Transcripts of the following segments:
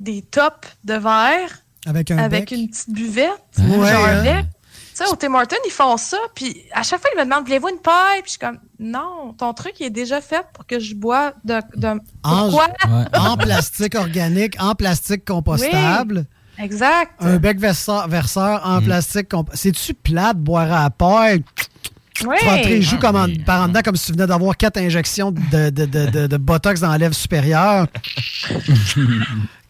des tops de verre avec, un avec bec. une petite buvette, Ouais, genre hein? un bec. Tu sais, au Tim Hortons, ils font ça, puis à chaque fois, ils me demandent, voulez-vous une paille? Puis je suis comme, non, ton truc, il est déjà fait pour que je bois de... de... En, Pourquoi? en plastique organique, en plastique compostable. Exact. Un bec verseur, verseur en plastique compostable. C'est-tu plat de boire à la paille? Oui. Tu les joues comme en, par en dedans comme si tu venais d'avoir quatre injections de, de, de, de- de botox dans la lèvre supérieure.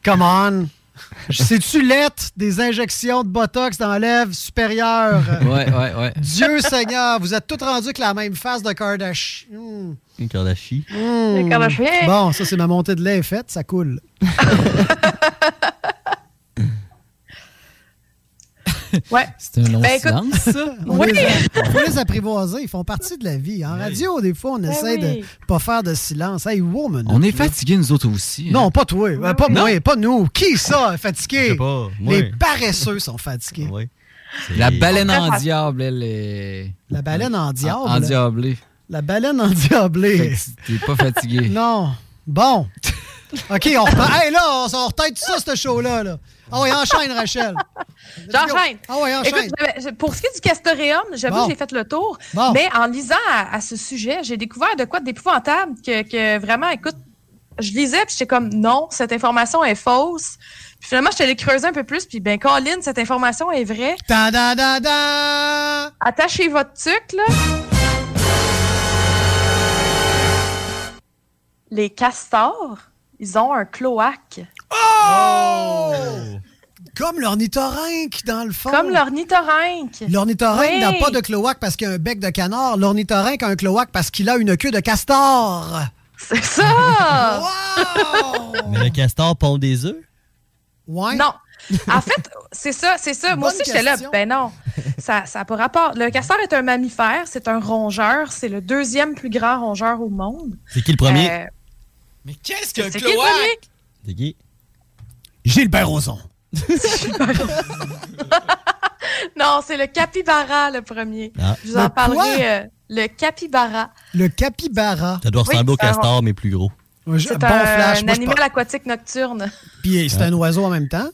Come on. C'est-tu lettre des injections de botox dans la lèvre supérieure? Ouais, ouais, ouais. Dieu Seigneur, vous êtes tous rendus avec la même face de Kardashian. Une Kardashian. Les Kardashians. Bon, ça, c'est ma montée de lait est faite, ça coule. Ouais. C'est un long Ben, écoute- silence, ça. On Oui. les a- faut les apprivoiser, ils font partie de la vie. En radio, des fois, on Ben essaie oui. de pas faire de silence. Hey, woman. On est fatigués, nous autres aussi. hein. Non, pas toi. Euh, pas Non. moi, pas nous. Qui ça, est fatigué? Je sais pas. Les paresseux sont fatigués. La baleine en diable, elle est. La baleine en diable. En diablé. La baleine en Fait diablé. que T'es pas fatigué. non. Bon. OK, on repart. Hey, là, on, on retête ça, ce show-là. Là. Ah oui, enchaîne, Rachel. J'enchaîne. Ah oui, enchaîne. Écoute, j'avais- pour ce qui est du castoreum, j'avoue Bon. que j'ai fait le tour. Bon. Mais en lisant à, à ce sujet, j'ai découvert de quoi d'épouvantable que, que vraiment, écoute, je lisais puis j'étais comme non, cette information est fausse. Puis finalement, je allée creuser un peu plus puis ben Colin, cette information est vraie. Ta da da da! Attachez votre tuc là. Les castors, ils ont un cloaque. Oh! Comme l'ornithorynque, dans le fond. Comme l'ornithorynque. L'ornithorynque Oui. n'a pas de cloaque parce qu'il a un bec de canard. L'ornithorynque a un cloaque parce qu'il a une queue de castor. C'est ça! Wow! Mais le castor pond des œufs? Ouais. Non. En fait, c'est ça, c'est ça. Moi aussi, j'étais là. Ben non, ça n'a pas rapport. Le castor est un mammifère, c'est un rongeur. C'est le deuxième plus grand rongeur au monde. C'est qui le premier? Euh, Mais qu'est-ce qu'un c'est qui premier? C'est qui? Gilbert Rozon. Non, c'est le capybara le premier. Ah. Je vous en Le quoi? parlerai. euh, le capybara. Le capybara. Ça doit Oui, ressembler au castor, mais plus gros. Ouais, je- C'est bon un, flash. un Moi, je animal aquatique nocturne. Puis c'est un oiseau en même temps?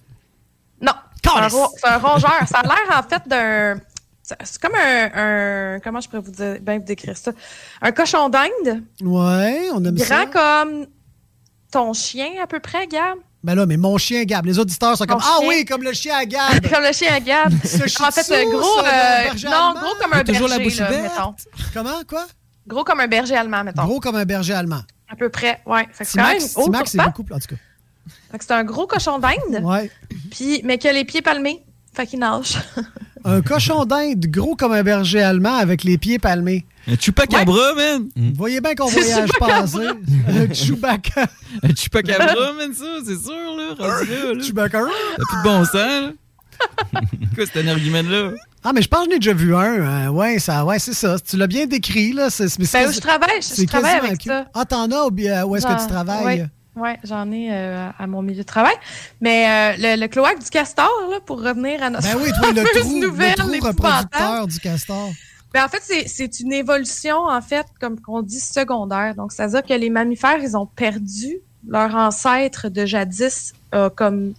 Non, c'est un, Calisse. ro- c'est un rongeur. Ça a l'air en fait d'un. c'est- comme un, un- Comment je pourrais vous dire, bien vous décrire ça? Un cochon d'Inde, Ouais, on aime ça. grand comme ton chien à peu près, Gab? Ben là, mais mon chien Gab. Les auditeurs sont comme Ah oui, comme le chien à Gab. comme le chien à Gab. En fait, tzu, gros, euh, non, gros comme un toujours la berger. Comment, quoi? Gros comme un berger allemand, mettons. Gros comme un berger allemand. À peu près, que c'est quand même c'est beaucoup plus. En tout cas. C'est un gros cochon d'Inde, Ouais. puis mais qui a les pieds palmés. Fait qu'il nage. Un cochon d'Inde gros comme un berger allemand avec les pieds palmés. Un chupacabra, man. Vous voyez bien qu'on voyage passer. Un Chewbacca. Un chupacabra, man, ça, c'est sûr, là. Là, là. Chewbacca. T'as plus de bon sens, là. Quoi, cet argument-là? Ah, mais je pense que j'en ai déjà vu un. hein. Ouais, ça, ouais, c'est ça. Tu l'as bien décrit, là. C'est, Ben, quasi- je travaille, je, travaille avec ça. Ah, t'en as ou bien où est-ce que tu J'en- travailles? Ouais, ouais, j'en ai euh, à mon milieu de travail. Mais euh, le, le cloaque du castor, là, pour revenir à notre Ben oui, toi, le trou, nouvelle le trou reproducteur du castor. Ben, en fait, c'est- une évolution, en fait, comme on dit, secondaire. Donc, c'est-à-dire que les mammifères, ils ont perdu leur ancêtre de jadis, a comme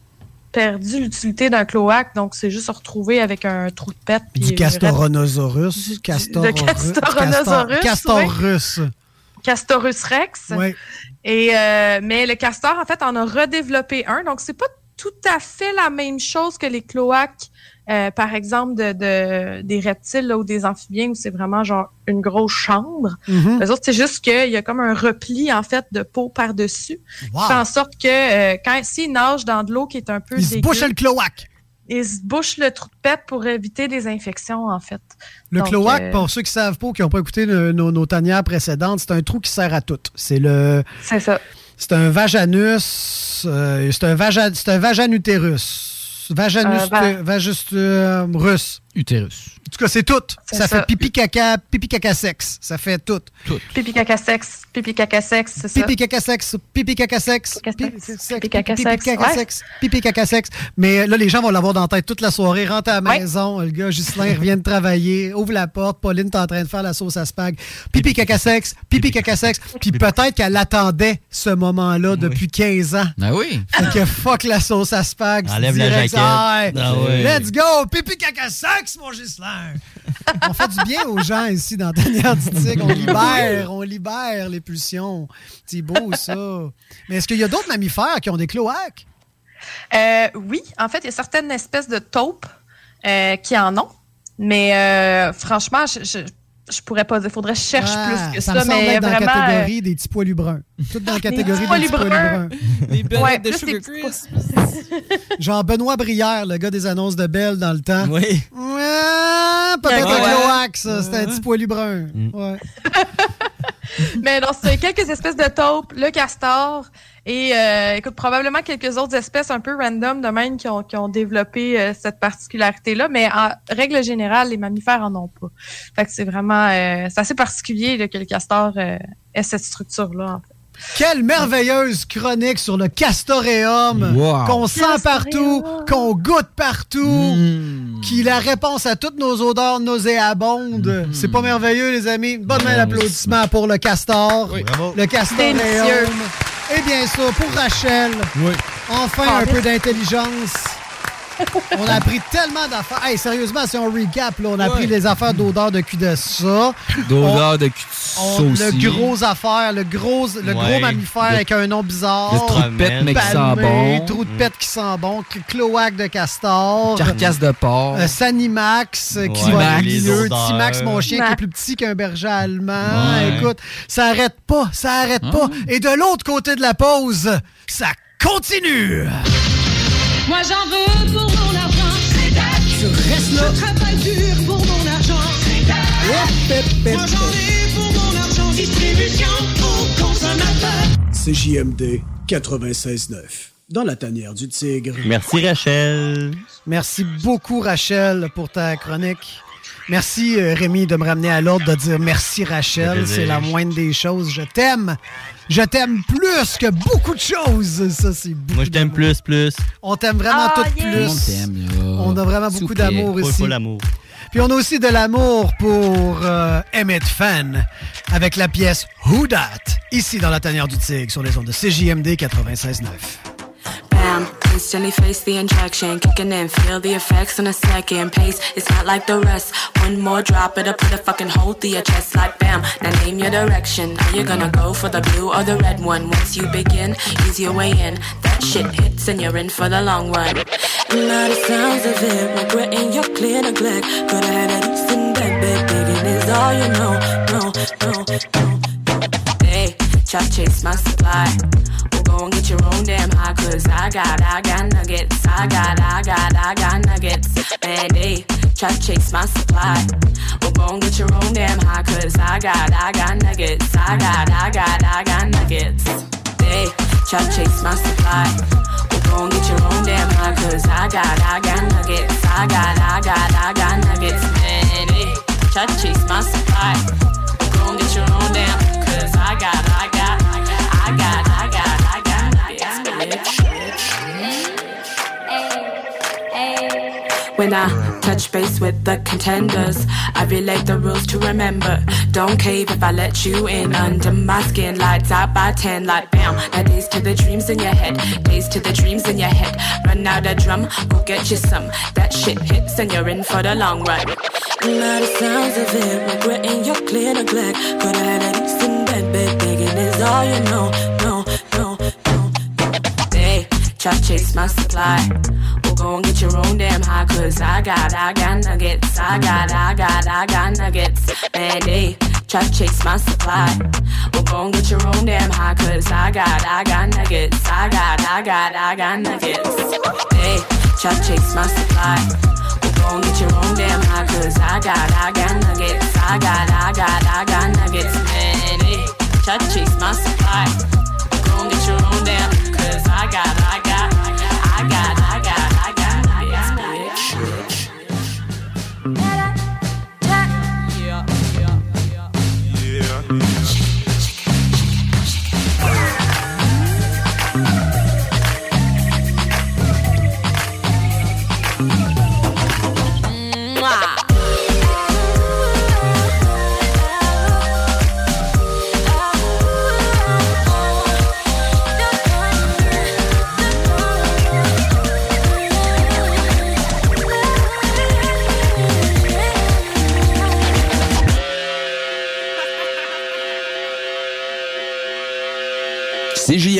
perdu l'utilité d'un cloaque. Donc, c'est juste se retrouver avec un trou de pète. puis Du Castoronosaurus. Du- Castor, de Castoronosaurus, Castor oui. russe. Castorus rex. Oui. Et euh, mais le castor, en fait, en a redéveloppé un. Donc, c'est pas tout à fait la même chose que les cloaques, euh, par exemple, de, de- des reptiles là, ou des amphibiens, où c'est vraiment genre une grosse chambre. Les autres, c'est juste qu'il y a comme un repli, en fait, de peau par-dessus. Wow. Qui fait en sorte que euh, quand s'ils nagent dans de l'eau qui est un peu Il se dégueu, bouche le cloaque. ils se bouchent le trou de pète pour éviter des infections, en fait. Le Donc, cloaque, euh, pour ceux qui savent pas ou qui n'ont pas écouté le- nos, nos tanières précédentes, c'est un trou qui sert à tout. C'est le, C'est ça. c'est un vaganus, euh, c'est un c'est un vaganutérus. Vaginus, Euh, va- vagus, euh, russe. Utérus. En tout cas, c'est tout. Ça, ça. fait pipi caca, pipi caca sexe. Ça fait tout. Pipi caca sexe, pipi caca sexe, c'est ça. Pipi caca sexe, pipi caca sexe, pipi caca pipi caca pipi sexe, pipi caca sexe. Mais là, les gens vont l'avoir dans la tête toute la soirée. Rentre à la Ouais. maison, le gars Ghislain revient de travailler, ouvre la porte, Pauline est en train de faire la sauce à spag. Pipi caca sexe, pipi caca sexe. Puis peut-être qu'elle attendait ce moment-là depuis 15 ans. Ah oui. Fait que fuck la sauce à spag. Enlève la jaquette. ah. Ah ouais. Let's go! Pipi caca sexe, on fait du bien aux gens ici dans Tanière Tigre. On libère, on libère les pulsions. C'est beau, ça. Mais est-ce qu'il y a d'autres mammifères qui ont des cloaques? Euh, oui, en fait, il y a certaines espèces de taupes euh, qui en ont. Mais euh, franchement, je, je, je pourrais pas dire. Faudrait que je cherche Ah, plus que ça ça. me semble mais être dans la vraiment. euh, catégorie des petits poilus bruns. Tout dans la catégorie des petits petits poilus bruns. bruns. Les belettes Ouais, de Sugar. Genre Benoît Brière, le gars des annonces de Belle dans le temps. Oui. Ouais, peut-être Ouais. un cloaque, ça. C'est un petit poilu brun. Mm. Ouais. Mais non, c'est quelques espèces de taupes, le castor et euh, écoute, probablement quelques autres espèces un peu random de même qui ont, qui ont développé euh, cette particularité-là. Mais en règle générale, les mammifères en ont pas. Fait que c'est vraiment euh, c'est assez particulier là, que le castor ait cette structure-là. Quelle merveilleuse chronique sur le castoréum Wow. qu'on sent partout, qu'on goûte partout, Mmh. qui est la réponse à toutes nos odeurs nauséabondes. C'est pas merveilleux, les amis? Bonne main d'applaudissement pour le castor. Bravo. Le castoréum. Délicieux. Et bien sûr, pour Rachel, Oui. enfin Ah, un peu d'intelligence. On a appris tellement d'affaires. Hey, sérieusement, si on recap, là, on a Ouais. appris les affaires d'odeur de cul de ça. D'odeur de cul On- de saucisson. le gros affaire, le gros, le gros mammifère Le- avec un nom bizarre. Le trou de pète, mais qui sent Palmé, bon. trou de pète qui sent bon, cl- cloaque de castor. Carcasse de porc. Euh, Sanimax euh, qui Ouais, va milieu. odeurs. Timax, mon chien qui est plus petit qu'un berger allemand. Ouais. Écoute, ça arrête pas, ça arrête pas. Et de l'autre côté de la pause, ça continue. Moi j'en veux pour mon argent. Tu restes là. Je travaille dur pour mon argent. Hip, hip. Moi j'en ai pour mon argent. Distribution aux consommateurs. CJMD 96.9. Dans la tanière du tigre. Merci, Rachel. Merci beaucoup, Rachel, pour ta chronique. Merci, euh, Rémi, de me ramener à l'ordre de dire merci, Rachel. C'est la moindre des choses. Je t'aime. Je t'aime plus que beaucoup de choses. Ça, c'est beaucoup Moi, je t'aime plus, plus. On t'aime vraiment Ah, toutes yeah. plus. On t'aime, là. On a vraiment beaucoup d'amour ici. full amour. Puis on a aussi de l'amour pour euh, Emmett Fan avec la pièce Who Dat, ici dans la tanière du Tigre sur les ondes de CJMD 96.9. Bam, instantly face the injection, kicking in, feel the effects in a second. Pace, it's not like the rest. One more drop, it'll put a fucking hole through your chest like bam. Now name your direction. Are you gonna go for the blue or the red one? Once you begin, ease your way in. That shit hits and you're in for the long run. And now the sounds of it, regretting your clear neglect. Could have had a decent bed, bed digging is all you know. No, no, no. Try to chase my supply. Well, go and get your own damn high, cause I got, I got nuggets. I got, I got, I got nuggets. Man, hey, try to chase my supply. Well, go and get your own damn high, cause I got, I got nuggets. I got, I got, I got nuggets. Hey, try to chase my supply. Well, go and get your own damn high, cause I got, I got nuggets. I got, I got, I got nuggets. Man, hey, try to chase my supply. Get your own damn, cause I got, I got, When I touch base with the contenders, I relate the rules to remember. Don't cave if I let you in under my skin. Lights out by 10, like bam. Now days to the dreams in your head, days to the dreams in your head. Run out a drum, go get you some. That shit hits and you're in for the long run. Now the sounds of it, regretting your clear neglect. Could have had a decent bed, bed digging is all you know. Try to chase my supply. Well, go and get your own damn high, cause I got, I got nuggets. I got, I got, I got nuggets. Man, hey, try to chase my supply. Well, go and get your own damn high, cause I got, I got nuggets. I got, I got, I got nuggets. Hey, try to chase my supply. Well, go get your own damn high, cause I got, I got nuggets. I got, I got, I got nuggets. Man, hey, try to chase my supply. Go and get your own damn, cause I got, I got,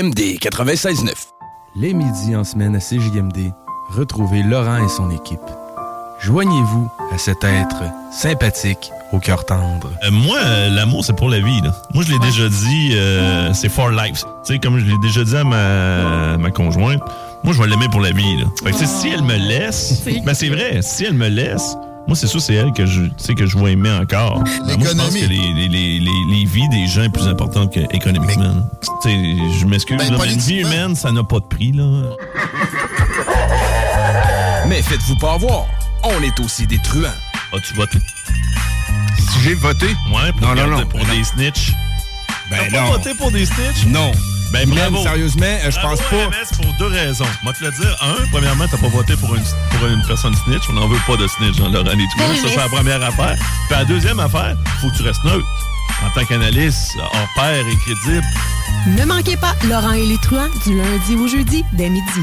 CJMD 96.9. Les midis en semaine à CJMD, retrouvez Laurent et son équipe. Joignez-vous à cet être sympathique au cœur tendre. Euh, moi, euh, l'amour, c'est pour la vie. Là. Moi, je l'ai déjà dit, euh, c'est for life. Tu sais, comme je l'ai déjà dit à ma, ma conjointe, moi, je vais l'aimer pour la vie. Là. Fait que, si elle me laisse, ben c'est vrai, si elle me laisse, moi, c'est sûr, c'est elle que je, que je vais aimer encore. Ben, moi, je pense que les, les, les, les, les vies des gens est plus importante qu'économiquement. là. Tu sais, je m'excuse, Ben, là, mais une vie humaine, ça n'a pas de prix. là. Mais faites-vous pas avoir, on est aussi des truands. As-tu voté? Si j'ai voté? Ouais, pour, Non, non, non. pour des snitch. Ben T'as pas non. voté pour des snitch? Non. Ben Même, bravo. sérieusement, euh, je Bravo, pense pas. Pour deux raisons. Moi, te le dire. Un, premièrement, t'as pas voté pour une, pour une personne snitch. On n'en veut pas de snitch dans Laurent et tout. Ben, Ça, c'est la première affaire. Puis la deuxième affaire, faut que tu restes neutre. En tant qu'analyste, hors pair et crédible. Ne manquez pas Laurent et les truands du lundi au jeudi dès midi.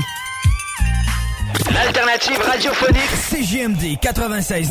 L'alternative radiophonique CJMD 96.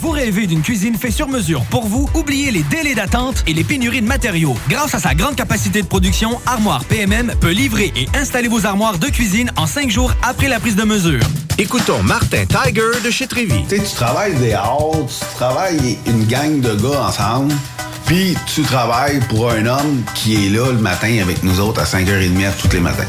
Vous rêvez d'une cuisine faite sur mesure pour vous? Oubliez les délais d'attente et les pénuries de matériaux. Grâce à sa grande capacité de production, Armoire PMM peut livrer et installer vos armoires de cuisine en cinq jours après la prise de mesure. Écoutons Martin Tiger de chez Trévy. Tu sais, tu travailles des heures, tu travailles une gang de gars ensemble, puis tu travailles pour un homme qui est là le matin avec nous autres à 5h30 tous les matins.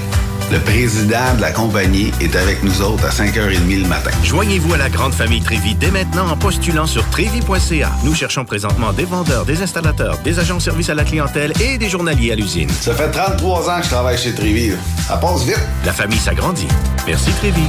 Le président de la compagnie est avec nous autres à 5h30 le matin. Joignez-vous à la grande famille Trévi dès maintenant en postulant sur trévi.ca. Nous cherchons présentement des vendeurs, des installateurs, des agents de service à la clientèle et des journaliers à l'usine. Ça fait 33 ans que je travaille chez Trévi. Ça passe vite. La famille s'agrandit. Merci Trévi.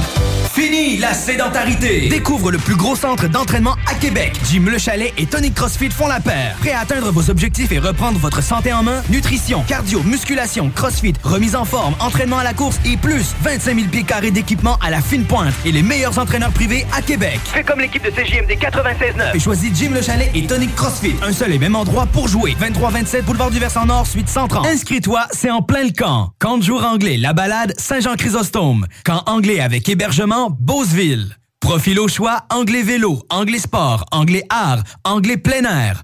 Fini la sédentarité! Découvre le plus gros centre d'entraînement à Québec. Jim Le Chalet et Tonic CrossFit font la paire. Prêt à atteindre vos objectifs et reprendre votre santé en main? Nutrition, cardio, musculation, CrossFit, remise en forme, entraînement à la course et plus 25 000 pieds carrés d'équipement à la fine pointe et les meilleurs entraîneurs privés à Québec. Fais comme l'équipe de CJMD 96.9. Et choisis Jim Le Chalet et Tonic CrossFit. Un seul et même endroit pour jouer. 23-27 Boulevard du Versant Nord, suite 130. Inscris-toi, c'est en plein le camp. Camp de jour anglais, la balade, Saint-Jean-Chrysostome. Camp anglais avec hébergement, Beauceville. Profil au choix, anglais vélo, anglais sport, anglais art, anglais plein air.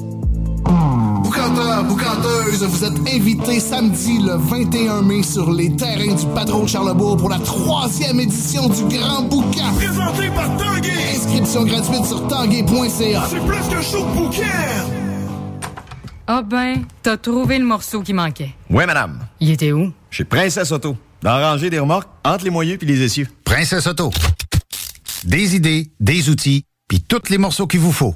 Boucanteur, boucanteuse, vous êtes invités samedi le 21 mai sur les terrains du Patron de Charlebourg pour la troisième édition du Grand Boucan. Présenté par Tanguay. Inscription gratuite sur tanguay.ca. C'est plus qu'un show de. Ah ben, t'as trouvé le morceau qui manquait. Ouais, madame. Il était où? Chez Princesse Auto. Dans la rangée des remorques, entre les moyeux puis les essieux. Princesse Auto. Des idées, des outils, puis tous les morceaux qu'il vous faut.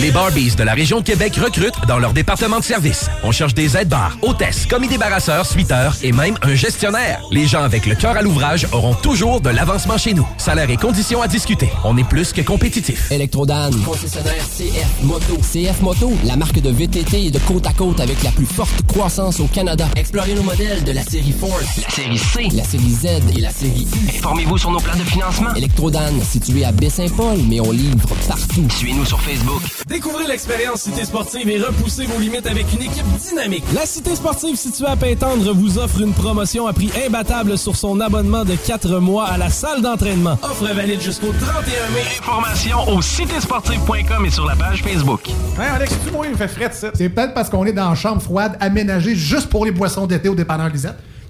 Les Barbies de la région de Québec recrutent dans leur département de service. On cherche des aides-bars, hôtesses, commis débarrasseurs, suiteurs et même un gestionnaire. Les gens avec le cœur à l'ouvrage auront toujours de l'avancement chez nous. Salaire et conditions à discuter. On est plus que compétitif. Electrodan, concessionnaire CF Moto. CF Moto, la marque de VTT et de côte à côte avec la plus forte croissance au Canada. Explorez nos modèles de la série Force, la série C, la série Z et la série U. Informez-vous sur nos plans de financement. Electrodan, situé à Baie-Saint-Paul, mais on livre partout. Suivez-nous sur Facebook. Découvrez l'expérience Cité Sportive et repoussez vos limites avec une équipe dynamique. La Cité Sportive située à Pintendre vous offre une promotion à prix imbattable sur son abonnement de 4 mois à la salle d'entraînement. Offre valide jusqu'au 31 mai. Informations au citésportive.com et sur la page Facebook. Hein, Alex, tu moi, il me fait frais de ça. C'est peut-être parce qu'on est dans une chambre froide aménagée juste pour les boissons d'été au dépanneur Lisette.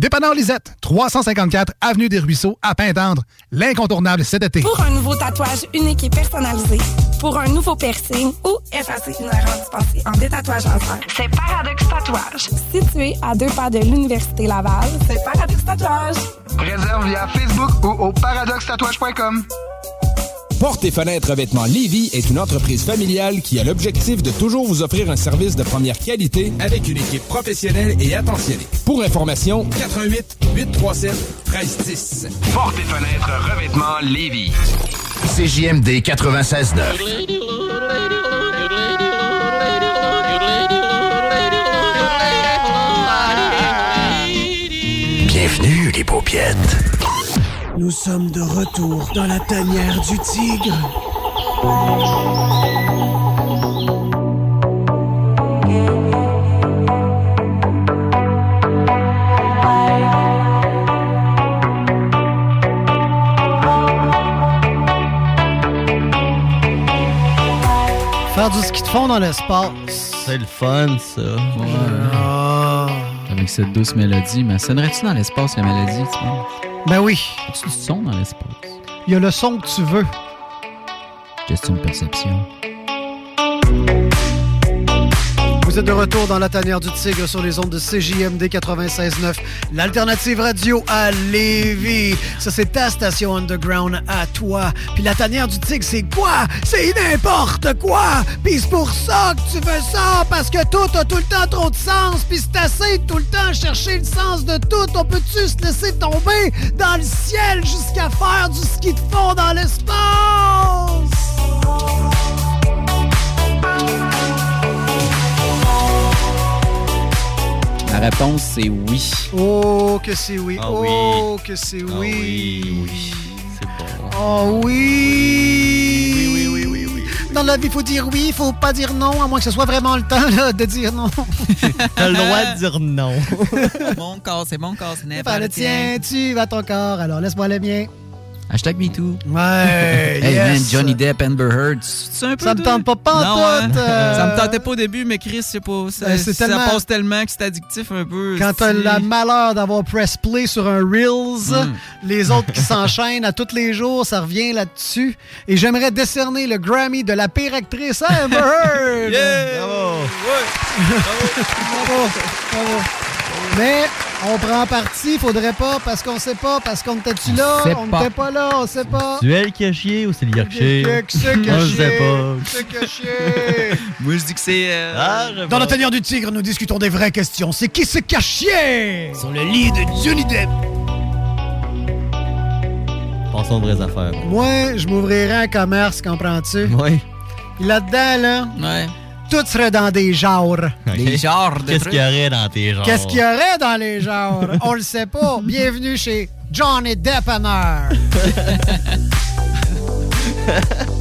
Dépanneur Lisette, 354 Avenue des Ruisseaux, à Pintendre. L'incontournable cet été. Pour un nouveau tatouage unique et personnalisé, pour un nouveau piercing ou effacer une erreur dispensée en détatouage laser, c'est Paradox Tatouage. Situé à deux pas de l'Université Laval, c'est Paradox Tatouage. Réserve via Facebook ou au paradoxtatouage.com. Porte et fenêtres revêtements Lévy est une entreprise familiale qui a l'objectif de toujours vous offrir un service de première qualité avec une équipe professionnelle et attentionnée. Pour information, 88 837 1310. Porte et fenêtres revêtements Lévis. CJMD 96.9. Bienvenue les paupiètes. Nous sommes de retour dans la tanière du tigre. Faire du ski de fond dans l'espace. C'est le fun, ça. Ah. Avec cette douce mélodie, mais sonnerais-tu dans l'espace la mélodie, tu penses? Ben oui. As-tu du son dans l'espace? Il y a le son que tu veux. Question de perception. Vous êtes de retour dans la tanière du tigre sur les ondes de CJMD 96.9, l'alternative radio à Lévis. Ça, c'est ta station underground à toi. Puis la tanière du tigre, c'est quoi? C'est n'importe quoi! Puis c'est pour ça que tu veux ça, parce que tout a tout le temps trop de sens. Puis c'est assez tout le temps chercher le sens de tout. On peut-tu se laisser tomber dans le ciel jusqu'à faire du ski de fond dans l'espace? Réponse, c'est oui. Oh, que c'est oui. Ah oh, oui. que c'est Ah oui. oui, C'est bon. Oh oui. Oui, oui, oui, oui, oui. Dans la vie, il faut dire oui, il faut pas dire non, à moins que ce soit vraiment le temps là, de dire non. T'as le droit de dire non. mon corps, c'est mon corps, ce n'est Pas le tien. tien, tu vas ton corps, alors laisse-moi le mien. Hashtag MeToo. Ouais, hey yes. man, Johnny Depp, Amber Heard, c'est un peu. Ça me tente pas pantoute, Non, hein? euh. Ça me tentait pas au début, mais Chris, c'est pas. Ça, Ben, c'est ça tellement- passe tellement que c'est addictif un peu. Quand t'as c'est- le malheur d'avoir press play sur un Reels, Mm. les autres qui s'enchaînent à tous les jours, ça revient là-dessus. Et j'aimerais décerner le Grammy de la pire actrice à Amber Heard. Bravo. Bravo, bravo. Mais on prend parti, faudrait pas, parce qu'on sait pas, parce qu'on était-tu là, on n'était pas là, on sait pas. C'est elle qui a chié ou c'est le Moi, je sais pas. Moi, je dis que c'est. euh, Ah, je Dans la tanière du tigre, nous discutons des vraies questions. C'est qui se cachait Sur le lit de Johnny Depp. Passons aux vraies affaires. Moi, je m'ouvrirais un commerce, comprends-tu? Oui. Là-dedans, là, Ouais. Tout serait dans des genres. Des genres de Qu'est-ce qu'il y aurait dans tes genres? Qu'est-ce qu'il y aurait dans les genres? On le sait pas. Bienvenue chez Johnny Depanneur.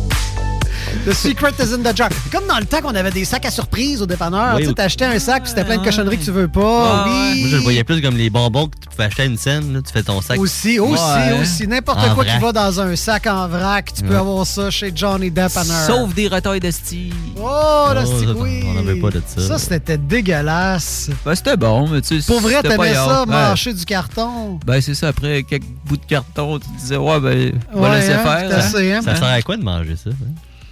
The secret is in the jar. Comme dans le temps qu'on avait des sacs à surprise au dépanneur. Oui, tu sais, ou- t'achetais un sac puis c'était plein de cochonneries que tu veux pas. oui. Moi, je le voyais plus comme les bonbons que tu pouvais acheter à une scène. là, tu fais ton sac. Aussi, aussi, Ouais. aussi. N'importe quoi qui va dans un sac en vrac, tu peux avoir ça chez Johnny Depanneur. Sauf des retails de style. Oh, là, Oh, oui. on n'avait pas de ça. Ça, c'était dégueulasse. Ben, c'était bon, mais tu sais. Pour vrai, t'aimais ça, mâcher du carton? Ben, c'est ça. Après quelques bouts de carton, tu te disais, ouais, ben, on Ouais, va laisser hein, faire. fait, hein. Ça sert à quoi de manger ça?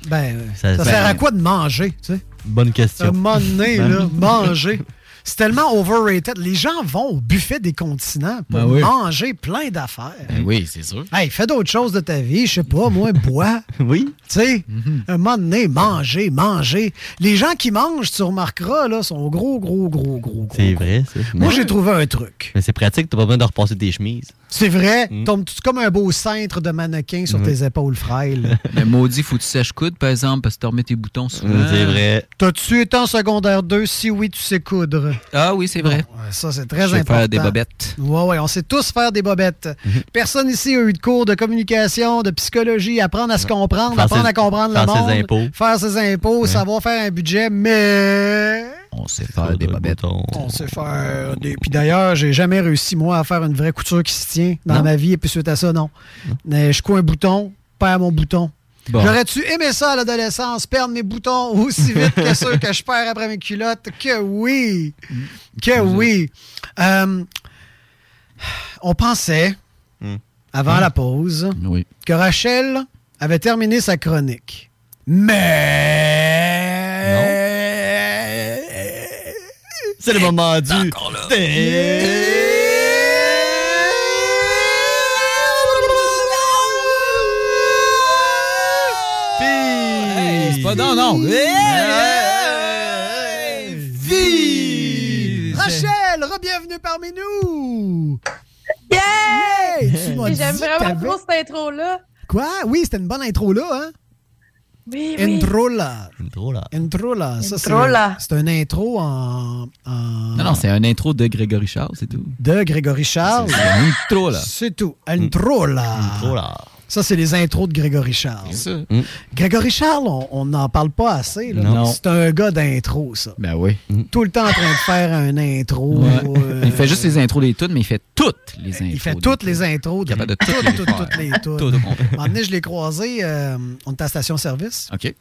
Ben, Ça- ça, ben- sert à quoi de manger, tu sais? Bonne question. moment donné, là, manger. C'est tellement overrated. Les gens vont au buffet des continents pour Ben oui. manger plein d'affaires. Ben oui, c'est sûr. Hey, fais d'autres choses de ta vie, je sais pas, moi, bois. Oui. Tu sais, un moment donné, manger, manger. Les gens qui mangent, tu remarqueras, là, sont gros, gros, gros, gros, gros. C'est vrai, ça. Moi, j'ai trouvé un truc. Mais c'est pratique, t'as pas besoin de repasser tes chemises. C'est vrai, Mm. tombe comme un beau cintre de mannequin sur tes épaules frêles. Mais maudit, faut que tu sèches coude, par exemple, parce que tu remets tes boutons souvent. C'est vrai. T'as-tu été en secondaire 2? Si oui, tu sais coudre. Ah oui, c'est vrai. Ça, c'est très Je sais important. faire des bobettes. Ouais, ouais, on sait tous faire des bobettes. Mhm. Personne ici a eu de cours de communication, de psychologie, apprendre à se comprendre, Faire apprendre ses- à comprendre faire le ses monde. impôts. Faire ses impôts, savoir faire un budget, mais... On sait faire des bobettes. On sait faire des... Puis d'ailleurs, j'ai jamais réussi, moi, à faire une vraie couture qui se tient dans Non. ma vie, et puis suite à ça, non. Mais je couds un bouton, perds mon bouton. Bon. J'aurais-tu aimé ça à l'adolescence, perdre mes boutons aussi vite que ceux que je perds après mes culottes? Que oui! Que oui! Euh, on pensait, avant la pause, Oui. que Rachel avait terminé sa chronique. Mais... C'est le moment du. Hey, c'est pas non, non. Rachel, re-bienvenue parmi nous! Yeah! Dit J'aime vraiment trop cette intro-là. Quoi? Oui, c'était une bonne intro là, hein? Oui, oui. Intro là. Intro là. Intro là. Ça, c'est- un intro en, en- Non, non, c'est un intro de Grégory Charles, c'est tout. de Grégory Charles. C'est un intro, là. C'est tout. Intro là. Ça, c'est les intros de Grégory Charles. C'est ça. Grégory Charles, on- n'en parle pas assez. là. Non. C'est un gars d'intro, ça. Ben oui. Tout le temps en train de faire un intro. Ouais. euh, Il fait juste les intros des tunes, mais il fait toutes les intros. Il fait toutes tunes. les intros. De, Capable de toutes, toutes les toutes, toutes les moment donné, je l'ai croisé. euh, on était à station-service. OK.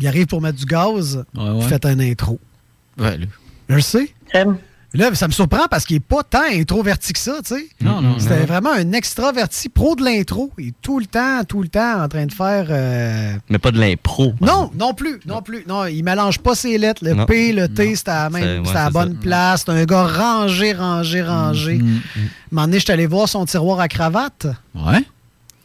Il arrive pour mettre du gaz. Ouais, ouais. Il fait un intro. Ouais, là. Je le sais. Là, ça me surprend parce qu'il n'est pas tant introverti que ça, tu sais. Non, non, C'était non. vraiment un extraverti pro de l'intro. Il est tout le temps, tout le temps en train de faire. euh, Mais pas de l'impro. Non, non plus, non plus. Non, il mélange pas ses lettres. Le Non. P, le T, c'est à la, C'est- même, ouais, à la bonne ça. place. C'est un gars rangé, rangé, rangé. Mm, Un moment donné, je suis allé voir son tiroir à cravate, Ouais.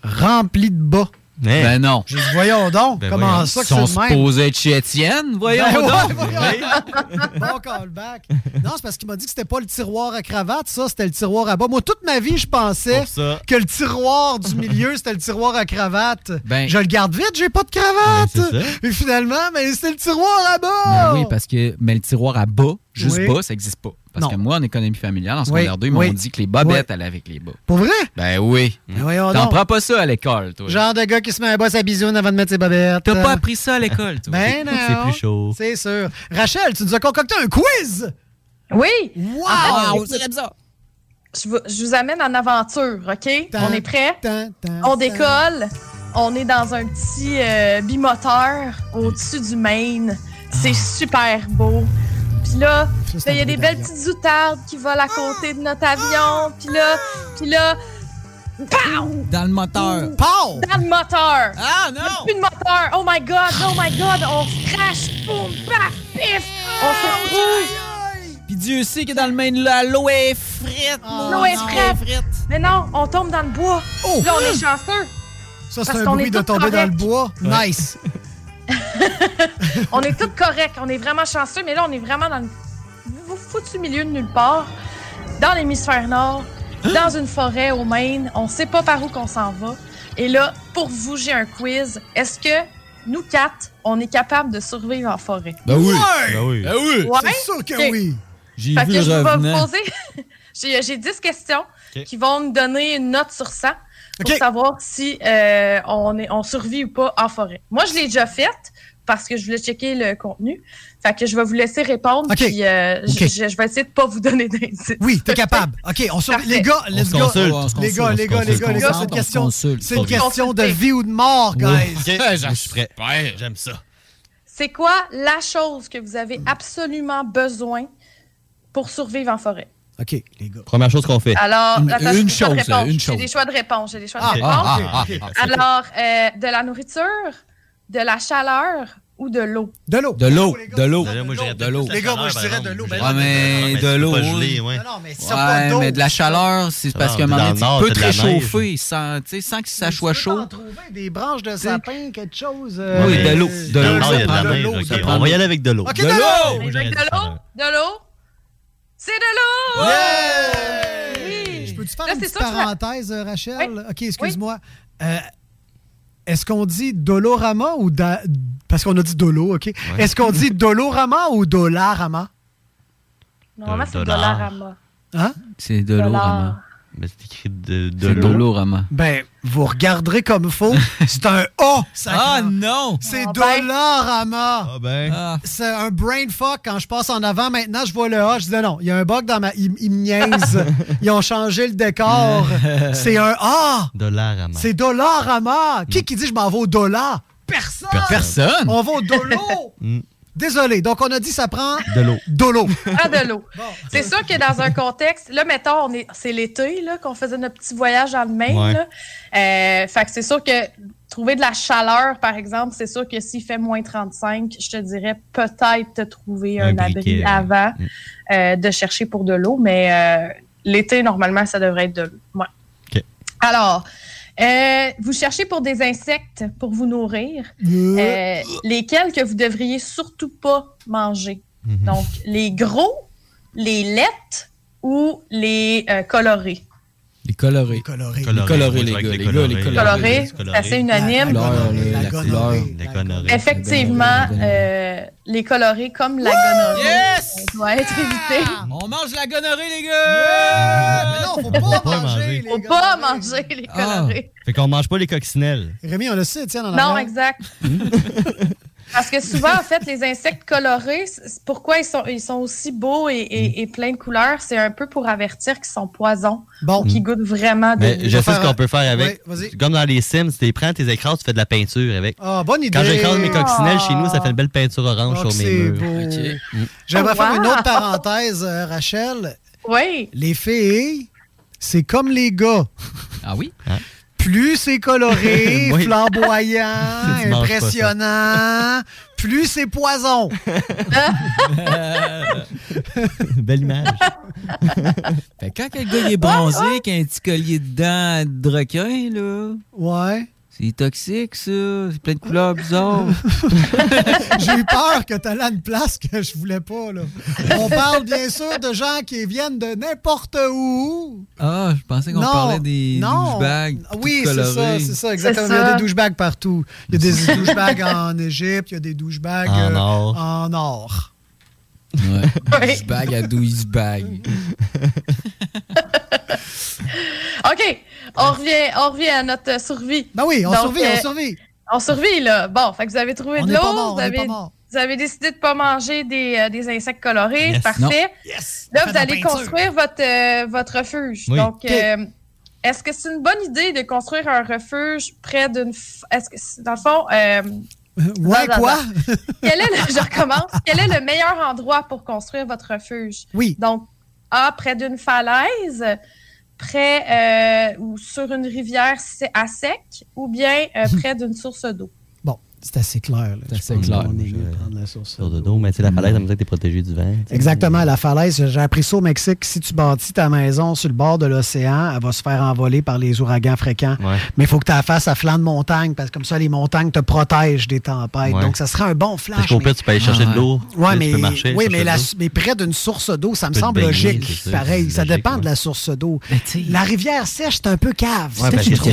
rempli de bas. Hey. Ben non. Voyons donc, Ben comment voyons. ça que Ils sont c'est le supposés être chez Étienne, voyons Ben ouais, donc. voyons. bon callback. Non, c'est parce qu'il m'a dit que c'était pas le tiroir à cravate, ça, c'était le tiroir à bas. Moi, toute ma vie, je pensais que le tiroir du milieu, c'était le tiroir à cravate. Ben- je le garde vite, j'ai pas de cravate. Ben, c'est ça. Et finalement, mais c'est le tiroir à bas. Ben oui, parce que mais le tiroir à bas, juste Oui. bas, ça n'existe pas. Parce Non. que moi, en économie familiale, en secondaire Oui, 2, ils m'ont oui. dit que les bobettes Oui. allaient avec les bas. Pour vrai? Ben oui. Ben T'en prends pas ça à l'école, toi. Genre de gars qui se met un boss à bisoune avant de mettre ses bobettes. T'as pas appris ça à l'école, toi. Ben non. C'est plus chaud. C'est sûr. Rachel, tu nous as concocté un quiz? Oui! Wow! En fait, Je vous, je vous amène en aventure, OK? Tan, on est prêts? on tan. décolle. On est dans un petit euh, bimoteur au-dessus du Maine. C'est super beau. Puis là, là, il y a des belles petites outardes qui volent à côté de notre avion. Puis là, puis là, pow! Dans le moteur. Pow! Dans le moteur. Ah Il y a non! plus de moteur. Oh my God, oh my God. On se crash, boum, paf, pif. On se retrouve. Puis Dieu sait que dans le Maine, là, l'eau est frette. Ah, L'eau est frette. Mais non, on tombe dans le bois. Oh! Là, on est chanceux. Ça, c'est un bruit de tomber dans le bois. Nice. On est tous corrects. On est vraiment chanceux, mais là, on est vraiment dans le foutu milieu de nulle part. Dans l'hémisphère nord, dans une forêt au Maine. On sait pas par où qu'on s'en va. Et là, pour vous, j'ai un quiz. Est-ce que nous quatre, on est capable de survivre en forêt? Ben oui. Ouais! Ben oui. Ben oui. Ouais? C'est sûr que oui. J'ai vu que je vais vous poser, J'ai j'ai 10 questions qui vont nous donner une note sur 100 pour savoir si euh, on, est, on survit ou pas en forêt. Moi, je l'ai déjà faite parce que je voulais checker le contenu. Fait que je vais vous laisser répondre. Ok. Puis euh, je- Ok. je, je vais essayer de pas vous donner d'indices. Oui, t'es capable. OK, on survit. Les gars, let's go. consulte. Les gars, les gars, les gars, les gars, c'est une question, c'est une question de vie ou de mort, guys. Ok, je suis prêt. J'aime ça. C'est quoi la chose que vous avez absolument besoin pour survivre en forêt? OK, les gars. Première chose qu'on fait. Alors, Une- attends, j'ai une chose, une J'ai chose. des choix de réponse. J'ai des choix de Ah, réponse. ah, ah, ah, ah. Alors, euh, de la nourriture, de la chaleur ou de l'eau? De l'eau. De l'eau, de l'eau. De l'eau. Les gars, moi, je dirais de l'eau. Ouais, mais mais de l'eau. pas gelé, oui. ouais. Non, non, mais si Ouais, mais de la chaleur, c'est parce Ah, qu'à un moment tu peux te réchauffer sans, tu sais, sans que ça soit chaud. trouver des branches de sapin, quelque chose. Oui, de l'eau. euh, De l'eau. On prend va y aller avec de l'eau. OK, De l'eau! l'eau. Avec de l'eau? De l'eau? C'est de l'eau! Je peux-tu faire Là, une petite parenthèse, euh, Rachel? Oui. OK, excuse-moi. Euh, Est-ce qu'on dit Dolorama ou... da- Parce qu'on a dit Dolo, OK? Est-ce qu'on dit Dolorama ou Dollarama? Normalement, c'est dollar. Dollarama. Hein? C'est de l'eau, Dollar. Rama. Mais c'est écrit de, de C'est de l'eau. l'eau, Rama. Ben, vous regarderez comme faut. C'est un A, ça. Ah non! C'est Ah, ben. Dollarama. Ah ben. Ah. C'est un brain fuck. Quand je passe en avant, maintenant, je vois le A. Je dis non, il y a un bug dans ma. Ils, ils me niaisent. Ils ont changé le décor. C'est un A. Dollar à main. C'est Dollarama. Qui qui dit je m'en vais au dollar? Personne. Personne. On va au dolo. Désolé. Donc, on a dit ça prend De l'eau. dolo. Ah, de l'eau. C'est sûr que dans un contexte, là, mettons, on est, c'est l'été, là, qu'on faisait notre petit voyage dans le Maine, Ouais. là. Euh, fait que c'est sûr que trouver de la chaleur, par exemple, c'est sûr que s'il fait moins 35, je te dirais peut-être te trouver un, Un abri avant Mm. euh, de chercher pour de l'eau, mais euh, l'été, normalement, ça devrait être de l'eau. Ouais. OK. Alors, euh, vous cherchez pour des insectes pour vous nourrir, euh, lesquels que vous devriez surtout pas manger. Mhm. Donc, les gros, les lettes ou les euh, colorés. Les colorés. Coloré. Les colorés, les je Les gars, les les colorés. Colorés, c'est assez unanime. La couleur, La la. Effectivement, euh, les colorés comme la gonorrhée Yes! doit être évité. On mange la gonorrhée, les gars! Mais non, faut pas pas manger. Faut pas manger les Ah. colorés. Fait qu'on mange pas les coccinelles. Rémi, on le sait, tiens, en Non, arrière. exact. Parce que souvent, en fait, les insectes colorés, pourquoi ils sont, ils sont aussi beaux et, et, et pleins de couleurs, c'est un peu pour avertir qu'ils sont poisons, Bon. qu'ils goûtent vraiment de Mais je sais faire ce qu'on peut faire avec. C'est comme dans les Sims, tu les prends, tu les écrases, tu fais de la peinture avec. Ah, bonne idée. Quand j'écrase mes coccinelles chez nous, ça fait une belle peinture orange Oh, sur mes c'est murs. beau. Ok. J'aimerais Oh, faire une autre parenthèse, euh, Rachel. Oui. Les filles, c'est comme les gars. Ah oui? Plus c'est coloré, Oui. flamboyant, impressionnant, plus c'est poison. Belle image. Fait quand il est bronzé, qu'il a un petit collier dedans de requin, là, Ouais. C'est toxique, ça. C'est plein de couleurs bizarres. J'ai eu peur que tu allais à une place que je voulais pas. Là. On parle bien sûr de gens qui viennent de n'importe où. Ah, je pensais qu'on parlait des douchebags. Oui, c'est ça, c'est ça, exactement. Il y a des douchebags partout. Il y a des douchebags en Égypte, il y a des douchebags En euh, or. en or. Ouais. Douchebag à douchebag. OK, on revient, on revient à notre survie. Ben oui, on Donc, survit, euh, on survit. On survit, là. Bon, fait que vous avez trouvé On de l'eau, vous, avez, vous décidé de pas manger des, euh, des insectes colorés. Yes. Parfait. Yes! Là, vous allez construire votre, euh, votre refuge. Oui. Donc, euh, est-ce que c'est une bonne idée de construire un refuge près d'une... f- Est-ce que, dans le fond, euh, Ouais, non, quoi? quel est le, je recommence. Quel est le meilleur endroit pour construire votre refuge? Oui. Donc, A, près d'une falaise, près euh, ou sur une rivière à sec, ou bien euh, près d'une source d'eau. C'est assez clair. C'est assez clair. qu'on est mieux de prendre la source. Sur le dos, mais tu la falaise, ça me dit que t'es protégé du vent. tu. Exactement, la falaise. J'ai appris ça au Mexique. Si tu bâtis ta maison sur le bord de l'océan, elle va se faire envoler par les ouragans fréquents. Ouais. Mais il faut que tu la fasses à flanc de montagne parce que comme ça, les montagnes te protègent des tempêtes. Ouais. Donc, ça serait un bon flash. Parce qu'au mais- tu peux aller chercher Ah, de l'eau. Ouais, tu mais, marcher. oui, mais, la- mais près d'une source d'eau, ça me semble baigner, logique. Pareil, ça logique, dépend ouais. de la source d'eau. Mais tu sais- La rivière sèche, c'est un peu cave. C'est une question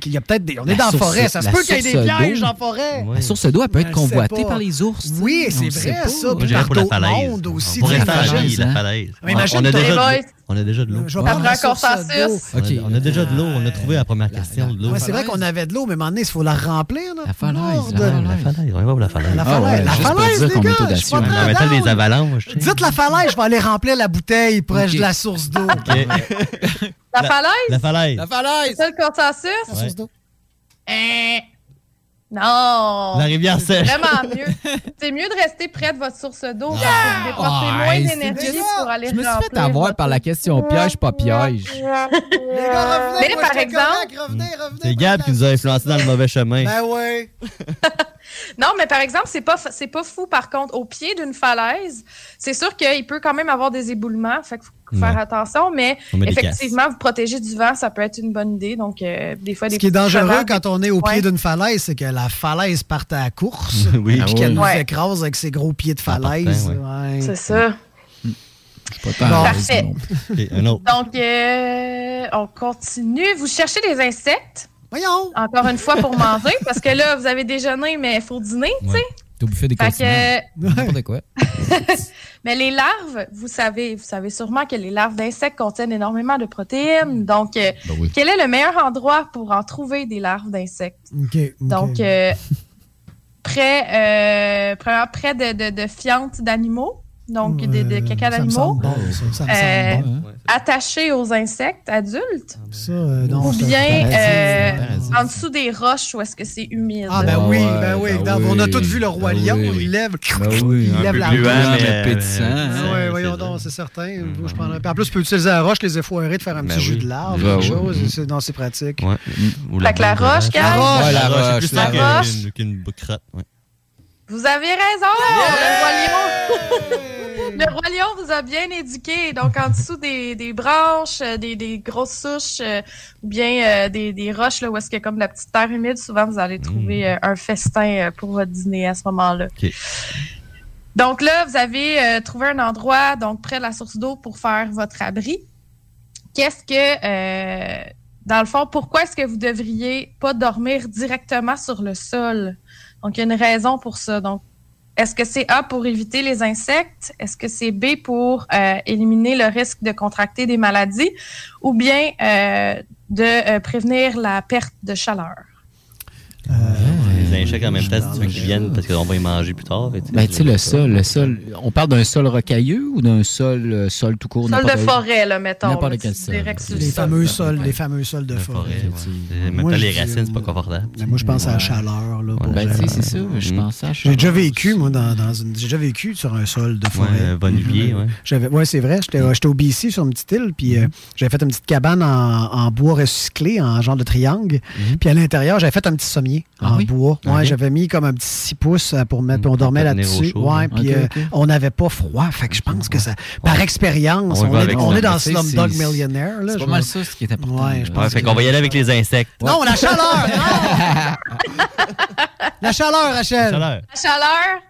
tu il y a peut-être des. On est dans la forêt, ça se peut qu'il y ait des source pièges d'eau. en forêt. La source d'eau, elle peut être convoitée par les ours. Oui, On c'est vrai, pas. ça. Puis par pour la d'autres mondes aussi. Pour tu sais, rester à la falaise, la falaise. Mais On- imagine on, a déjà de, boy. on a déjà de l'eau. Je vais prendre Après d'eau. On a- On déjà de l'eau. On a trouvé la première question de l'eau. Ouais, c'est vrai qu'on avait de l'eau, mais à un moment donné, il faut la remplir. Là. La falaise, la La falaise. falaise. On va la falaise. La Ah falaise, la falaise, les gars, je suis pas des avalanches. Dites la falaise, je vais aller remplir la bouteille proche de la source d'eau. La falaise? La falaise. La falaise! C'est ça le consensus? La source d'eau. Hein? Non! La rivière C'est sèche. vraiment mieux. C'est mieux de rester près de votre source d'eau pour dépenser Ah, moins hey, d'énergie c'est pour aller Je me suis remplir fait avoir votre- par la question piège, pas piège. Les gars, revenez. Mais moi, par exemple- correct, revenez, revenez. C'est Gab qui nous a influencé dans le mauvais chemin. Ben ouais. Non, mais par exemple, c'est pas, c'est pas fou, par contre, au pied d'une falaise, c'est sûr qu'il peut quand même avoir des éboulements, fait qu'il faut faire Ouais. attention, mais effectivement, vous protéger du vent, ça peut être une bonne idée, donc euh, des fois, des Ce qui est dangereux quand on est au Ouais. pied d'une falaise, c'est que la falaise parte à la course. Oui. Puis qu'elle nous Ouais. écrase avec ses gros pieds de falaise. ouais. Ouais. C'est ça. C'est pas Parfait. Donc, euh, on continue. Vous cherchez des insectes, Voyons. encore une fois, pour manger, parce que là, vous avez déjeuné, mais il faut dîner, tu sais. T'as bouffé des Fait que, quoi. mais les larves, vous savez, vous savez sûrement que les larves d'insectes contiennent énormément de protéines. Donc, euh, Ben oui. quel est le meilleur endroit pour en trouver des larves d'insectes? Donc, euh, près, euh, près de, de, de fientes d'animaux, donc de, de Ouais, caca d'animaux, bon, Euh, attachés aux insectes adultes, Ça, euh, non, ou bien euh, en dessous des roches où est-ce que c'est humide. Ah, ben oui, ben oui. ben regarde, On a oui, tous vu le Roi ben Lion. oui. Il lève, Ben oui, il lève la roche. euh, hein. Ah ouais, c'est voyons donc, c'est certain. En plus, tu peux utiliser la roche, les effoirés, de faire un petit jus oui. de larve, quelque oui. chose. C'est- Non, c'est pratique. Ouais. Ou Fait que la roche? La roche. La roche, c'est plus la roche. Vous avez raison! Le roi lion! Le roi lion vous a bien éduqué. Donc, en dessous des, des branches, euh, des, des grosses souches, euh, ou bien euh, des, des roches, là, où est-ce qu'il y a comme la petite terre humide, souvent, vous allez trouver euh, un festin pour votre dîner à ce moment-là. Donc là, vous avez euh, trouvé un endroit, donc près de la source d'eau, pour faire votre abri. Qu'est-ce que, euh, dans le fond, pourquoi est-ce que vous devriez pas dormir directement sur le sol? Donc, il y a une raison pour ça. Donc, est-ce que c'est A pour éviter les insectes? Est-ce que c'est B pour euh, éliminer le risque de contracter des maladies? Ou bien euh, de euh, prévenir la perte de chaleur? Les insectes en même temps, si tu veux qu'ils viennent, parce qu'on va y manger plus tard. et Ben, tu sais, le sol, le sol, on parle d'un sol rocailleux ou d'un sol, euh, sol tout court? Sol de forêt, là, mettons. N'importe quel sol. Les fameux sols, les fameux sols de La forêt. les racines, c'est pas euh, confortable. Mais Moi, je pense à la chaleur. Là, pour Ben, tu sais, c'est ça. Je Mm. pense à J'ai déjà vécu, moi, dans, une. J'ai déjà vécu sur un sol de forêt. Ouais, Bonnevier, ouais. Ouais, c'est vrai. J'étais, j'étais au BC sur une petite île, puis euh, j'avais fait une petite cabane en, en bois recyclé, en genre de triangle. Puis à l'intérieur, j'avais fait un petit sommier Ah en oui? bois. Ouais, j'avais mis comme un petit 6 pouces euh, pour mettre, puis on dormait là-dessus. ouais, puis euh, on n'avait pas froid. Fait que je pense que ça, par expérience, On est, on est dans Slumdog Millionaire. C'est pas mal ça, ce qui est important. Ouais, je pense Ouais, fait qu'on va y aller avec les insectes. Non, la chaleur! non! la chaleur, Rachel! Chaleur. La chaleur,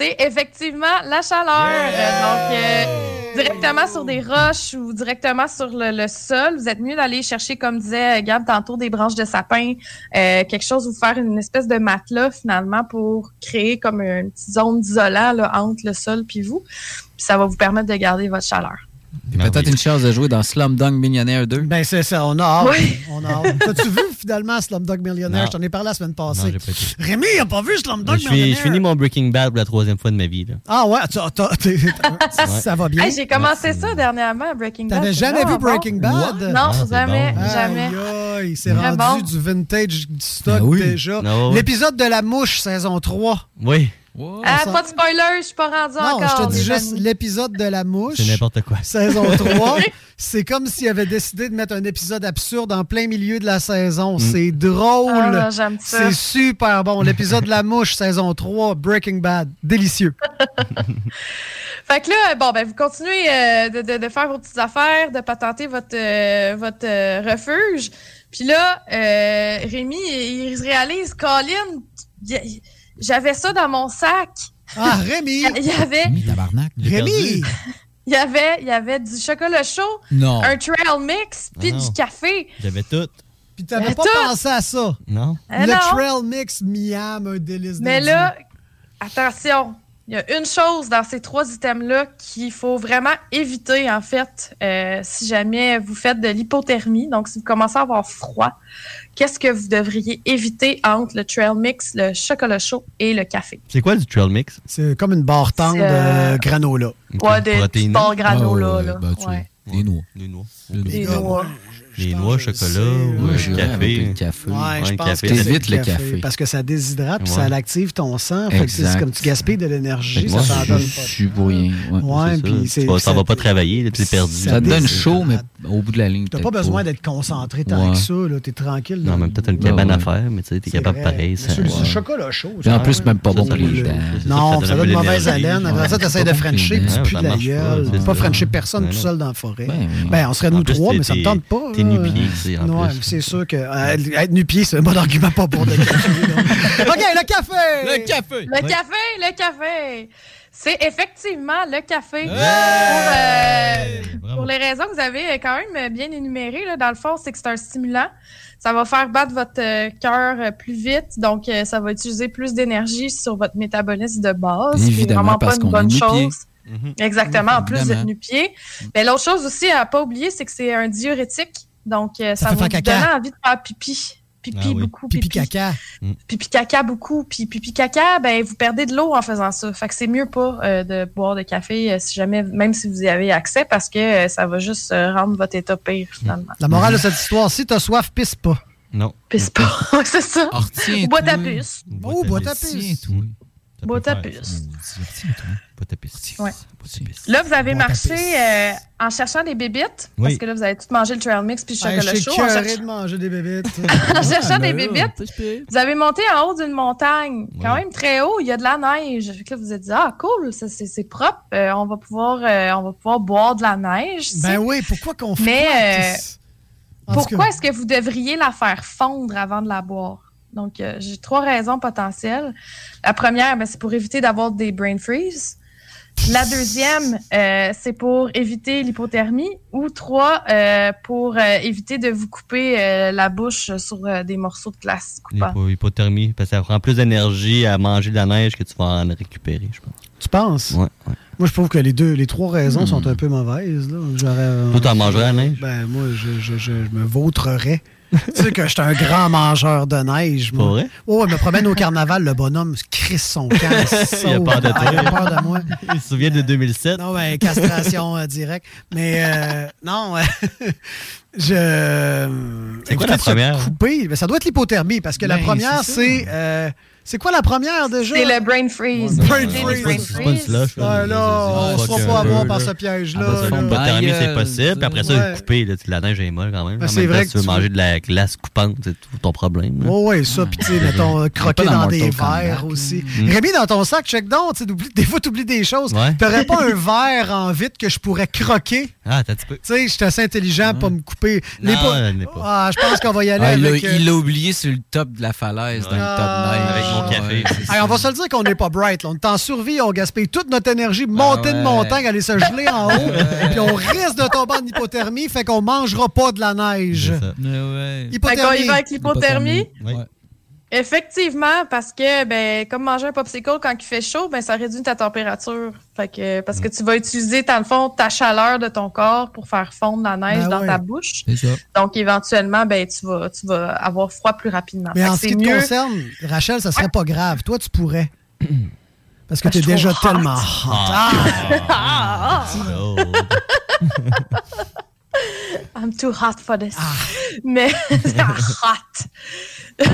c'est effectivement la chaleur. Euh, Donc, euh, directement sur des roches ou directement sur le, le sol, vous êtes mieux d'aller chercher, comme disait Gab tantôt, des branches de sapin, euh, quelque chose, vous faire une espèce de matelas finalement pour créer comme une petite zone d'isolant là, entre le sol puis vous. Puis ça va vous permettre de garder votre chaleur. Puis peut-être une chance de jouer dans Slumdog Millionnaire 2. Ben, c'est ça, on a hâte. Oui. On a hâte. T'as-tu vu finalement Slumdog Millionnaire? Non. Je t'en ai parlé la semaine Non, passée. j'ai pas été. Rémi, il a pas vu Slumdog Je finis, Millionnaire? je finis mon Breaking Bad pour la troisième fois de ma vie. Là. Ah ouais, t'as- t'as- t'es- t'as- ça va bien. Hey, J'ai commencé ça dernièrement, Breaking Bad. T'avais jamais vu bon. Breaking Bad? Non, Ah, c'est jamais, bon. jamais. Aïe, c'est rendu bon. du vintage du stock Ben oui. déjà. Non, oui. L'épisode de La Mouche, saison 3. Oui, Ah, pas de spoiler, je suis pas rendu Non, encore. je te dis juste l'épisode de La Mouche. c'est n'importe quoi. Saison 3, c'est comme s'il avait décidé de mettre un épisode absurde en plein milieu de la saison. C'est drôle. Ah, j'aime ça. c'est super bon. L'épisode de La Mouche, saison 3, Breaking Bad. Délicieux. Fait que là, bon, ben, vous continuez euh, de, de- de faire vos petites affaires, de patenter votre, euh, votre euh, refuge. Puis là, euh, Rémi, il il réalise, Colin, j'avais ça dans mon sac. Ah, Rémi! Il y avait, Rémi, tabarnak. Rémi! il y avait, il y avait du chocolat chaud, Non. un trail mix, puis Ah du café. J'avais tout. Puis t'avais Euh, pas tout. pensé à ça. Non. Euh, le non. trail mix Miam, un délice Mais là, attention, il y a une chose dans ces trois items-là qu'il faut vraiment éviter, en fait, euh, si jamais vous faites de l'hypothermie. Donc, si vous commencez à avoir froid, qu'est-ce que vous devriez éviter entre le trail mix, le chocolat chaud et le café? C'est quoi du trail mix? C'est comme une barre tendre euh, de granola. Ouais, des barres granola, là. ben, tu- Ouais. Des noix. Des noix. Des noix. Les noix, chocolat, ou Ouais, le café. le café. Ouais, je le pense café, que c'est- c'est T'évites le café. Parce que ça déshydrate, puis Ouais. ça l'active ton sang. Fait que c'est comme tu gaspilles de l'énergie, ça t'en donne je suis pour rien. Ouais. Ouais, C'est puis ça. c'est- vas- ça- va pas travailler, c'est perdu. Ça te donne chaud, mais au bout de la ligne. T'as pas besoin d'être concentré tant que ça, là. T'es tranquille. Non, même peut-être une cabane à faire, mais tu sais, t'es C'est capable pareil. Le ouais. chocolat chaud. Et en plus, même pas bon ça pour les dents. Non, ça donne de mauvaise haleine. Après ça, t'essayes de pas frencher, puis tu pues de la pas, gueule. c'est pas frencher personne tout seul dans la forêt. Ben, on serait nous trois, mais ça me tente pas. T'es là. nu-pied, tu sais, en Ouais, plus. c'est sûr que euh, être nu-pied, c'est un bon argument pas pour de café. OK, le café! Le café! Le café, le café! C'est effectivement le café. Pour, euh, pour les raisons que vous avez quand même bien énumérées, là, dans le fond, c'est que c'est un stimulant. Ça va faire battre votre euh, cœur euh, plus vite, donc euh, ça va utiliser plus d'énergie sur votre métabolisme de base. ce qui est Évidemment, vraiment parce pas une qu'on est bonne chose. Exactement. En plus, Évidemment. nu-pied. Mais l'autre chose aussi à pas oublier, c'est que c'est un diurétique. Donc, euh, Ça va vous donner envie de faire pipi. Pipi Ah oui. beaucoup, Pipi pipi caca. pipi caca beaucoup, puis pipi caca, ben vous perdez de l'eau en faisant ça. Fait que c'est mieux pas euh, de boire de café euh, si jamais, même si vous y avez accès, parce que euh, ça va juste euh, rendre votre état pire finalement. La morale de cette histoire, si t'as soif, pisse pas. Non. Pisse pas, c'est ça. Ah, retiens, Bois ta puce. Oh, bois ta puce. Ça. Pas ta pisse. Ouais. Pas ta pisse. Là, vous avez Bois marché euh, en cherchant des bébites, parce que là, vous avez tout mangé le trail mix puis le Hey, chocolat suis chaud. En, cherchant- de manger des bébites. en cherchant des ben là, bébites, vous avez monté en haut d'une montagne, quand même très haut, il y a de la neige. Fait que là, vous vous êtes dit, ah, cool, ça, c'est propre, euh, on, va pouvoir, euh, on va pouvoir boire de la neige. ben oui, pourquoi qu'on fait Mais, euh, Pourquoi est-ce que vous devriez la faire fondre avant de la boire? Donc, euh, j'ai trois raisons potentielles. La première, ben, c'est pour éviter d'avoir des brain freeze. La deuxième, euh, c'est pour éviter l'hypothermie. Ou trois, euh, pour euh, éviter de vous couper euh, la bouche sur euh, des morceaux de glace coupants. L'hypo- Hypothermie, parce que ça prend plus d'énergie à manger de la neige que tu vas en récupérer, je pense. tu penses? Ouais, ouais. Moi, je trouve que les deux, les trois raisons Hmm. sont un peu mauvaises. Là. J'aurais, Toi, t'en mangerais la neige? Ben, moi, je, je, je, je me vautrerais. Tu sais que je suis un grand mangeur de neige. Moi. Pas vrai? Oh, il me promène au carnaval, le bonhomme crisse son camp. Il a peur de Ah, il a toi. peur de moi. Il se souvient de 2007. Non, ben, castration euh, directe. Mais euh, non, euh, je. C'est quoi la première? Couper, ben, ça doit être l'hypothermie, parce que la Ben, première, c'est. C'est. euh, quoi la première déjà? C'est le brain freeze. Brain C'est le freeze. brain C'est pas une freeze. slush. Ah, là, on se fera pas avoir par ce piège-là. Là. L'hypothermie, c'est Bailleul, possible. Puis après ça, couper, là, la neige est molle quand même. Ah, En c'est vrai que tu veux manger de la glace coupante, c'est tout ton problème. Oh, ouais, ça, puis tu sais, mettons, euh, croquer dans des verres aussi. Mm. Rémi, dans ton sac, check donc, des fois, t'oublies des choses. T'aurais pas un verre en vitre que je pourrais croquer? Ah, t'as un petit peu. Tu sais, je suis assez intelligent pour me couper. Non. Ah, je pense qu'on va y aller Ah, il l'a- avec... euh, il l'a oublié sur le top de la falaise, dans le top Ah. neige. Mon café. Ça. on va se le dire qu'on n'est pas bright. Là. On est en survie, on gaspille toute notre énergie, monter ouais. une montagne, aller se geler en haut, puis on risque de tomber en hypothermie, fait qu'on mangera pas de la neige. C'est ça. Ouais, ouais. Fait qu'on y Hypothermie. va avec l'hypothermie? Oui. Ouais. Effectivement, parce que ben comme manger un popsicle quand il fait chaud, ben ça réduit ta température. Fait que parce que tu vas utiliser dans le fond ta chaleur de ton corps pour faire fondre la neige Ben dans ouais. ta bouche. C'est ça. Donc éventuellement ben tu vas tu vas avoir froid plus rapidement. Mais Fait en que ce qui te mieux. concerne, Rachel, ça serait pas grave. Toi, tu pourrais. Parce que que je déjà tellement hot. hot. Ah, ah. I'm too hot for this. Ah. Mais hot.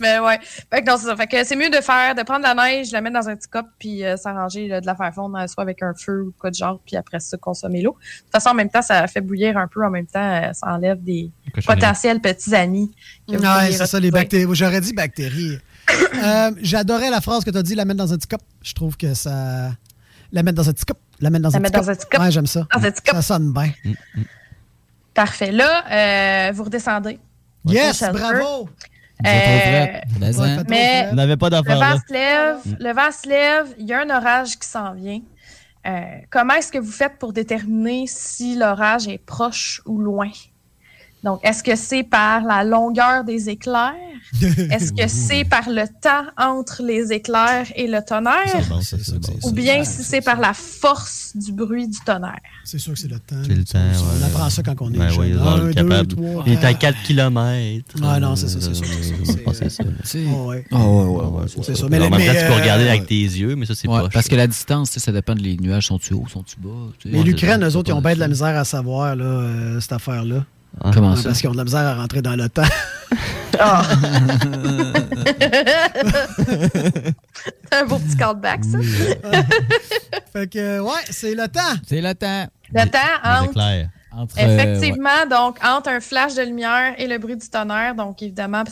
Mais ouais. Fait que non, c'est ça. Fait que c'est mieux de faire, de prendre la neige, de la mettre dans un petit cup, puis euh, s'arranger, là, de la faire fondre, euh, soit avec un feu ou quoi de genre, puis après ça, consommer l'eau. De toute façon, en même temps, ça fait bouillir un peu, en même temps, euh, ça enlève des Cochonnerie. potentiels petits amis. vous Ouais, c'est ça, les bactéries. J'aurais dit bactéries. Euh, J'adorais la phrase que tu as dit, la mettre dans un petit cup. Je trouve que ça. La mettre dans un petit cup. La mettre dans, La un, mettre petit dans un cup. petit cup. Ouais, j'aime ça. Dans un petit cup. Ça sonne bien. Parfait. Là, euh, vous redescendez. Yes, bravo! Euh, Mais, Ouais, hein. On n'avait pas Le vent se lève, le vent se lève, il y a un orage qui s'en vient. Euh, comment est-ce que vous faites pour déterminer si l'orage est proche ou loin? Donc, est-ce que c'est par la longueur des éclairs? Est-ce que c'est par le temps entre les éclairs et le tonnerre? Ou bien si c'est par la force du bruit du tonnerre? C'est sûr que c'est le temps. C'est le temps, On apprend ça quand on est Ben jeune. Un, deux, trois. Il est à 4 km. Ah non, c'est ça, c'est sûr. C'est ça. C'est ça. Mais en même mais, temps, tu peux euh, regarder avec tes yeux, mais ça, c'est pas parce que la distance, ça dépend de les nuages. Sont-tu hauts, sont-tu bas? Mais l'Ukraine, eux autres, ils ont pas bien de la misère à savoir là, euh, cette affaire-là. Comment Ouais, ça? Parce qu'ils ont de la misère à rentrer dans le temps. Ah! c'est un beau petit callback, ça. fait que, ouais, c'est le temps. C'est le temps. Le temps entre euh, Effectivement, donc entre un flash de lumière et le bruit du tonnerre, donc évidemment,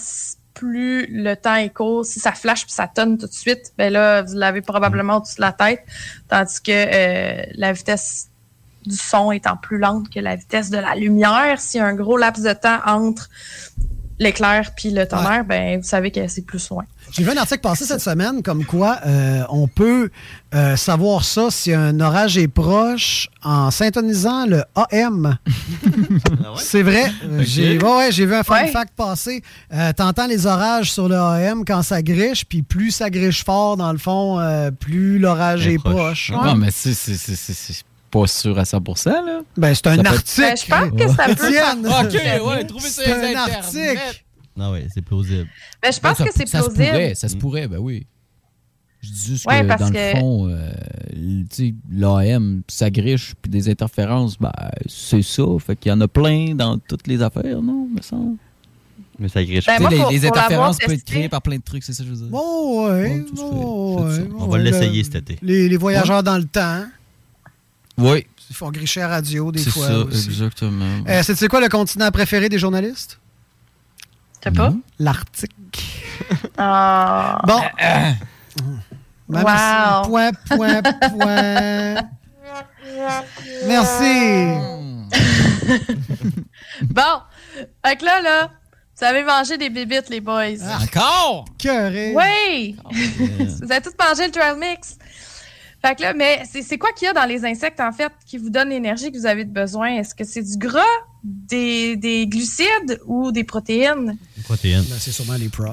plus le temps est court, si ça flash puis ça tonne tout de suite, ben là, vous l'avez probablement au-dessus de la tête, tandis que euh, la vitesse du son étant plus lente que la vitesse de la lumière, s'il y a un gros laps de temps entre l'éclair puis le tonnerre, ben vous savez que c'est plus loin. J'ai vu un article passer cette semaine comme quoi euh, on peut euh, savoir ça si un orage est proche en syntonisant le AM. C'est vrai. Euh, Ok. J'ai ouais, ouais, j'ai vu un fun Ouais. fact passer. Euh, T'entends les orages sur le AM quand ça griche, puis plus ça griche fort, dans le fond, euh, plus l'orage est proche. Non, mais c'est- pas sûr à 100 là. Ben, c'est un Ça peut- article. Ben, je pense que ça peut faire- OK, ouais, trouvez ça C'est un Internet. article. Non, oui, c'est plausible. Ben, je pense Ça- que c'est Ça se plausible. pourrait, ça se pourrait, ben oui. Je dis juste Ouais, que parce dans que- le fond, euh, tu sais, l'AM, ça griche, puis des interférences, ben, c'est ça. Fait qu'il y en a plein dans toutes les affaires, non, me semble. Mais ça griche. Ben, moi, les, pour- les pour l'avoir interférences peuvent être créées par plein de trucs, c'est ça que je veux dire. Bon, ouais. se bon, ouais, On va le- l'essayer cet été. Les, les voyageurs dans le temps. Oui. Ils font gricher à radio des C'est fois. ça, aussi. exactement. Euh, c'est quoi le continent préféré des journalistes? Je sais pas. L'Arctique. Ah. Bon. Wow. Merci. Point, point, point. Merci. Bon, fait que là, là, vous avez mangé des bébites, les boys. Encore? Cœuré. Oui! vous avez tous mangé le trail mix. Fait que là, mais c'est quoi qu'il y a dans les insectes, en fait, qui vous donne l'énergie que vous avez besoin? Est-ce que c'est du gras, des, des glucides ou des protéines? Protéines. Ben, c'est sûrement les prots.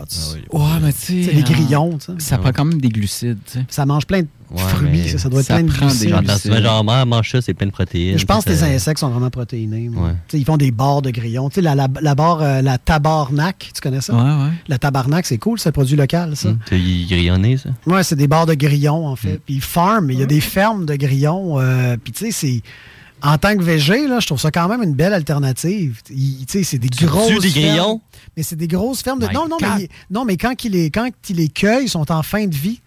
Ouais, mais tu sais. C'est les euh, grillons, tu sais. Ça prend quand même des glucides, tu sais. Ça mange plein de Ouais, fruits, ça, ça doit être ça plein de prend des glucides. glucides. Genre, Ah, mange ça, c'est plein de protéines. Je pense que les insectes sont vraiment protéinés. Ouais. Tu sais, Ils font des barres de grillons. Tu sais, la, la, la barre, euh, la tabarnak, tu connais ça? Ouais, ouais. La tabarnak, c'est cool, c'est un produit local, ça. C'est grillonné, ça? Ouais, c'est des barres de grillons, en fait. Puis ils farment, il y a des fermes de grillons. euh, puis tu sais, c'est. En tant que VG, là, je trouve ça quand même une belle alternative. Il- Tu sais, c'est des grosses. des fermes. grillons? Mais c'est des grosses fermes de. My Non, non, God. mais, non, mais quand ils les, quand ils les cueillent, ils sont en fin de vie.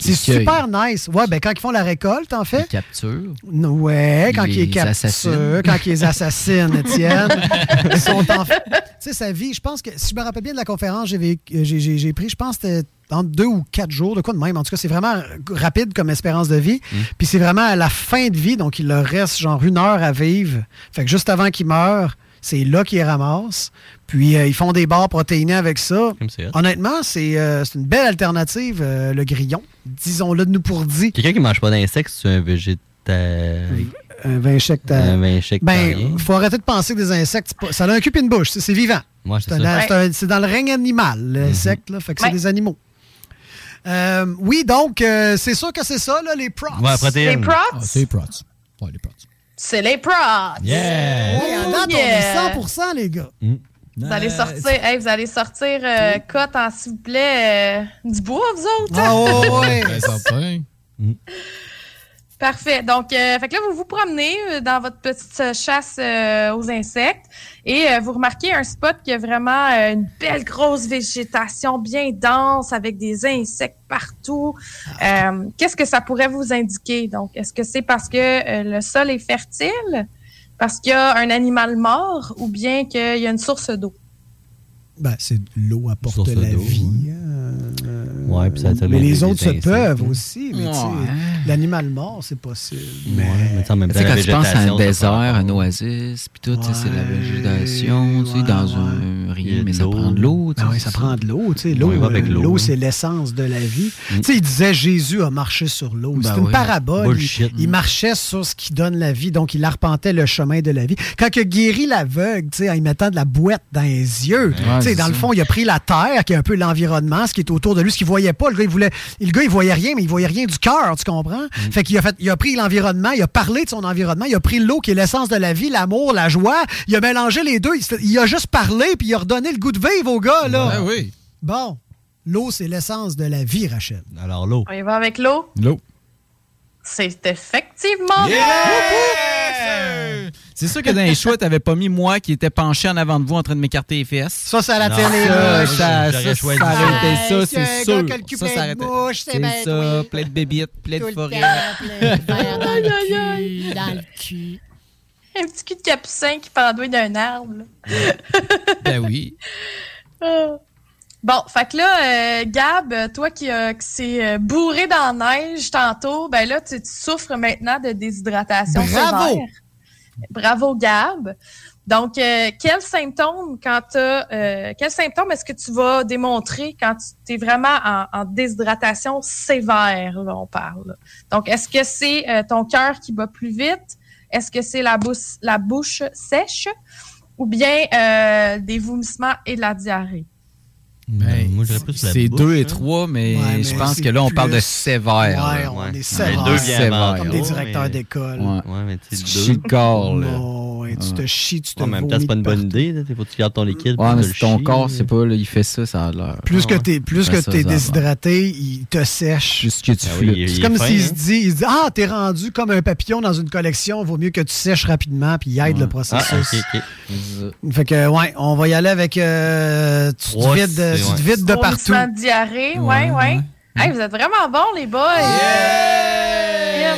C'est super nice. Ouais, ben quand ils font la récolte, en fait. captures. Ouais, quand ils capturent, quand ils assassinent, Étienne. ils sont en... Tu sais, sa vie, je pense que, si je me rappelle bien de la conférence, j'ai j'ai pris, je pense, que c'était entre deux ou quatre jours, de quoi de même. En tout cas, c'est vraiment rapide comme espérance de vie. Puis c'est vraiment à la fin de vie, donc il leur reste genre une heure à vivre. Fait que juste avant qu'ils meurent, c'est là qu'ils ramassent. Puis euh, ils font des barres protéinées avec ça. Honnêtement, c'est euh, c'est une belle alternative, euh, le grillon. Disons-le de nous pour dit. Quelqu'un qui mange pas d'insectes, c'est un végétarien. Un vin chèque, Un vin végétarien. Ben, faut arrêter de penser que des insectes, c'est pas- ça a un cul et une bouche, c'est vivant. Moi, c'est dans le règne animal, l'insecte, là, fait que c'est des animaux. Euh, oui, donc, euh, c'est sûr que c'est ça, là, les prots. Les prots? Ah, c'est les prots. Ouais, les prots. C'est les prots! Yeah! À Oh, yeah. on est 100 les gars. Vous allez sortir, hey, vous allez sortir euh, cote en s'il vous plaît euh, du bois, vous autres. Ah, ouais, ouais. Ben, certain. Parfait. Donc, euh, fait que là, vous vous promenez euh, dans votre petite euh, chasse euh, aux insectes et euh, vous remarquez un spot qui a vraiment euh, une belle grosse végétation bien dense avec des insectes partout. Euh, Qu'est-ce que ça pourrait vous indiquer? Donc, est-ce que c'est parce que euh, le sol est fertile, parce qu'il y a un animal mort ou bien qu'il y a une source d'eau? Ben, c'est l'eau apporte la vie. Ouais. Ouais, puis ça attire mais les- autres se peuvent aussi. Mais l'animal mort, c'est possible. Ouais, mais tu sais, en même temps, quand tu penses à un désert, un oasis, puis tout, tu sais, c'est la végétation, tu sais, ouais, dans ouais. un Mais rien, mais ça prend de l'eau. Ah oui, ça prend de l'eau. tu sais. L'eau, hein. c'est l'essence de la vie. Mm. Tu sais, il disait Jésus a marché sur l'eau. Ben c'est une oui. parabole. Bullshit. Il, il marchait sur ce qui donne la vie, donc il arpentait le chemin de la vie. Quand il a guéri l'aveugle, tu sais, en y mettant de la boîte dans les yeux, tu sais, c'est dans le fond, il a pris la terre, qui est un peu l'environnement, ce qui est autour de lui, ce qu'il voyait pas. Le gars, il voulait, le gars, il voyait rien, mais il voyait rien du cœur, tu comprends? Mm. Fait qu'il a fait, il a pris l'environnement, il a parlé de son environnement, il a pris l'eau qui est l'essence de la vie, l'amour, la joie, il a mélangé les deux, il a juste parlé, puis il a redonné le goût de vivre au gars, là. Ouais, oui. Bon, l'eau, c'est l'essence de la vie, Rachel. Alors, l'eau. On y va avec l'eau? L'eau. C'est effectivement C'est sûr que dans les choix, t'avais pas mis moi qui était penché en avant de vous en train de m'écarter les fesses. Ça, ça la Non. télé, Ça, là. ça, ça, choisi ça ça. aurait été ça, c'est c'est gars sûr. Ça, ça aurait été- c'est C'est ben ça, plein de bébites, plein de forêts. dans le cul. un petit cul de capucin qui pendouille d'un arbre. Ben oui. Ah. Bon, fait que là, euh, Gab, toi qui, euh, qui s'est euh, bourré dans la neige tantôt, ben là, tu, tu souffres maintenant de déshydratation Bravo! sévère. Bravo, Gab. Donc, euh, quels symptômes quand quels symptômes est-ce que tu vas démontrer quand tu es vraiment en, en déshydratation sévère, là, on parle. Donc, est-ce que c'est ton cœur qui bat plus vite? Est-ce que c'est la bouche, sèche? Ou bien euh, des vomissements et de la diarrhée? Ben, moi, j'aurais plus la C'est bouche, deux et hein. trois, mais, Ouais, je pense que là, on parle de sévère. Ouais, on est Les sévère. deux viennent sévères. avant Comme des directeurs mais- d'école. Ouais. Ouais, mais tu sais, Tu deux. chies le corps, là. Oh, tu te chies, tu te En même temps, c'est pas une bonne partout. idée. Il faut que tu gardes ton liquide. Ouais, mais ton corps, c'est pas, là, il fait ça, ça a l'air. Plus que t'es plus que t'es déshydraté, il te sèche. Juste que tu Ah flûtes. C'est comme hein. s'il se dit, il se dit Ah, t'es rendu comme un papillon dans une collection, vaut mieux que tu sèches rapidement, puis il aide le Ah, processus. ok, ok. Fait que, ouais, on va y aller avec. euh, tu vides, de- c'est- tu te ouais. vides de partout. De diarrhée, ouais, ouais. Hey, vous êtes vraiment bons, les boys! Yeah!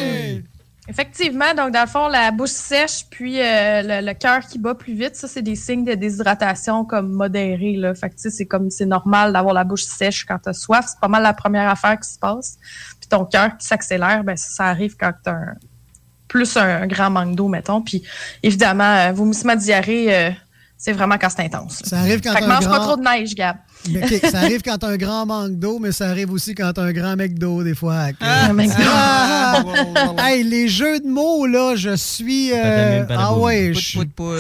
Effectivement, donc dans le fond, la bouche sèche puis euh, le, le cœur qui bat plus vite, ça c'est des signes de déshydratation comme modérée là. Fait que tu sais, c'est comme c'est normal d'avoir la bouche sèche quand t'as soif, c'est pas mal la première affaire qui se passe. Puis ton cœur qui s'accélère, ben ça, ça arrive quand t'as un, plus un, un grand manque d'eau mettons. Puis évidemment, euh, vomissement de diarrhée, euh, c'est vraiment quand c'est intense. Ça arrive quand Fait que mange pas trop de neige, Gab. Ça arrive quand t'as un grand manque d'eau, mais ça arrive aussi quand t'as un grand mec d'eau, des fois. avec, euh, Un McDo. Ah! hey, les jeux de mots, là, je suis. euh, ah ouais, je suis. pout, pout.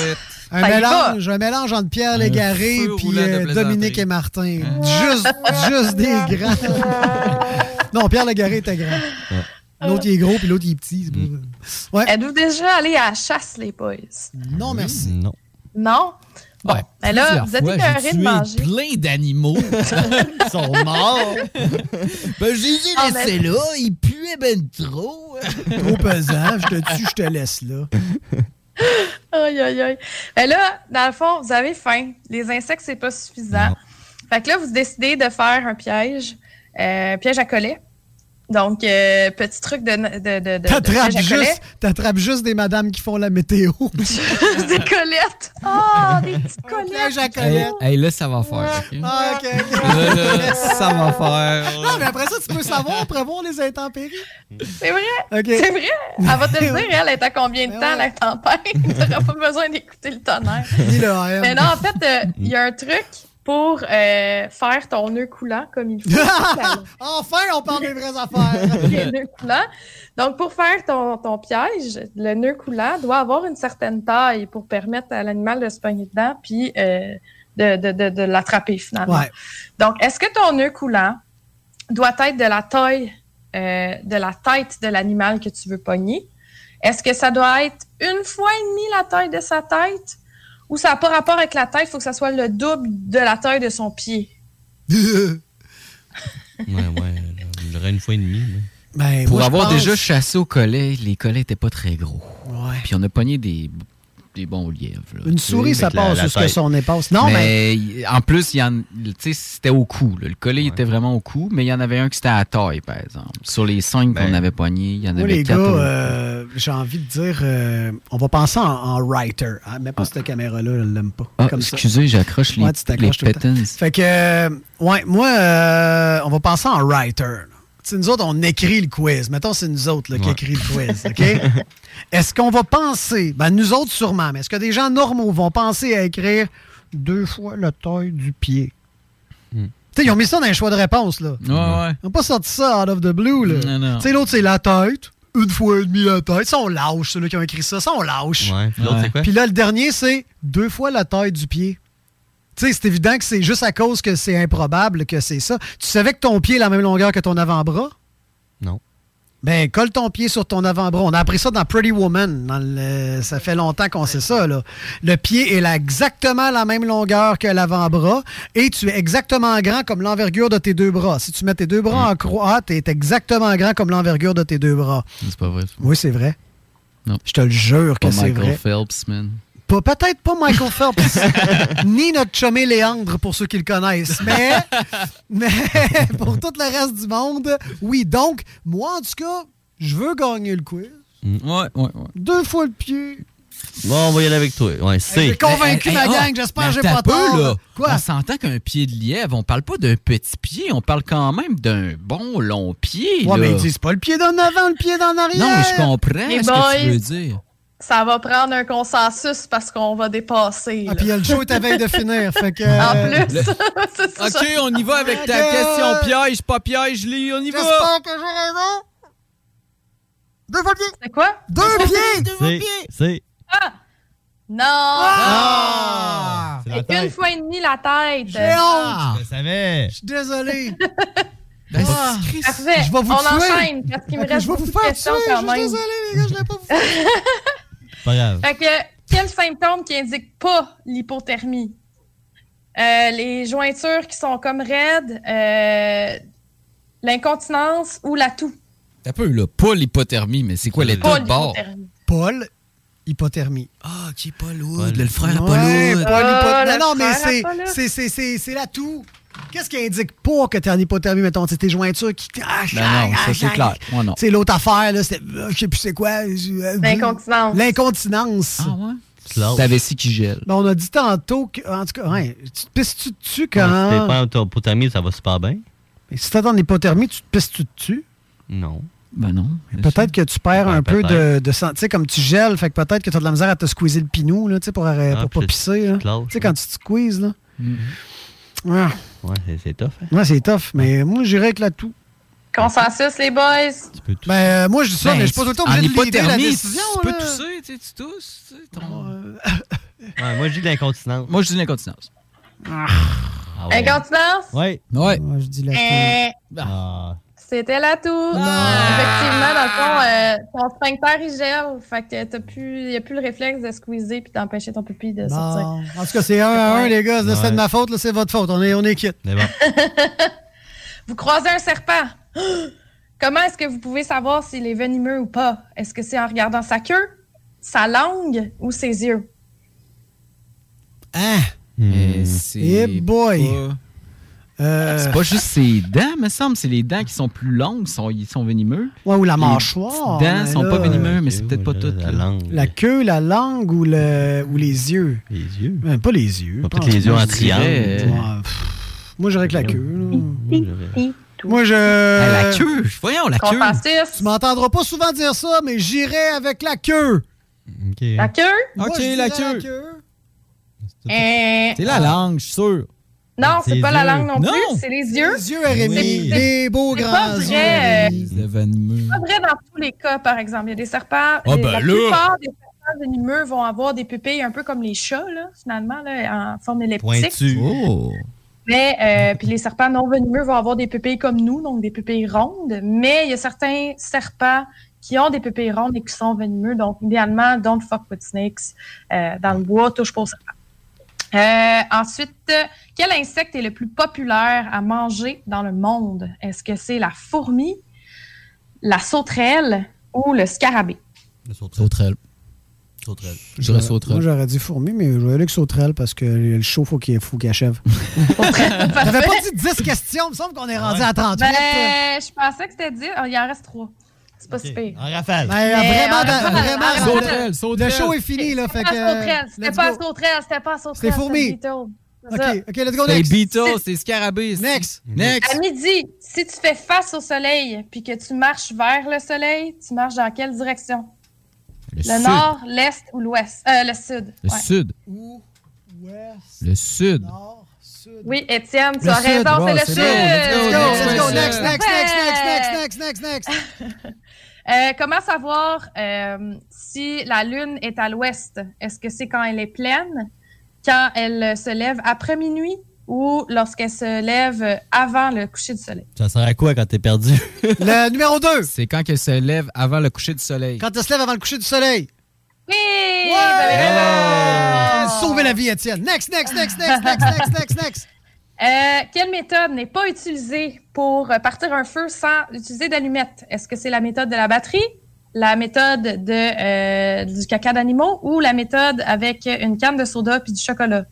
Un Ça y mélange, un mélange entre Pierre Légaré puis euh. Dominique et Martin. Juste, juste des grands. non, Pierre Légaré était grand. L'autre, il est gros, puis l'autre, il est petit. Ouais. Êtes-vous déjà allé à la chasse, les boys? Non, merci. Non. Non? Bon, Ouais, ben là, vous êtes j'ai de manger. plein d'animaux. Ils sont morts. ben, je les ai Ah, laissés mais- là. Ils puaient ben trop. Trop pesant. Je te tue, je te laisse là. Aïe, aïe, aïe. Ben là, dans le fond, vous avez faim. Les insectes, c'est pas suffisant. Fait que là, vous décidez de faire un piège. Euh, piège à collet. Donc, euh, petit truc de, de, de, T'attrapes juste, t'attrapes juste des madames qui font la météo. Des collettes. Oh, des petites à Hey, hey, là, ça va faire. ok? Ah, ok, ok. Là, là, ça va faire. Non, mais après ça, tu peux savoir, prévoir les intempéries. C'est vrai. C'est vrai. Elle va te le dire, elle est à combien de temps, ouais. la tempête? T'auras pas besoin d'écouter le tonnerre. Mais non, en fait, euh, il y a un truc pour euh, faire ton nœud coulant comme il faut. enfin, on parle des vraies affaires. les nœuds coulants. Donc, pour faire ton, ton piège, le nœud coulant doit avoir une certaine taille pour permettre à l'animal de se pogner dedans puis euh, de, de, de, de l'attraper finalement. Ouais. Donc, est-ce que ton nœud coulant doit être de la taille euh, de la tête de l'animal que tu veux pogner? Est-ce que ça doit être une fois et demie la taille de sa tête? Ou ça n'a pas rapport avec la tête, il faut que ça soit le double de la taille de son pied? Ouais, ouais. J'aurais une fois et demie. Ben, Pour moi, avoir pense- déjà chassé au collet, les collets étaient pas très gros. Ouais. Puis on a pogné des, des bons lièvres. là, Une souris, ça passe taille. son nez passe. Non, mais. mais en plus, il y en, tu sais, c'était au cou. là. Le collet était vraiment au cou, mais il y en avait un qui c'était à la taille, par exemple. Sur les cinq Ben, qu'on avait pognés, il y en Moi, avait les gars, quatre. au- euh, j'ai envie de dire, euh, on va penser en, en writer. Hein? Mais pas cette caméra-là, elle l'aime pas. Ah, Comme ça. excusez, j'accroche les, Ouais, tu les. Fait que, euh, ouais, moi, euh, on va penser en writer. là. Sais, nous autres, on écrit le quiz. Mettons, c'est nous autres là, qui Ouais. écrit le quiz, OK? est-ce qu'on va penser, ben nous autres sûrement, mais est-ce que des gens normaux vont penser à écrire deux fois la taille du pied? Tu sais, ils ont mis ça dans les choix de réponse, là. Ouais, ouais. Ils n'ont pas sorti ça out of the blue, là. Tu l'autre, c'est la tête. Une fois et demi la tête. Ça, on lâche, ceux-là qui ont écrit ça. Ça, on lâche. Ouais. C'est? Puis là, le dernier, c'est deux fois la taille du pied. Tu sais, c'est évident que c'est juste à cause que c'est improbable que c'est ça. Tu savais que ton pied est la même longueur que ton avant-bras? Non. Ben, colle ton pied sur ton avant-bras. On a appris ça dans Pretty Woman. dans le- ça fait longtemps qu'on sait ça. Là. Le pied est là exactement la même longueur que l'avant-bras et tu es exactement grand comme l'envergure de tes deux bras. Si tu mets tes deux bras en croix, tu es exactement grand comme l'envergure de tes deux bras. C'est pas vrai. Oui, c'est vrai. Non. Je te le jure que c'est Michael vrai. Phelps, man. Pas- Peut-être pas Michael Phelps, ni notre chumé Léandre pour ceux qui le connaissent, mais, mais pour tout le reste du monde, oui. Donc, moi, en tout cas, je veux gagner le quiz. Ouais, ouais, ouais. Deux fois le pied. Bon, on va y aller avec toi. Ouais, c'est. J'ai convaincu Hey, ma gang, oh, j'espère que j'ai pas un peu, tort. là. Quoi? On s'entend qu'un pied de lièvre, on parle pas d'un petit pied, on parle quand même d'un bon long pied. Ouais, là. mais ils disent pas le pied d'en avant, le pied d'en arrière. Non, mais je comprends ce que tu veux dire. Ça va prendre un consensus parce qu'on va dépasser. Ah, puis il y a le show est à veille de finir. Fait que, En euh, plus, c'est ça. Ok, on y va avec ta question piège, pas piège, Lee, on y va. J'espère que j'ai raison. Deux fois le pied. C'est quoi? Deux pieds. C'est. C'est. Ah! Non! Ah! C'est la Et une fois et demie la tête. J'ai honte. Je le savais. Je suis désolé. Ben, Ah. Chris, Parfait. Je vais vous On tuer. enchaîne parce qu'il me reste je vais vous faire tuer. Je suis désolé, les gars, je l'ai pas vous Pas grave. Fait que, quel symptôme qui indique pas l'hypothermie? Euh, les jointures qui sont comme raides, euh, l'incontinence ou la toux? T'as peu, là. Pas l'hypothermie, mais c'est quoi l'état Pas de bord? l'hypothermie. Paul, hypothermie. Ah, qui est pas Paul. lourd. Le frère. Paul, hypo- le Non, non, mais Paul, c'est la toux. Qu'est-ce qui indique pas que t'es en hypothermie, mettons? C'est tes jointures qui. Ah, Ben non, ça c'est clair. Moi non. C'est l'autre affaire, là, c'était. Je sais plus c'est quoi. euh, L'incontinence. L'incontinence. Ah ouais? Ta vessie qui gèle. Ben, on a dit tantôt que. En tout cas, ouais, tu te pisses-tu dessus Si t'es quand. pas en hypothermie, ça va super bien. Mais Si t'es en hypothermie, tu te pisses-tu dessus? Non. Ben non. Peut-être que tu perds Ouais, un peu de, de. Tu sais, comme tu gèles, fait que peut-être que tu as de la misère à te squeezer le pinou, là, tu sais, pour, arrêter- Ah, pour pas pisser. Tu sais, quand tu te squeezes, là. Ouais, Ouais, c'est- tough. hein. ouais c'est tough, mais moi, j'irais avec la toux. Consensus, les boys? Tu peux tout. Ben, euh, moi, je dis ça, mais je suis pas tout le temps en obligé de leader la hypothermie, décision. tu peux tousser, tu sais, tu tousses. tu sais, ton- Ouais, moi, je dis de l'incontinence. Moi, je dis l'incontinence. Ah ouais. Incontinence? Ouais. Ouais. Moi, je dis la toux. Euh, Ah. C'était la toux. Effectivement, dans le fond, euh, ton sphincter, il gèle. Fait que t'as plus, il n'y a plus le réflexe de squeezer puis d'empêcher ton pupille de sortir. En tout cas, c'est un à un, les gars. Là, c'est de ma faute, là, c'est votre faute. On est, on est quitte. Mais bon. Vous croisez un serpent. Comment est-ce que vous pouvez savoir s'il est venimeux ou pas? Est-ce que c'est en regardant sa queue, sa langue ou ses yeux? Hein? Mais c'est. Eh boy. pas- Euh, C'est pas juste ses dents, me semble. C'est les dents qui sont plus longues, sont, ils sont venimeux. ouais, ou la Les mâchoire. petites dents mais sont là, pas venimeux, mais c'est peut-être pas là, toutes. La là. langue. La queue, la langue ou, le, ou les yeux? Les yeux. Ben, pas les yeux. Pas Pas peut-être les yeux en triangle. dirais, euh, Moi, j'irais avec la queue. là. J'aurais- Moi, je. La queue, voyons, la queue. Tu m'entendras pas souvent dire ça, mais j'irai avec la queue. La queue? Moi, Ok, la queue. Euh, C'est la langue, je suis sûr. Non, C'est pas la langue non, Non. plus, c'est les yeux. Les yeux, Rémi. Les beaux grands pas yeux. C'est venimeux. pas vrai dans tous les cas, par exemple. Il y a des serpents. Ah, les- ben la là. plupart des serpents venimeux vont avoir des pupilles un peu comme les chats, là, finalement, là, en forme elliptique. Pointu. Oh. Mais euh, puis les serpents non venimeux vont avoir des pupilles comme nous, donc des pupilles rondes. Mais il y a certains serpents qui ont des pupilles rondes et qui sont venimeux. Donc, idéalement, don't fuck with snakes. Euh, dans le bois, touche pas aux serpents. Euh, ensuite, quel insecte est le plus populaire à manger dans le monde? Est-ce que c'est la fourmi, la sauterelle ou le scarabée? Le sauterelle. Sauterelle. Sauterelle. Je dirais Moi, sauterelle. j'aurais dit fourmi, mais je vais aller avec sauterelle parce que le show, faut qu'il faut qu'il achève. T'avais pas dit 10 questions, il me semble qu'on est rendu à 38. Ben, je pensais que c'était 10. Ah, il en reste 3. C'est pas si pire. En rafale. Ben, Mais, vraiment, euh, euh, vraiment, euh, le- Sauterelle, le sauterelle. show est fini, là. Fait C'était pas que, sauterelle, c'était let's pas go. sauterelle, c'était pas fourmi. C'est ça. OK, OK, let's go C'est next. Beatles, c'est Scarabée. c'est- Next. Next. À midi, si tu fais face au soleil puis que tu marches vers le soleil, tu marches dans quelle direction? Le Le sud. nord, l'est ou l'ouest? Euh, le sud. Le ouais. sud. Ou Le sud. Oui, Étienne, tu Le as sud. raison, Wow, c'est le c'est sud. bon. Let's go, Let's go, Ouais. next, next, next, Ouais. next, next, next, next, next. Euh, comment savoir euh, si la Lune est à l'ouest? Est-ce que c'est quand elle est pleine, quand elle se lève après minuit ou lorsqu'elle se lève avant le coucher du soleil? Ça sert à quoi quand t'es perdu? Le numéro 2. C'est quand qu'elle se lève avant le coucher du soleil. Quand elle se lève avant le coucher du soleil. Oui! vous avez raison. Sauver la vie, Étienne. Next, next, next, next, next, next, next, next. Euh, quelle méthode n'est pas utilisée pour partir un feu sans utiliser d'allumette? Est-ce que c'est la méthode de la batterie, la méthode de, euh, du caca d'animaux ou la méthode avec une canne de soda puis du chocolat?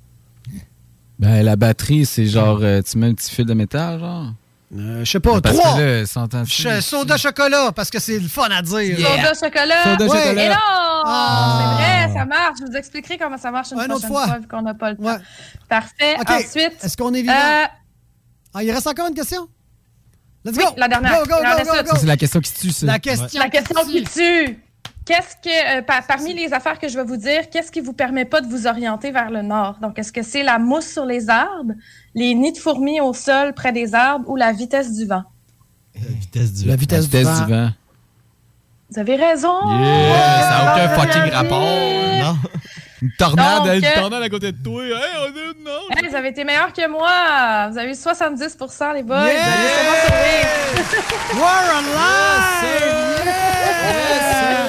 Ben, la batterie, c'est genre, euh, tu mets un petit fil de métal, genre? Euh, je sais pas, Parce trois. que là, Ch- Soda chocolat, parce que c'est le fun à dire. Soda chocolat. Soda Ouais. chocolat. Et non! Ah. C'est vrai, ça marche. Je vous expliquerai comment ça marche une autre prochaine fois. fois, vu qu'on n'a pas le temps. Parfait. Ensuite. Est-ce qu'on est vivant? euh, Ah, il reste encore une question? Let's oui, go! la dernière. Go, go, go, go, c'est la question qui tue, ça. La question. La question qui tue. Qu'est-ce que, euh, par- parmi les affaires que je vais vous dire, qu'est-ce qui vous permet pas de vous orienter vers le nord? Donc, est-ce que c'est la mousse sur les arbres, les nids de fourmis au sol près des arbres ou la vitesse du vent? La vitesse du La vitesse, La vitesse du vent. Vous avez raison! Yeah, ça n'a aucun fucking rapport. Non? Une tornade, Donc, une euh, tornade à côté de toi. Hey, on est non. Hey, vous avez été meilleurs que moi! Vous avez eu 70 les boys! Yeah! Vous sûrement. We're alive!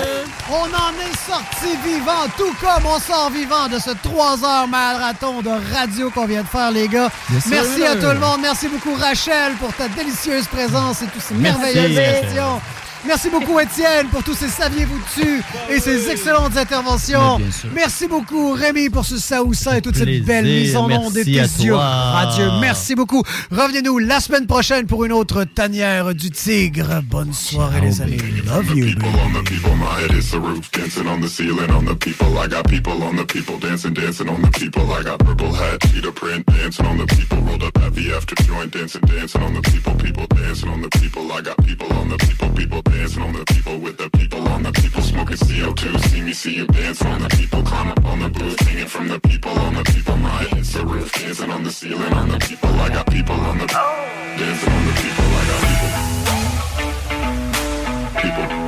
On en est sorti vivant, tout comme on sort vivant de ce 3 heures marathon de radio qu'on vient de faire, les gars. Yes. Merci à tout le monde. Merci beaucoup, Rachel, pour ta délicieuse présence et toutes ces Merci, merveilleuses questions. Merci beaucoup, Étienne, pour tous ces saviez-vous dessus et ces excellentes interventions. Merci beaucoup, Rémi, pour ce saoussa et toute cette belle mise en onde de Merci tes à yeux toi. radieux. Merci beaucoup. Revenez-nous la semaine prochaine pour une autre tanière du tigre. Bonne soirée, les amis. Love you. people on the people, my head is the roof, dancing on the ceiling on the people. I got people on the people, dancing, dancing on the people. I got purple hat, cheetah print, dancing on the people. Rolled up heavy after joint, dancing, dancing on the people, people dancing on the people. I got people on the people, people dancing on the people with the people on the people, smoking CO2. See me, see you dancing on the people, climb up on the booth, hanging from the people on the people. My head is the roof, dancing on the ceiling on the people. I got people on the dancing on the people. I got people. People. People.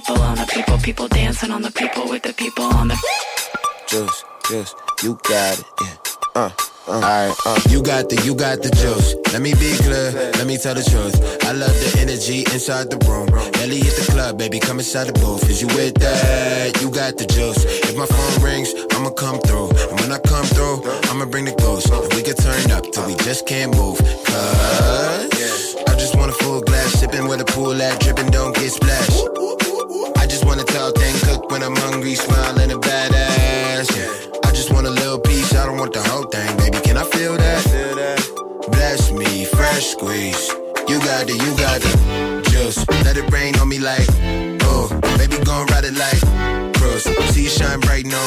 People. I on the people. People dancing on the people with the people on the. Juice, juice, you got it, yeah. Uh, uh, alright, uh. You got the, you got the juice. Let me be clear, let me tell the truth. I love the energy inside the room. Nelly hit the club, baby, come inside the booth. Is you with that? You got the juice. If my phone rings, I'ma come through. And when I come through, I'ma bring the ghost. And we get turned up till we just can't move. Cause just want a full glass, sipping with a pool at, dripping, don't get splashed. I just want a tall thing, cook when I'm hungry, smiling a badass. I just want a little piece, I don't want the whole thing, baby. Can I feel that? Bless me, fresh squeeze. You got the, you got the juice. Let it rain on me like, oh, baby, gon' ride it like pros. See you shine bright, no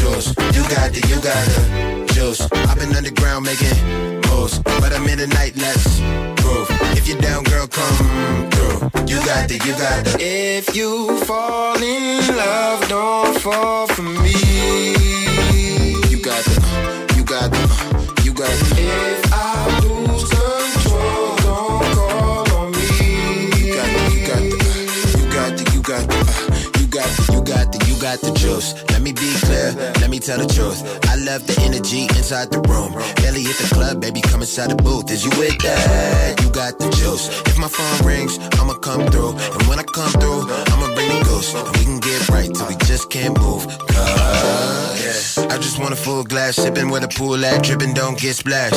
juice. You got the, you got the juice. I've been underground making moves, but I'm in the night, let's move. If you're down, girl, come through. You got the, you got the. If you fall in love, don't fall for me. You got the, you got the, you got the. If I lose control, don't call on me. You got the, you got the, you got the, you got the, you got the, you got the, you got the juice. Let me let me tell the truth. I love the energy inside the room. Barely hit the club, baby, come inside the booth. Is you with that? You got the juice. If my phone rings, I'ma come through. And when I come through, I'ma bring the goose. And we can right till we just can't move. Cause I just want a full glass, sipping with a pool at, dripping, don't get splashed.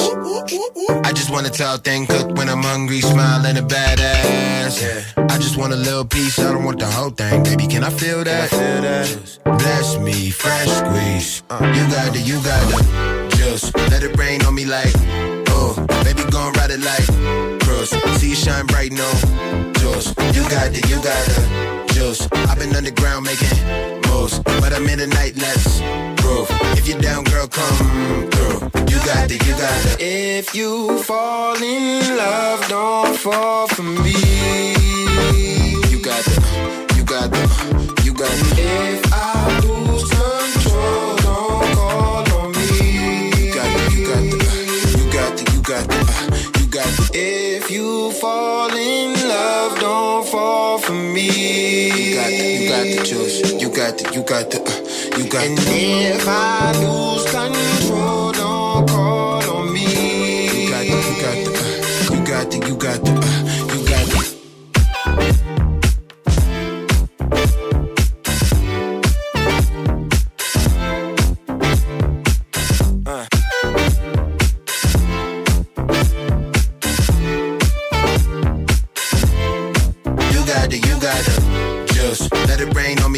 I just want a tall thing, cooked when I'm hungry, smiling a badass. I just want a little piece, I don't want the whole thing, baby. Can I feel that? Bless me, fresh squeeze. You got the, you got the juice. Let it rain on me like, oh, baby, gon' ride it like pros. See you shine bright, no juice. You got the, you got the juice. I've been underground making moves, but I'm in the night, let's groove. If you're down, girl, come through. You got the, you got the. If you fall in love, don't fall for me. You got the, you got the, you got the. If I lose control, don't call on me. You got the, you got the, you got the, you got the, you got the. If you fall in don't fall for me. You got the, you got the juice. You got the, you got the, uh, you got and the. And if I lose control,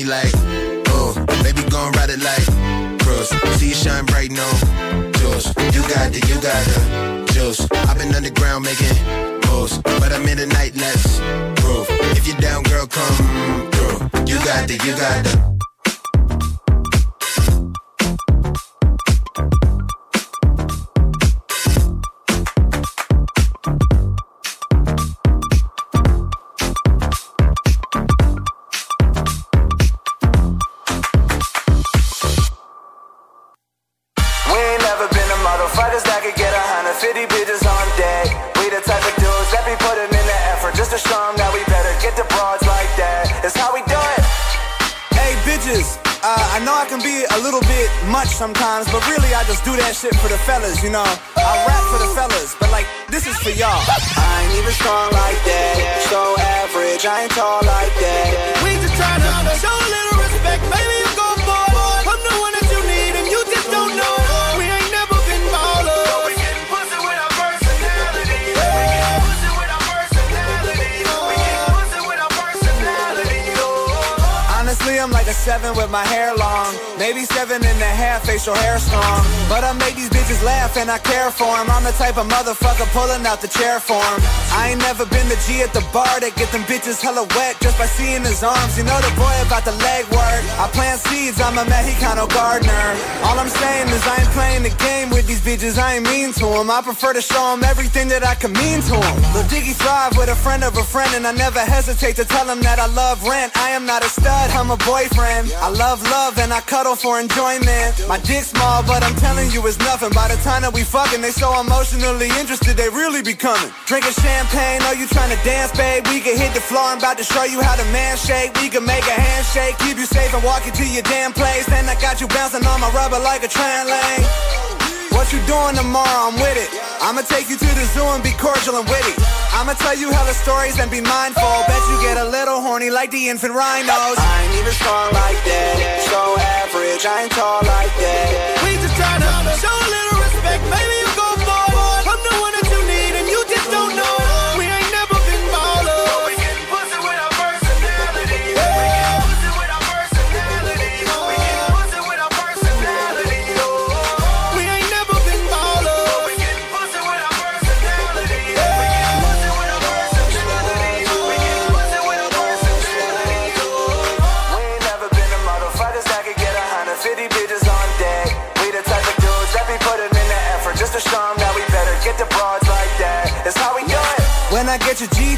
like, oh, baby, gon' ride it like pros. See you shine bright, no juice. You got the, you got the juice. I've been underground making moves, but I'm in the night, let's prove. If you're down, girl, come through. You got the, you got the. A little bit much sometimes, but really I just do that shit for the fellas, you know. I rap for the fellas, but like, this is for y'all. I ain't even strong like that. So average, I ain't tall like that. We just trying to show a little respect, baby. You go boy. I'm the one that you need, and you just don't know. We ain't never been ballers. But we getting pussy with our personality. We getting pussy with our personality. We getting pussy with our personality. Honestly, I'm like a seven with my hair long. Maybe seven and a half facial hair strong. But I make these bitches laugh and I care for 'em. I'm the type of motherfucker pulling out the chair for 'em. I ain't never been the G at the bar that get them bitches hella wet just by seeing his arms. You know the boy about the leg work. I plant seeds, I'm a Mexicano gardener. All I'm saying is I ain't playing the game with these bitches, I ain't mean to 'em. I prefer to show 'em everything that I can mean to 'em. Lil Diggy thrive with a friend of a friend, and I never hesitate to tell him that I love rent. I am not a stud, I'm a boyfriend. I love love and I cuddle for enjoyment. My dick small, but I'm telling you it's nothing. By the time that we fucking, they so emotionally interested, they really be coming. Drinking champagne, oh you trying to dance, babe? We can hit the floor, I'm about to show you how to man shake. We can make a handshake, keep you safe and walk you to your damn place. Then I got you bouncing on my rubber like a train lane. What you doing tomorrow? I'm with it. I'ma take you to the zoo and be cordial and witty. I'ma tell you hella stories and be mindful. Bet you get a little horny like the infant rhinos. I ain't even strong like that. So average, I ain't tall like that. We just trying to show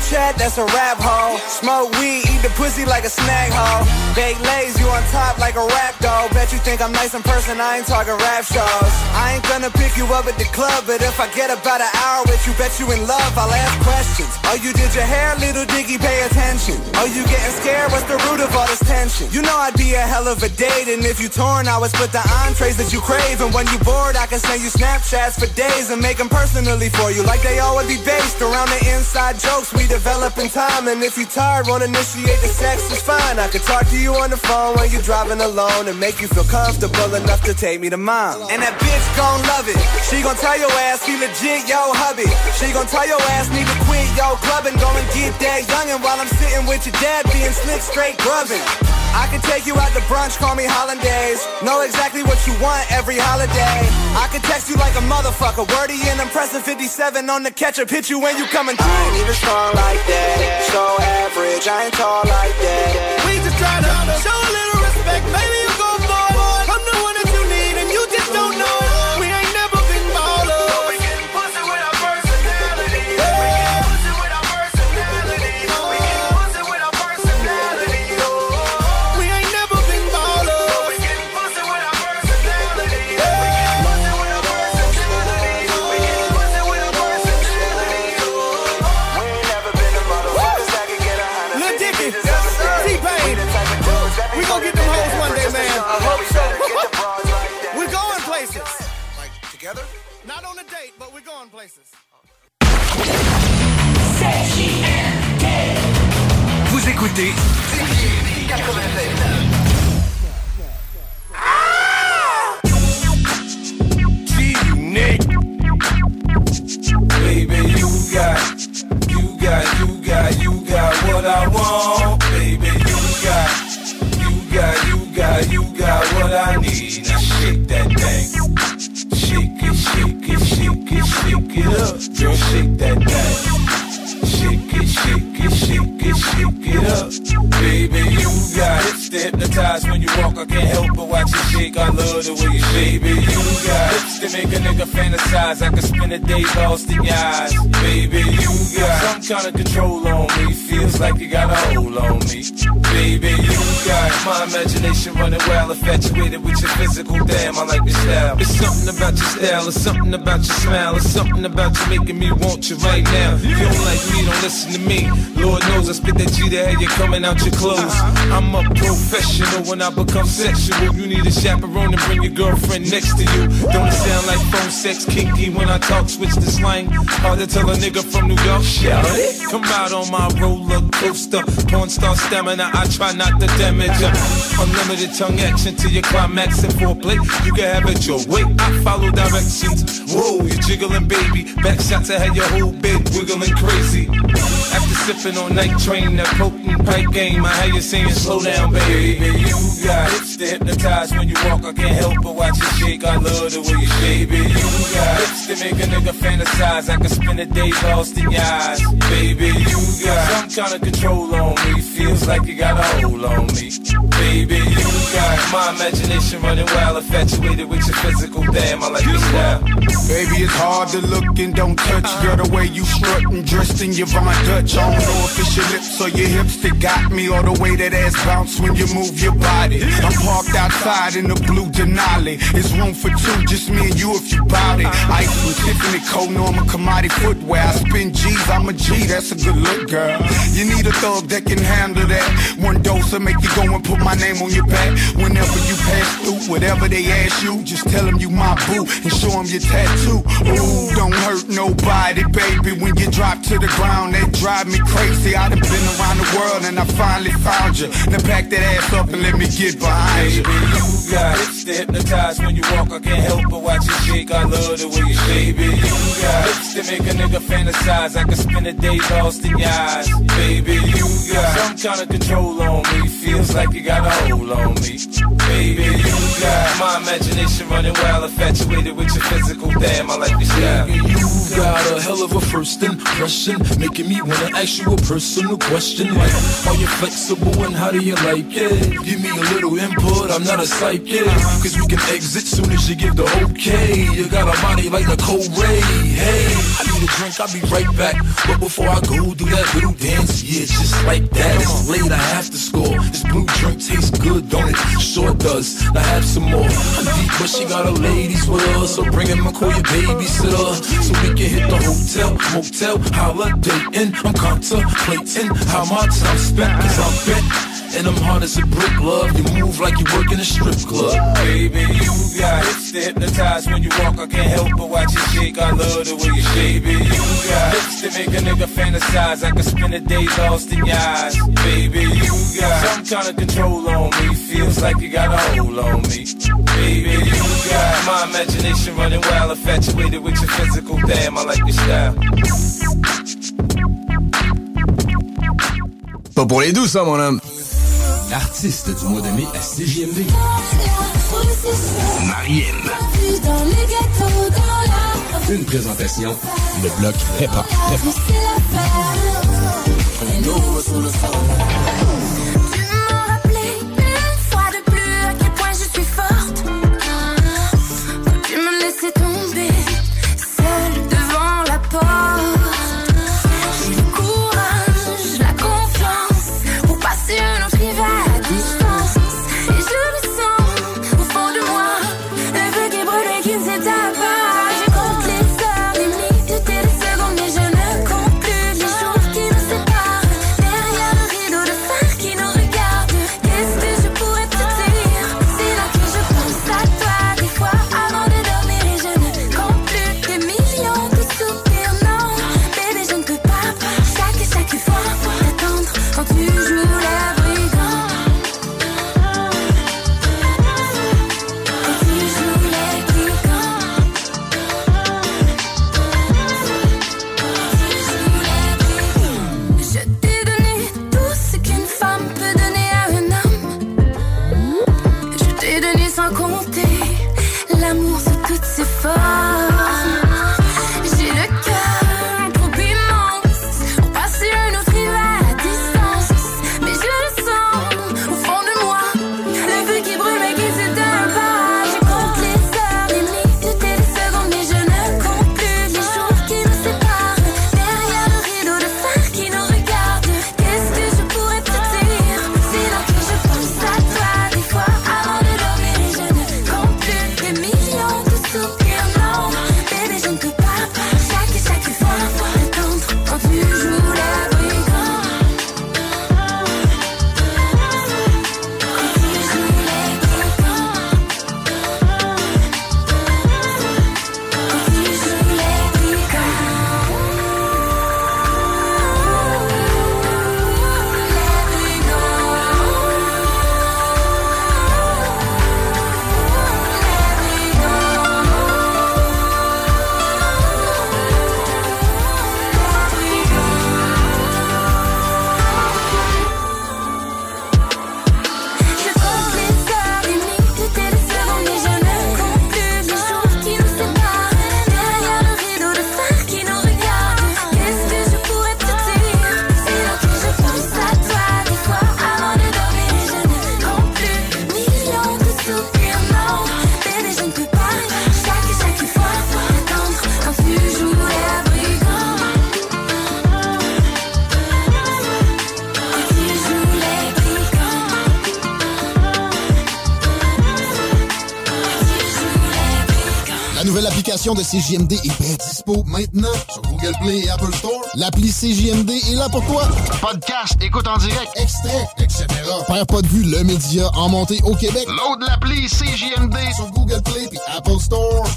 that's a rap hoe. Smoke weed, eat the pussy like a snack hoe. Bake lays, you on top like a rap dog. Bet you think I'm nice in person, I ain't talking rap shows. I ain't gonna pick you up at the club, but if I get about an hour with you, bet you in love, I'll ask questions. Oh, you did your hair, little diggy, pay attention. Oh, you getting scared, what's the root of all this tension? You know I'd be a hell of a date, and if you torn, I would split the entrees that you crave. And when you bored, I can send you Snapchats for days and make them personally for you, like they would be based around the inside jokes we develop in time. And if you tired, won't initiate the sex, it's fine. I could talk to you on the phone when you're driving alone and make you feel comfortable enough to take me to mom. And that bitch gon' love it. She gon' tell your ass he legit, yo hubby. She gon' tell your ass need to quit, yo clubbing. Go and get that youngin' while I'm sitting with your dad being slick, straight grubbing. I can take you out to brunch, call me hollandaise. Know exactly what you want every holiday. I can text you like a motherfucker. Wordy and impressive 57 on the ketchup. Hit you when you coming through. I ain't even strong like that. So average, I ain't tall like that. We just try to show a little respect. Maybe places. Vous écoutez. Baby, you got, you got, you got, you got what I want. Baby, you got, you got, you got, you got what I need. Now shake that thing. Shake it, shake it up. Girl, shake that thing. Shake it, shake it, shake it, shake it up. Baby, you got hips to hypnotize when you walk. I can't help but watch you shake. I love the way you shake. Baby, you got hips to make a nigga fantasize. I can spend a day lost in your eyes. Baby, you got some kind of control on me. Feels like you got a hold on me. Baby, you got my imagination running wild, infatuated with your physical. Damn, I like your style. It's something about your style. It's something about your smile. It's something about you making me want you right now. You don't like me, don't listen to me. Lord knows I spit that G to have you coming out your clothes. I'm a professional when I become sexual. You need a chaperone to bring your girlfriend next to you. Don't it sound like phone sex kinky when I talk? Switch the slang. Hard to tell a nigga from New York. Shout it. Come out on my roller coaster. Porn star stamina. I try not to damage ya. Unlimited tongue action to your climax and foreplay. You can have it your way. I follow directions. Whoa, you jiggling, baby. Back shots, I had your whole bed wiggling crazy. After sipping on night train, that potent pipe game, I had you saying slow down, baby. You got hips to hypnotize when you walk. I can't help but watch you shake. I love the way you shake, baby. You got hips to make a nigga fantasize. I can spend a day lost in your eyes, baby. You got some kind of control on me. Feels like you got a hold on me, baby. You got my imagination running wild, infatuated with your physical. Damn, I like your style. Baby, it's hard to look and don't touch. Girl, the way you strut and dressed in your Von Dutch. I don't know if it's your lips or your hips that got me, or the way that ass bounce when you move your body. I'm parked outside in the blue Denali. It's room for two, just me and you if you bout it. Ice from Tiffany, cold Norma, commodity footwear. I spin G's, I'm a G, that's a good look, girl. You need a thug that can handle that. One dose will make you go and put my name on your back. Whenever you pass through, whatever they ask you, just tell them you my boo and show them your tattoo. Ooh, don't hurt nobody, baby. When you drop to the ground, that drive me crazy. I done been around the world and I finally found you. Now back that ass up and let me get behind you. Baby, you got hips to hypnotize when you walk. I can't help but watch you shake. I love the way you shake, baby. You got hips to make a nigga fantasize. I can spend a day lost in your eyes, baby. You got some kind of control on me. Feels like you got a hold on me. Baby, you got my imagination running wild, infatuated with your physical. Damn, I like the style. You got a hell of a first impression, making me wanna ask you a personal question like, Are you flexible and how do you like it? Give me a little input, I'm not a psychic, cause we can exit soon as you give the okay. You got a body like Nicole Ray. Hey, I need a drink, I'll be right back. But before I go do that little dance, yeah, just like that. It's late, I have to score. This blue drink tastes good, don't it? Sure does. I have some more. I'm deep, but she got a ladies with her, so bring him and call your babysitter, so we can hit the hotel, motel, holiday in. I'm contemplating how my time spent, cause I'm bent. And I'm hard as a brick, love. You move like you work in a strip club. Baby, you got hips to hypnotize when you walk. I can't help but watch you shake. I love the way you shake. Baby, you got hips to make a nigga fantasize. I could spend a day lost in your eyes. Baby, you got some kind of control on me. Feels like you got a hold on me. Baby, you got my imagination running wild, infatuated with your physical. Damn, I like your style. Pas pour les doux, ça, mon homme. Artiste du mois de mai à CJMD. Mariem. Une présentation, le bloc hip-hop. De CJMD est bien dispo maintenant sur Google Play et Apple Store. L'appli CJMD est là pour toi. Podcast, écoute en direct, extrait, etc. Père pas de vue, le média en montée au Québec. Load l'appli CJMD sur Google Play et Apple Store.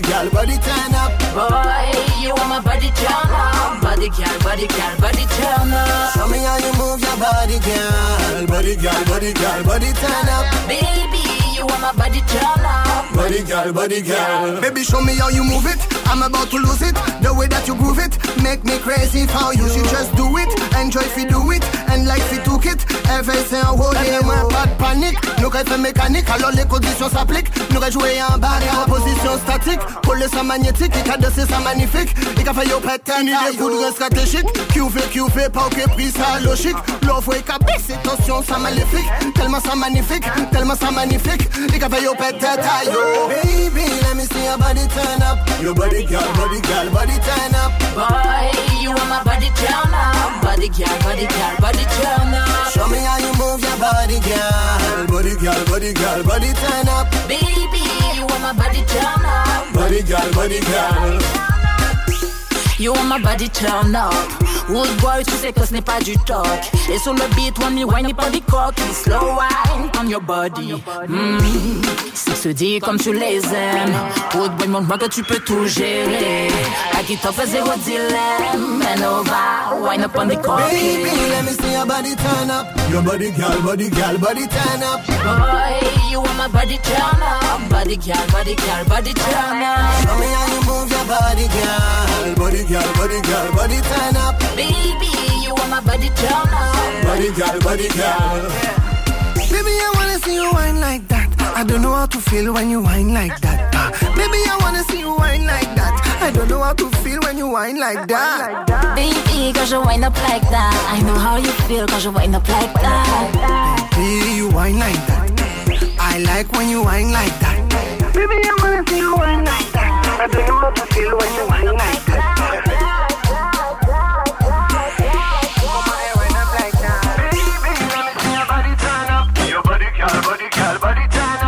Girl, body, turn up. Boy, you want my body turn up. Body girl, body girl, body turn up. Show me how you move your body, girl. Body, girl, body, girl, body turn up. Baby, you want my body turn up. Body, girl, body, girl. Baby, show me how you move it. I'm about to lose it. The way that you groove it, make me crazy for you. She just do it, enjoy if you do it, and like if took it. Everything en haut, les mains, pas de panique. Nous qu'elle fait mécanique, alors les conditions s'appliquent. Nous qu'elle jouer en barre en position statique. Coller sa magnétique, il a dansé sa magnifique. Il a fait yo péter, ni des coups de stratégique. Qui fait, qui fait, pas ok, pris ça logique. L'offre est capée, c'est tension, ça maléfique. Tellement ça magnifique, tellement ça magnifique. Il a fait yo péter, yo. Baby, let me see your body turn up. Your body, girl, body, girl, body turn up. Boy, you want my body turn up. Body girl, body girl, body turn up. Show me how you move your body, girl. Body, girl, body, girl, body turn up. Baby, you want my body turn up. Body, girl, body, girl. You want my body turn up. Wood boy, tu sais que ce n'est pas du talk. Et sur le beat, one me wine pas des coques. Slow wine on your body. Mm. Ça se dit comme tu les aimes. Wood boy, montre-moi que tu peux tout gérer. À qui t'offre zéro dilemme. Man over, wine up on the coque. Baby, let me see your body turn up. Your body, girl, body, girl, body turn up. Boy, you want my body turn up. Body girl, body girl, body turn up. Show me how you move your body, girl. Body, girl, body, girl, body turn up. Baby, you want my body turn up. Body, girl, body, girl. Baby, I wanna see you wine like that. I don't know how to feel when you whine like that. Ah, Baby, I wanna see you whine like that. I don't know how to feel when you whine like that. Baby, quand je wind up like that. I know how you feel quand je wind up like that. Baby, you whine like that. I like when you whine like that. Baby, I wanna see you whine like that. I don't know how to feel when you whine like that.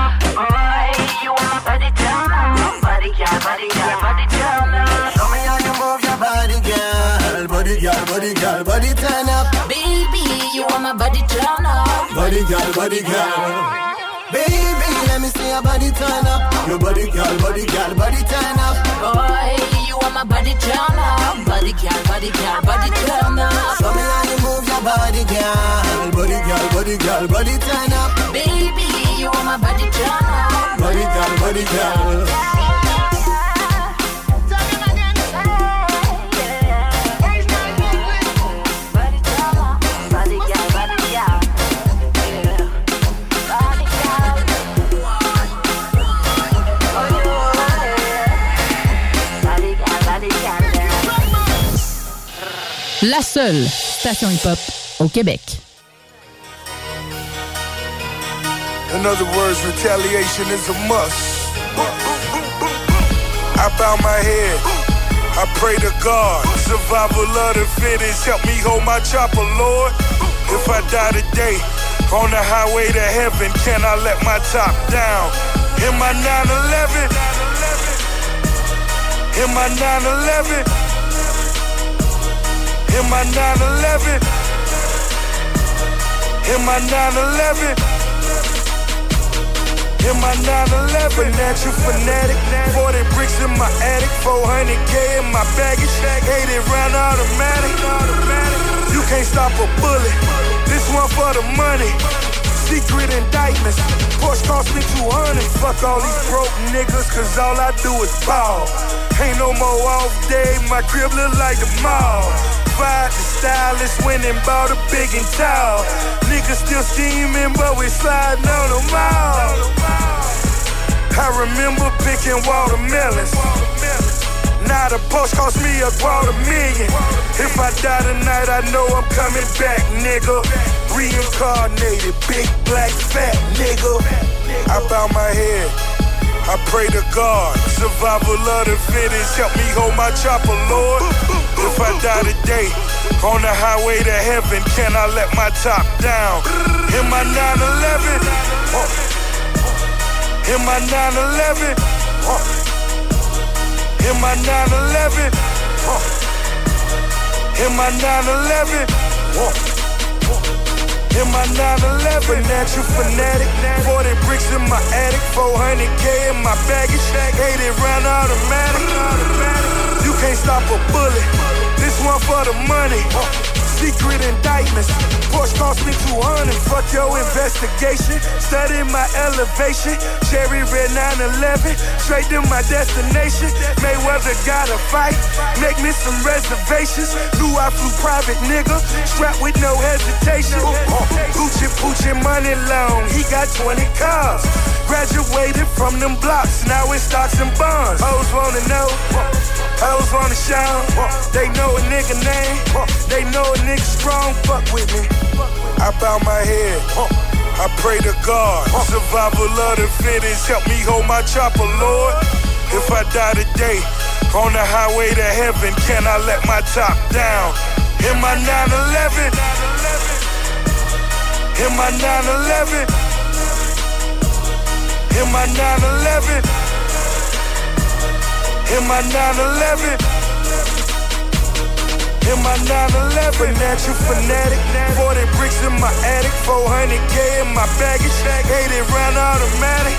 Boy, you want my body turn up. Body girl, body girl, body turn up. Show me how you move your body, girl. Body, girl, body, girl, body turn up. Baby, you want my body turn up. Body, girl, body, girl. Baby, let me see your body turn up. Your body, girl, body, girl, body turn up. Boy, you want my body turn up. Body girl, body girl, body turn up. Show me how you move your body, girl. Body, girl, body, girl, body turn up. Baby, you want my body turn up. Body, girl, body, girl. La seule station hip-hop au Québec. In other words, retaliation is a must. I bow my head. I pray to God. Survival of the fittest. Help me hold my chopper, Lord. If I die today on the highway to heaven, can I let my top down? In my 911. In my 911. In my 911. In my 911. In my 911, financial fanatic. 40 bricks in my attic, 400k in my baggage. 80 round automatic. You can't stop a bullet. This one for the money. Secret indictments. Porsche cost me 200. Fuck all these broke niggas, cause all I do is ball. Ain't no more off day, my crib look like the mall. Fired the stylist, went and bought a big and tall. Niggas still scheming, but we sliding on them all. I remember picking watermelons. Now the post cost me a quarter million. I die tonight, I know I'm coming back, nigga. Reincarnated, big black fat nigga. I bow my head. I pray to God, survival of the fittest. Help me hold my chopper, Lord. If I die today on the highway to heaven, can I let my top down? In my 911, uh, in my 911, uh, in my 911, uh, in my 911. uh, in my 911, financial fanatic, 40 bricks in my attic. 400k in my baggage, 80 round automatic. You can't stop a bullet. This one for the money. Secret indictments. Porsche cost me 200. Fuck your investigation. Study my elevation. Cherry red 911. Straight to my destination. Mayweather gotta fight. Make me some reservations. Knew I flew private nigga. Strapped with no hesitation. Gucci Poochie money long. He got 20 cars. Graduated from them blocks. Now it's stocks and bonds. Hoes wanna know. Hoes wanna shine. They know a nigga name. They know a nigga strong. Fuck with me. I bow my head. I pray to God. Survival of the fittest. Help me hold my chopper, Lord. If I die today, on the highway to heaven, can I let my top down? In my 911. In my 911. In my 911. In my 911. In my 911. Financial fanatic. 40 bricks in my attic. 400k in my baggage. 80 round automatic.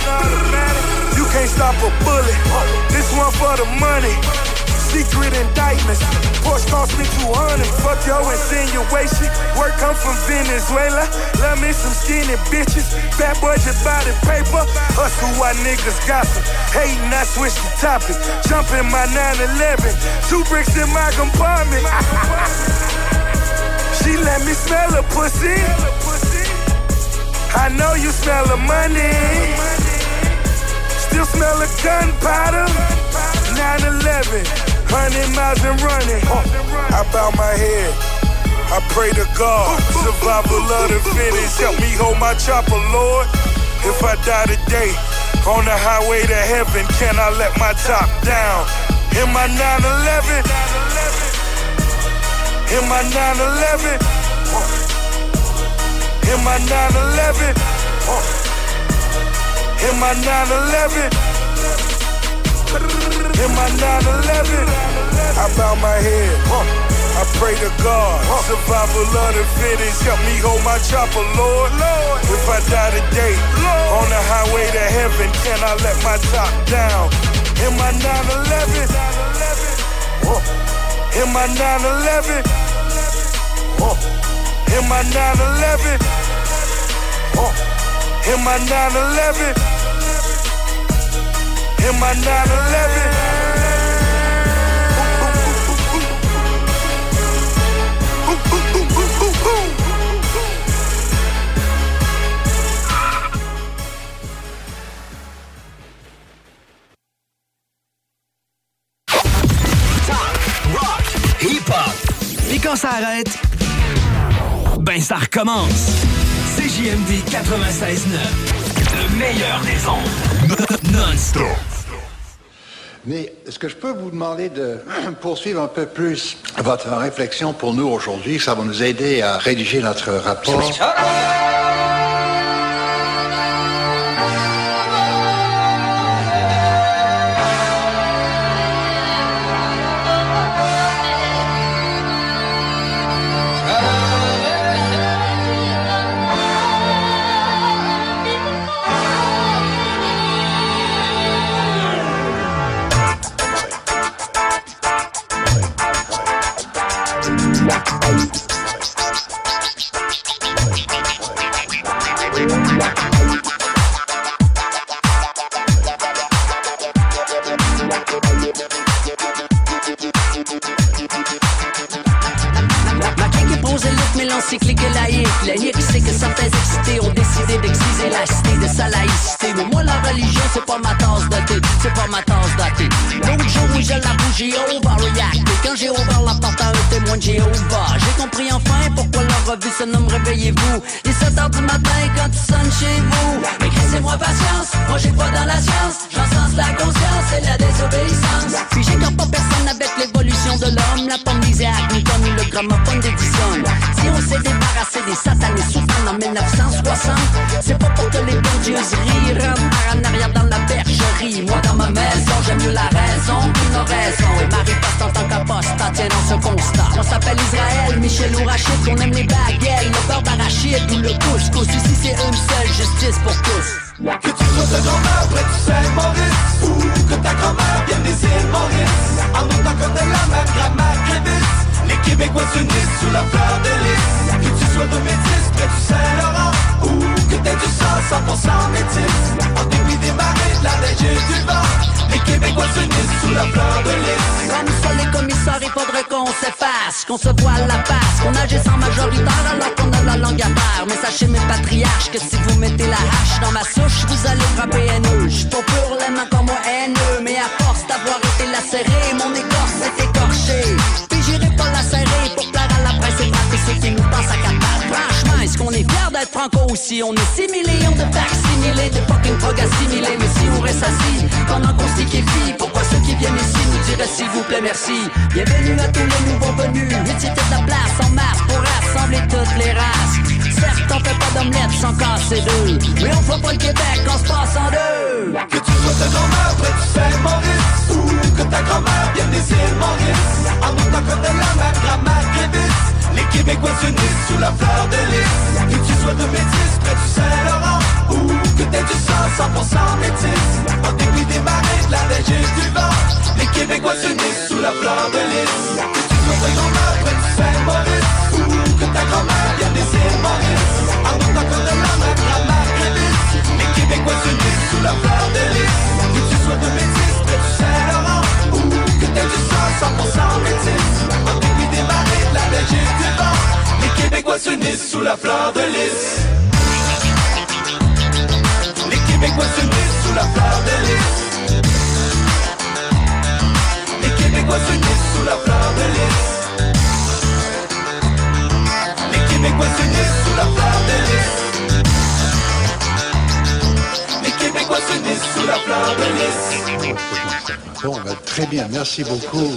You can't stop a bullet. This one for the money. Secret indictments. Porsche cost me 200. Fuck your insinuation. Work come from Venezuela. Love me some skinny bitches. Bad budget body paper. Hustle why niggas gossip. Hating, I switch the topic. Jump in my 911. Two bricks in my compartment. she let me smell her pussy. I know you smell the money. Still smell the gunpowder. 911. 100 miles and running. I bow my head. I pray to God. Survival of the fittest. Help me hold my chopper, Lord. If I die today, on the highway to heaven, can I let my top down? In my 911. In my 911. In my 911. In my 911. In my 911, I bow my head. I pray to God. Survival of the fittest. Help me hold my chopper, Lord. If I die today, on the highway to heaven, can I let my top down? In my 911. In my 911. In my 911. In my 911. In my 911. rock, hip-hop. Et quand ça arrête, ben ça recommence. CJMD 96.9, le meilleur des ondes. Non-stop. Mais est-ce que je peux vous demander de poursuivre un peu plus votre réflexion pour nous aujourd'hui? Ça va nous aider à rédiger notre rapport. Nomme Réveillez-vous. Les 7 heures du matin quand tu sonnes chez vous. Mais laissez-moi patience, moi j'ai pas dans la science. J'encense la conscience et la désobéissance. Puis j'écarte pas personne avec l'évolution de l'homme. La pomme d'Isaac Newton ou le gramophone d'Edison. Si on s'est débarrassé des satanés souvent en 1960, c'est pas pour que les bondieuseries rentrent par en arrière dans la bergerie. Moi dans ma maison, j'aime mieux la raison qu'une raison. Et Marie passe en tant qu'apostat, tiens dans ce constat. On s'appelle Israël, Michel ou Rachid, on aime les baguettes, le beurre d'arachide ou le couscous. Ici c'est une seule justice pour tous. Que tu sois ta grand-mère près du Saint-Maurice Ou que ta grand-mère vienne des îles Maurice En autant qu'on ait la même grammaire qu'Ibis Les Québécois s'unissent sous la fleur de lys De métis près du Saint-Laurent Ou que t'aies du sang 100% métis En dépit des marées, de la neige et du vent Les Québécois s'unissent sous la fleur de lys Comme ça, les commissaires, il faudrait qu'on s'efface, qu'on se voile la face, qu'on agisse en majoritaire alors qu'on a la langue à terre. Mais sachez, mes patriarches, que si vous mettez la hache dans ma souche, vous allez frapper haineux. J'suis pas pour les mains comme moi haineux, mais à force d'avoir été lacéré, mon écorce est écorché. Puis j'irai pas la serrer pour plaire à la presse et frapper ceux qui nous pensent à. Franchement, est-ce qu'on est fiers d'être franco aussi? On est 6 millions de vaccinés, de fucking drogues assimilées, mais si on reste assis pendant qu'on s'y quéfie, pourquoi ceux qui viennent ici nous diraient s'il vous plaît merci? Bienvenue à tous les nouveaux venus, mettez de la place en masse pour rassembler toutes les races. Certes, on fait pas d'omelette sans casser deux, mais on fera pas le Québec en se passe en deux. Que tu sois ta grand-mère près du Saint-Maurice Ou que ta grand-mère vienne des îles Maurice autant qu'on ait la même grammaire qu'Ibis Les Québécois s'unissent sous la fleur de lys. Que tu sois de métis près du Saint-Laurent Ou que t'aies du sang 100% métis En dépit des marées, de la neige et du vent. Les Québécois s'unissent sous la fleur de lys. Que tu sois ta grand-mère près du Saint-Maurice Ou que ta grand-mère vienne des îles Maurice En autant qu'on ait la même grammaire qu'Ibis Les Québécois s'unissent sous la fleur de lys. Que tu sois de métis près du Saint-Laurent Ou que t'aies du sang 100% métis En dépit des marées, de la du vent Les Québécois s'unissent sous la fleur de lys. Les Québécois s'unissent sous la fleur de lys. Les Québécois s'unissent sous la fleur de lys. Les Québécois s'unissent sous la fleur de lys. Les Québécois s'unissent sous la fleur de lys. Bon, ben, très bien, merci beaucoup.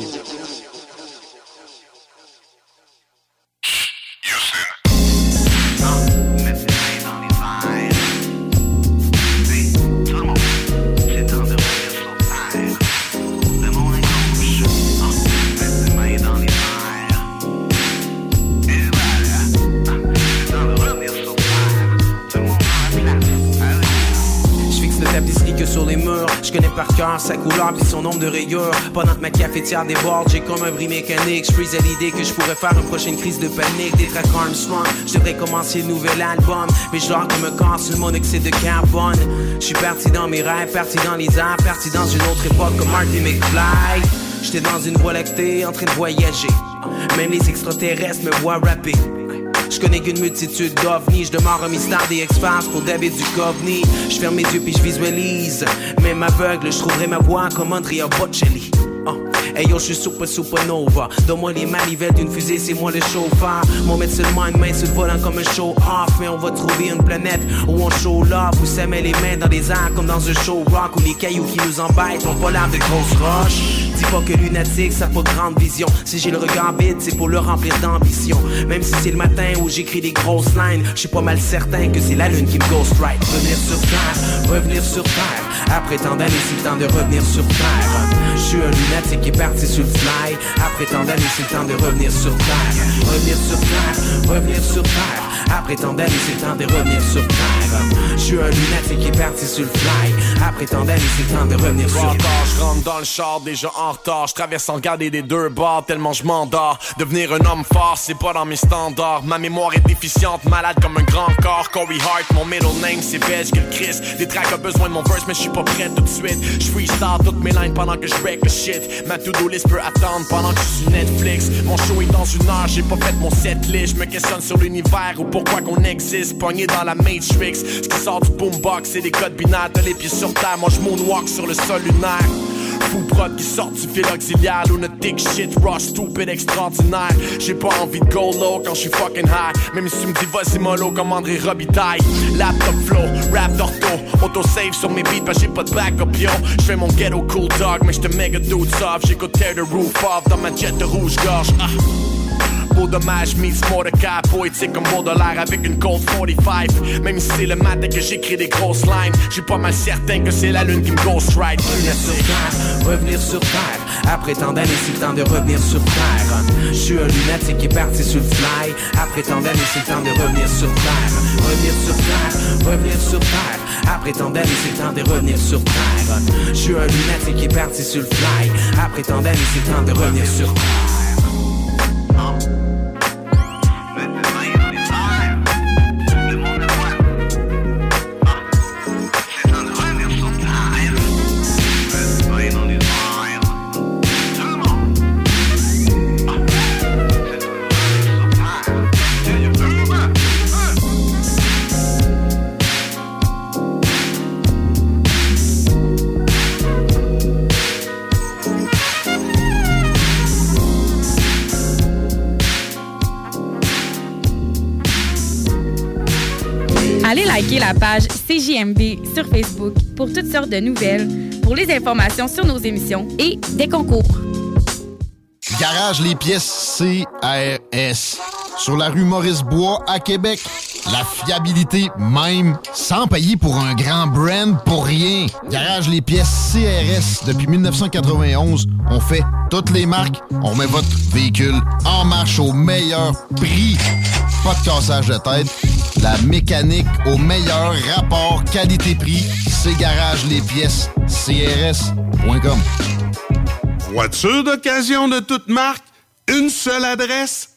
Sa couleur puis son nombre de rayures. Pendant que ma cafetière déborde, j'ai comme un bris mécanique. Je à l'idée que je pourrais faire une prochaine crise de panique. Des tracks Armstrong, je devrais commencer le nouvel album. Mais je dors comme un corps sur le monoxyde de carbone. Je suis parti dans mes rêves, parti dans les airs, parti dans une autre époque comme Marty McFly. J'étais dans une voie lactée en train de voyager. Même les extraterrestres me voient rapper. Je connais qu'une multitude d'ovnis, je demeure un mystère des X-Files pour David Duchovny. Je ferme mes yeux puis je visualise. Même aveugle, je trouverai ma voix comme Andrea Bocelli. Oh. Hey yo, je suis super supernova. Donne-moi les manivelles d'une fusée, c'est moi le chauffeur. Mon mettre le mind, main sur le volant comme un show off. Mais on va trouver une planète où on show love, où ça met les mains dans les airs comme dans un show rock, où les cailloux qui nous embêtent ont pas l'air de grosses roches. Dis pas que lunatique, ça pas grande vision. Si j'ai le regard vide, c'est pour le remplir d'ambition. Même si c'est le matin où j'écris des grosses lines, je suis pas mal certain que c'est la lune qui me ghost right. Revenir sur terre, revenir sur terre. Après tant d'années, c'est le temps de revenir sur terre. Je suis un lunatique qui est parti sur le fly. Après tant d'années, c'est le temps de revenir sur terre. Revenir sur terre, revenir sur terre. Après tant d'années, c'est temps de revenir sur terre. Je suis un lunatique qui est parti sur le fly. Après tant d'années, c'est temps de revenir sur terre. Je rentre dans le char déjà en retard. Je traverse sans regarder des deux bords tellement je m'endors. Devenir un homme fort, c'est pas dans mes standards. Ma mémoire est déficiente, malade comme un grand corps. Corey Hart, mon middle name c'est Veg que le Chris. Des tracks ont besoin de mon verse, mais je suis pas prêt tout de suite. Je freestyle toutes mes lines pendant que je break le shit. Ma to-do list peut attendre pendant que je suis sur Netflix. Mon show est dans une heure, j'ai pas fait mon set list. Je me questionne sur l'univers ou pourquoi qu'on existe. Pogné dans la Matrix. Ce qui sort du boombox, c'est des codes binaires. T'as les pieds sur terre, moi je moonwalk sur le sol lunaire. Fou qui sort du fil auxiliaire Lunatic shit, rush, stupid, extraordinaire J'ai pas envie de go low quand je suis fucking high Même si tu me dis vas-y mollo comme André Robitaille Laptop flow, rap d'ortho Auto-save sur mes beats parce j'ai pas de backup yo J'fais mon ghetto cool dog mais j'te méga dude soft J'écoute tear the roof off dans ma jet de rouge-gorge ah. Beau dommage, Miss Mordecai, poétique comme Baudelaire avec une Colt 45. Même si c'est le matin que j'écris des grosses lines, j'suis pas mal certain que c'est la lune qui me ghostwrite. Revenir sur terre, revenir sur terre. Après tant d'années, c'est le temps de revenir sur terre. Je suis un lunatique qui est parti sur le fly. Après tant d'années, c'est le temps de revenir sur terre. Revenir sur terre, revenir sur terre. Après tant d'années, c'est le temps de revenir sur terre. Je suis un lunatique qui est parti sur le fly. Après tant d'années, c'est le temps de revenir sur terre. I'm Allez liker la page CJMD sur Facebook pour toutes sortes de nouvelles, pour les informations sur nos émissions et des concours. Garage les pièces CRS. Sur la rue Maurice-Bois à Québec. La fiabilité même, sans payer pour un grand brand pour rien. Garage les pièces CRS. Depuis 1991, on fait toutes les marques. On met votre véhicule en marche au meilleur prix. Pas de cassage de tête. La mécanique au meilleur rapport qualité-prix. C'est Garage les pièces CRS.com. Voiture d'occasion de toute marque, une seule adresse,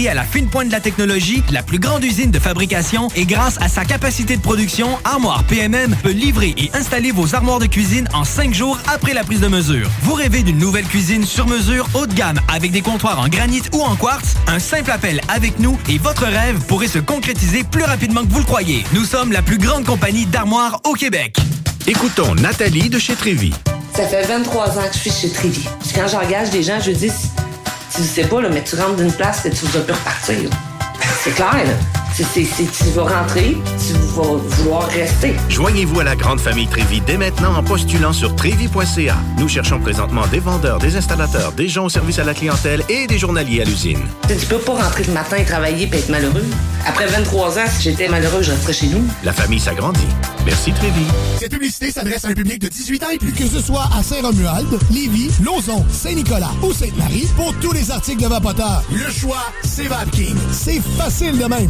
à la fine pointe de la technologie, la plus grande usine de fabrication et grâce à sa capacité de production, Armoire PMM peut livrer et installer vos armoires de cuisine en cinq jours après la prise de mesure. Vous rêvez d'une nouvelle cuisine sur mesure haut de gamme avec des comptoirs en granit ou en quartz? Un simple appel avec nous et votre rêve pourrait se concrétiser plus rapidement que vous le croyez. Nous sommes la plus grande compagnie d'armoires au Québec. Écoutons Nathalie de chez Trévy. Ça fait 23 ans que je suis chez Trévy. Quand j'engage des gens, je dis, tu sais pas, là, mais tu rentres d'une place et tu vas plus repartir. C'est clair, là. C'est- tu vas rentrer, tu vas vouloir rester. Joignez-vous à la grande famille Trévi dès maintenant en postulant sur trévi.ca. Nous cherchons présentement des vendeurs, des installateurs, des gens au service à la clientèle et des journaliers à l'usine. Tu peux pas rentrer le matin et travailler et être malheureux. Après 23 ans, si j'étais malheureux, je resterais chez nous. La famille s'agrandit. Merci Trévi. Cette publicité s'adresse à un public de 18 ans et plus. Que ce soit à Saint-Romuald, Lévis, Lauson, Saint-Nicolas ou Sainte-Marie, pour tous les articles de Vapoteur, le choix, c'est VapKing. C'est facile de même.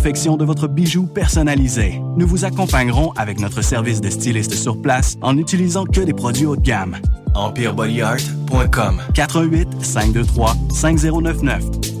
confection de votre bijou personnalisé. Nous vous accompagnerons avec notre service de styliste sur place en n'utilisant que des produits haut de gamme. EmpireBodyArt.com 418 523 5099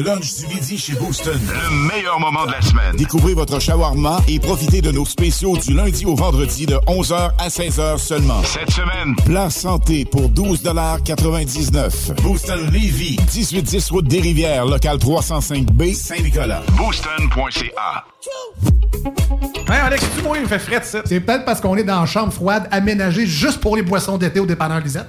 Le lunch du midi chez Booston. Le meilleur moment de la semaine. Découvrez votre shawarma et profitez de nos spéciaux du lundi au vendredi de 11h à 16h seulement. Cette semaine, plat santé pour 12,99 Booston Levy. 1810 route des Rivières, local 305B, Saint-Nicolas. Booston.ca. Ouais, Alex, tu moi, il me fait fret, ça. C'est peut-être parce qu'on est dans une chambre froide aménagée juste pour les boissons d'été au dépanneur Lisette.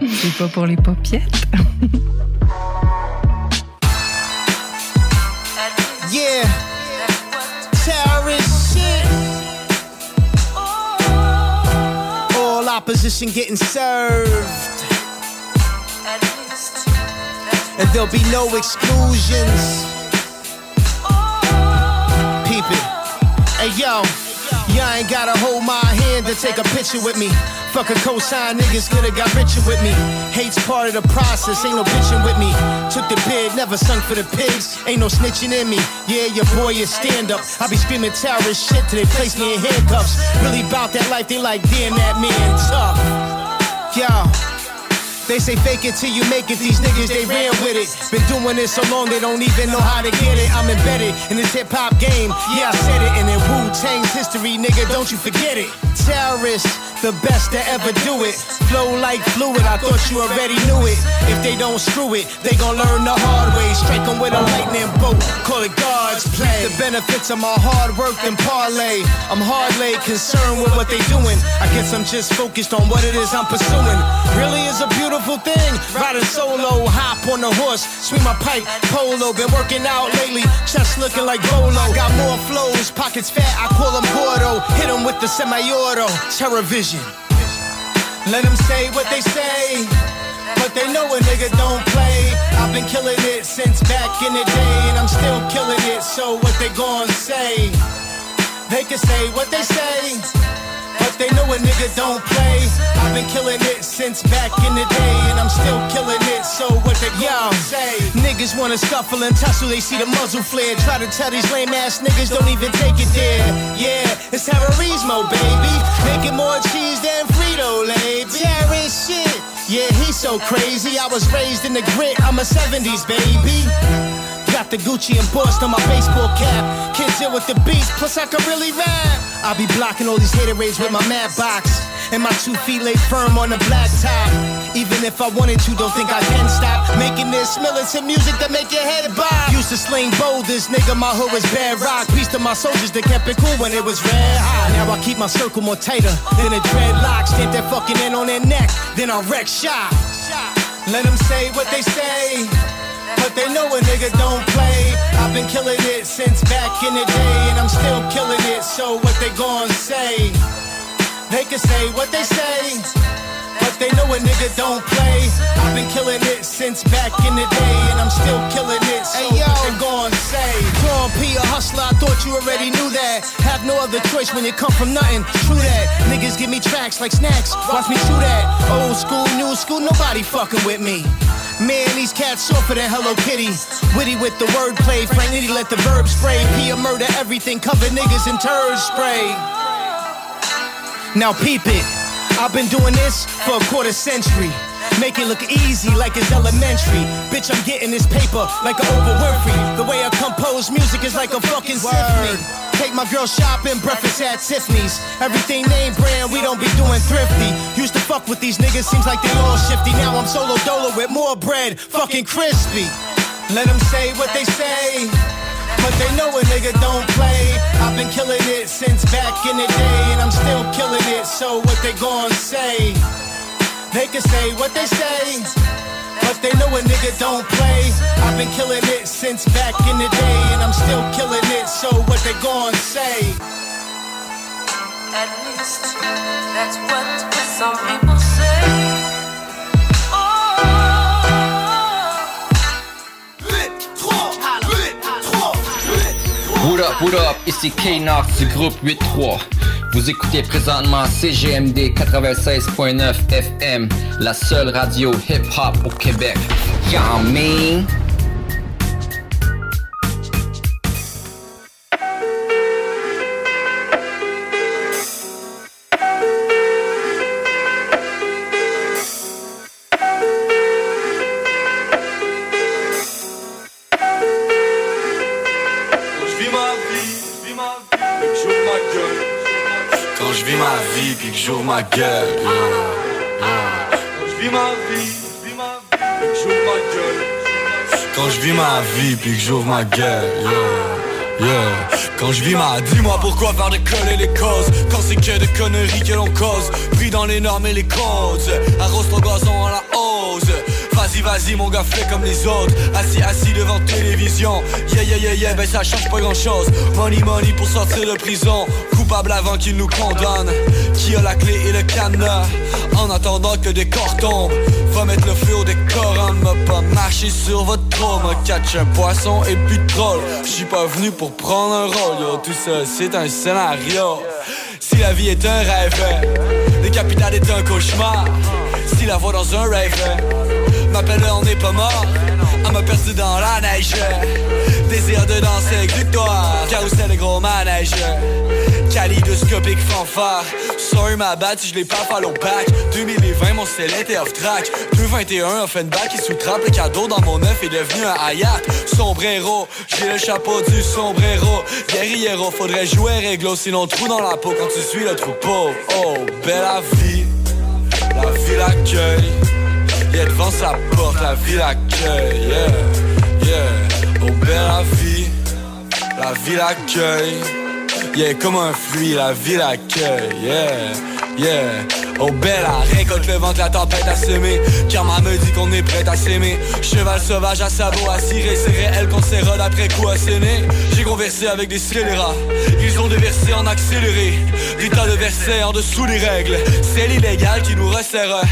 C'est pas pour les paupiètes. Yeah. All opposition getting served. And there'll be no exclusions. Peep it. Hey yo, y'all ain't gotta hold my hand to take a picture with me. Fuck a cosign, niggas coulda got richer with me. Hate's part of the process, ain't no bitching with me. Took the bid, never sung for the pigs, ain't no snitching in me. Yeah, your boy is stand up. I be screaming terrorist shit till they place me in handcuffs. Really bout that life, they like, damn that man tough. Yo. They say fake it till you make it. These niggas, they ran with it. Been doing this so long, they don't even know how to get it. I'm embedded in this hip hop game. Yeah, I said it. And in Wu Tang's history, nigga, don't you forget it. Terrorists, the best to ever do it. Flow like fluid, I thought you already knew it. If they don't screw it, they gon' learn the hard way. Strike 'em with a lightning bolt, call it God's play. The benefits of my hard work and parlay. I'm hardly concerned with what they doing. I guess I'm just focused on what it is I'm pursuing. Really is a beautiful thing. Riding solo, hop on the horse, swing my pipe, polo. Been working out lately, chest looking like Bolo. Got more flows, pockets fat, I call them Gordo. Hit 'em with the semi-auto, terror vision. Let them say what they say, but they know a nigga don't play. I've been killing it since back in the day, and I'm still killing it. So what they gonna say? They can say what they say, but they know a nigga don't play. I've been killing it since back in the day, and I'm still killing it. So what they y'all say? Niggas wanna scuffle and tussle, they see the muzzle flare. Try to tell these lame ass niggas don't even take it there. Yeah, it's terrorismo, baby. Making more cheese than Frito Lay. Terrorist shit. Yeah, he's so crazy. I was raised in the grit. I'm a 70s baby. Got the Gucci embossed on my baseball cap. Kids deal with the beats, plus I can really rap. I'll be blocking all these hater haterades with my mad box. And my two feet lay firm on the black top. Even if I wanted to, don't think I can stop making this militant music that make your head bob. Used to sling boulders, nigga, my hood was bad rock. Peace to my soldiers that kept it cool when it was red hot. Now I keep my circle more tighter than a dreadlock. Stamp that fucking in on their neck, then I wreck shop. Let them say what they say. But they know a nigga don't play. I've been killing it since back in the day, and I'm still killing it. So what they gon' say? They can say what they say, but they know a nigga don't play. I've been killing it since back in the day, and I'm still killing it. So what they gon' say? Dawn P, a hustler, I thought you already knew that. Have no other choice when you come from nothing. True that. Niggas give me tracks like snacks. Watch me shoot that. Old school, new school, nobody fucking with me. Man, these cats softer than Hello Kitty. Witty with the wordplay, Frank Nitty let the verb spray. P a murder, everything cover niggas in turd spray. Now peep it. I've been doing this for a quarter century. Make it look easy like it's elementary. Bitch, I'm getting this paper like a Oprah Winfrey. The way I compose music is like a fucking symphony. Take my girl shopping, breakfast at Tiffany's. Everything name brand, we don't be doing thrifty. Used to fuck with these niggas, seems like they all shifty. Now I'm solo dolo with more bread, fucking crispy. Let them say what they say. But they know a nigga don't play. I've been killing it since back in the day, and I'm still killing it. So what they gon' say? They can say what they say, but they know a nigga don't play. I've been killing it since back in the day, and I'm still killing it. So what they gon' say? At least that's what some people say. Oh. What up, what up, ici K-Nox du groupe 8-3. Vous écoutez présentement CGMD 96.9 FM, la seule radio hip-hop au Québec. Y'all? J'ouvre ma gueule. je vis ma vie, puis que j'ouvre ma gueule. Quand je vis ma vie, puis que j'ouvre ma gueule. yeah, yeah. Quand je vis ma dis-moi pourquoi faire décoller les causes? Quand c'est que des conneries que l'on cause Pris dans les normes et les codes Arrose ton gazon à la hausse Vas-y, vas-y, mon gars, fais comme les autres. Assis, assis devant télévision. Yeah, yeah, yeah, yeah, ben ça change pas grand chose. Money, money pour sortir de prison. Coupable avant qu'il nous condamne. Qui a la clé et le cadenas? En attendant que des corps tombent. Va mettre le feu au décor, ne m'a pas marché sur votre trône. Catch un poisson et puis troll. J'suis pas venu pour prendre un rôle, yo. Tout ça, c'est un scénario. Si la vie est un rêve, le capital est un cauchemar. Si la voix dans un rêve, m'appelle on n'est pas mort. On m'a perdu dans la neige. Désir de danser, victoire. Carousel et gros manège. Kalidoscopique fanfare. Sorry ma bad si je l'ai pas follow back. 2020, mon style était off track. 2021, Offenbach qui sous-trappe le cadeau dans mon œuf est devenu un hayat. Sombrero, j'ai le chapeau du sombrero. Guerriero, faudrait jouer réglo, sinon trou dans la peau quand tu suis le troupeau. Oh, belle la vie, la vie l'accueille. Yeah, devant sa porte, la vie l'accueille. Yeah, yeah. Oh, belle la vie, la vie l'accueille. Yeah, comme un fruit, la vie l'accueille. Yeah, yeah. Oh belle, récolte le vent, la tempête à semer Karma me dit qu'on est prêt à s'aimer. Cheval sauvage à sabot à cirer C'est réel qu'on s'érode après coup asséné J'ai conversé avec des scélérats. Ils ont déversé en accéléré. Des tas de versets en dessous des règles. C'est l'illégal qui nous resserre.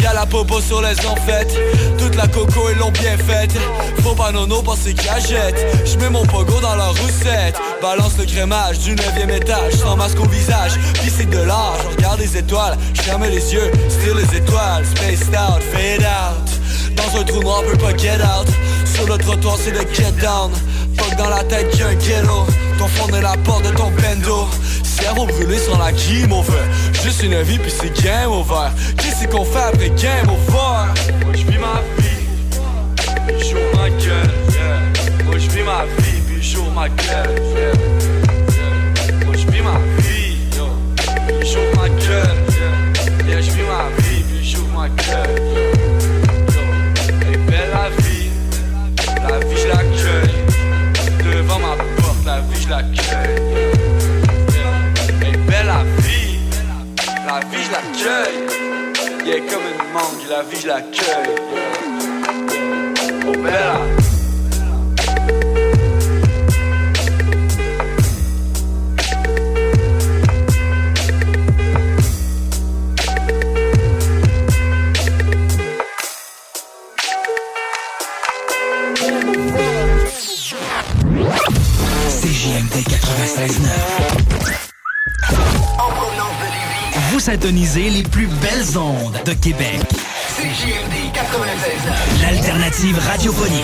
Y'a la popo sur les enfêtes. Toute la coco ils l'ont bien faite. Faut pas nono penser qu'il jette J'mets mon pogo dans la roussette Balance le crémage du 9ème étage. Sans masque au visage. Puis c'est de je regarde les étoiles Ferme les yeux, style les étoiles, spaced out, fade out. Dans un trou noir, peut pas get out. Sur le trottoir, c'est le get down. Fuck dans la tête, y'a un ghetto. Ton fond est la porte de ton bendo. Cerveau brûlé sur la game over. Juste une vie, puis c'est game over. Qu'est-ce qu'on fait après game over? Moi, j'vis ma vie, puis j'ouvre ma gueule. Yeah. Moi, j'vis ma vie, puis j'ouvre ma gueule. Yeah. Moi, j'vis ma vie, yo, j'ouvre ma gueule. Ma puis j'ouvre ma belle la vie, la vie je l'accueille. Devant ma porte, la vie je l'accueille. Et belle la vie, la vie je l'accueille. Yeah, comme une mangue, la vie je l'accueille. CJMD 96.9. Vous syntonisez les plus belles ondes de Québec. CJMD 96.9. L'alternative radiophonique.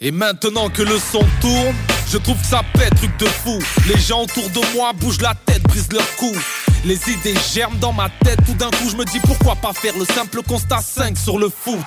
Et maintenant que le son tourne, je trouve que ça pète, truc de fou. Les gens autour de moi bougent la tête, brisent leur cou. Les idées germent dans ma tête, tout d'un coup je me dis pourquoi pas faire le simple constat 5 sur le foot.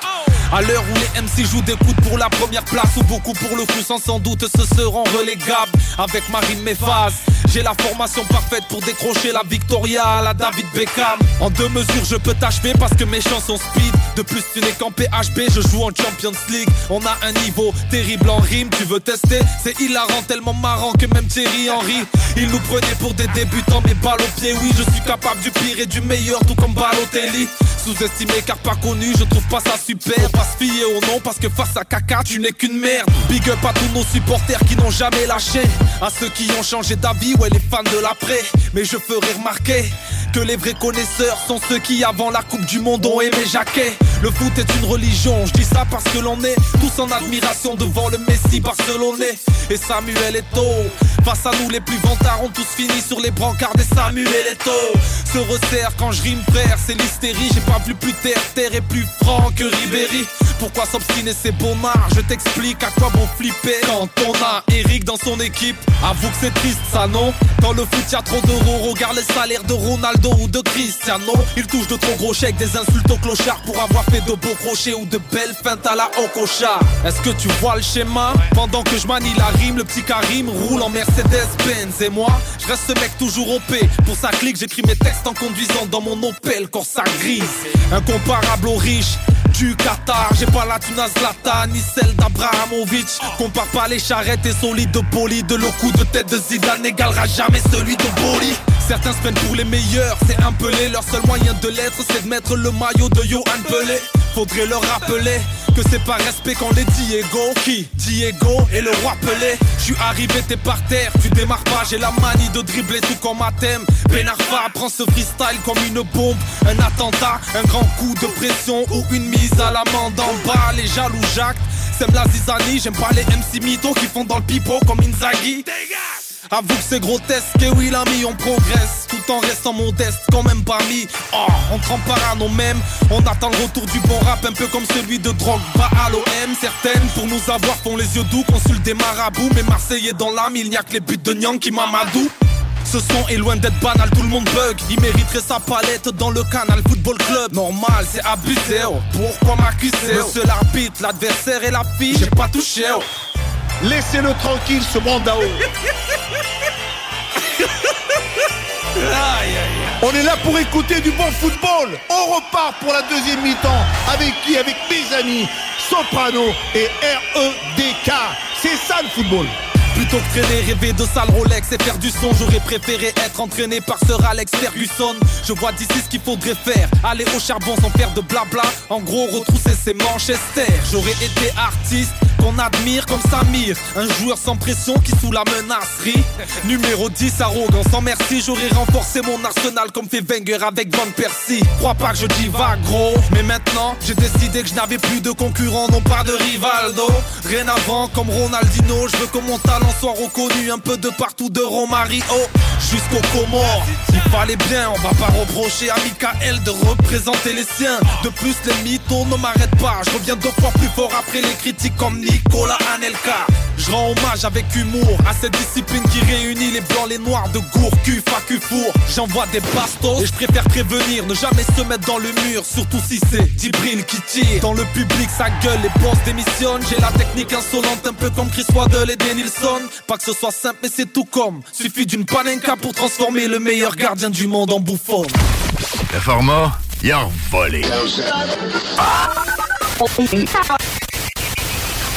À l'heure où les MC jouent des coudes pour la première place ou beaucoup pour le coup sans sans doute se seront relégables avec Marine Méphase. J'ai la formation parfaite pour décrocher la Victoria à la David Beckham. En deux mesures je peux t'achever parce que mes chansons speed. De plus tu n'es qu'en PHB, je joue en Champions League. On a un niveau terrible en rime, tu veux tester? C'est hilarant, tellement marrant que même Thierry Henry Il nous prenait pour des débutants mais balle au pied Oui je suis capable du pire et du meilleur tout comme Balotelli. Sous-estimé car pas connu, je trouve pas ça super. Pas se fier au nom parce que face à caca tu n'es qu'une merde. Big up à tous nos supporters qui n'ont jamais lâché. À ceux qui ont changé d'avis, ouais les fans de l'après. Mais je ferai remarquer que les vrais connaisseurs sont ceux qui avant la Coupe du Monde ont aimé Jacquet. Le foot est une religion, je dis ça parce que l'on est tous en admiration devant le Messi barcelonais. Et Samuel Eto'o Face à nous les plus vantards ont tous fini sur les brancards des Samuel Eto'o. Se resserre quand je rime frère, c'est l'hystérie. J'ai pas vu plus terre, terre plus franc que Ribéry. Pourquoi s'obstiner c'est bonnard Je t'explique à quoi bon flipper. Quand on a Eric dans son équipe Avoue que c'est triste ça non? Dans le foot y'a trop d'euros Regarde les salaires de Ronaldo ou de Cristiano Il touche de trop gros chèques Des insultes aux clochards pour avoir fait de beaux crochets ou de belles feintes à la Okocha. Est-ce que tu vois le schéma? Pendant que je manie la rime, le petit Karim roule en Mercedes-Benz. Et moi, je reste ce mec toujours OP. Pour sa clique, j'écris mes textes en conduisant dans mon Opel Corsa grise. Incomparable aux riches du Qatar. J'ai pas la thune à Zlatan ni celle d'Abrahamovic. Compare pas les charrettes et solides de poli. De le coup de tête de Zidane n'égalera jamais celui de Boli. Certains se pour les meilleurs, c'est un pelé. Leur seul moyen de l'être, c'est de mettre le maillot de Johan Pelé. Faudrait leur rappeler que c'est par respect qu'on les Diego. Qui Diego et le roi Pelé. Je suis arrivé, t'es par terre, tu démarres pas. J'ai la manie de dribbler tout comme thème. Ben Arfa prend ce freestyle comme une bombe. Un attentat, un grand coup de pression ou une mise à l'amende en bas. Les jaloux Jacques, c'est la zizanie. J'aime pas les MC mythos qui font dans le pipeau comme Inzaghi. Avoue que c'est grotesque, et oui l'ami on progresse Tout en restant modeste, quand même parmi Oh, on trempe parano même On attend le retour du bon rap Un peu comme celui de Drogba à l'OM Certaines pour nous avoir font les yeux doux Consultent des marabouts Mais Marseillais dans l'âme, il n'y a que les buts de Nyang qui Mamadou ce son est loin d'être banal, tout le monde bug Il mériterait sa palette dans le canal Football Club Normal, c'est abusé, oh. pourquoi m'accuser Monsieur l'arbitre, l'adversaire et la fille, j'ai pas touché oh. Laissez-le tranquille, ce mandao. On est là pour écouter du bon football. On repart pour la deuxième mi-temps. Avec qui? Avec mes amis Soprano et REDK. C'est ça le football. Plutôt que traîner, rêver de sale Rolex et faire du son, j'aurais préféré être entraîné par Sir Alex Ferguson. Je vois d'ici ce qu'il faudrait faire, aller au charbon sans faire de blabla. En gros, retrousser ses Manchester. J'aurais été artiste qu'on admire comme Samir, un joueur sans pression qui sous la menacerie. Numéro 10, arrogant sans merci, j'aurais renforcé mon arsenal comme fait Wenger avec Van Persie. Crois pas que je divague gros, mais maintenant j'ai décidé que je n'avais plus de concurrent, non pas de Rivaldo. Rien avant comme Ronaldinho, je veux que mon talent soit reconnu un peu de partout de Romario jusqu'au Comores. Il fallait bien, on va pas reprocher à Michael de représenter les siens. De plus, les mythos ne m'arrêtent pas. Je reviens deux fois plus fort après les critiques comme Nicolas Anelka. Je rends hommage avec humour à cette discipline qui réunit les blancs, les noirs de Gourcu, Facu, Four. J'envoie des bastos et je préfère prévenir, ne jamais se mettre dans le mur, surtout si c'est Dibril qui tire. Dans le public, sa gueule, les boss démissionnent. J'ai la technique insolente, un peu comme Chris Waddle et Denilson. Pas que ce soit simple, mais c'est tout comme. Suffit d'une panenka pour transformer le meilleur gardien du monde en bouffon. Le format, il a volé.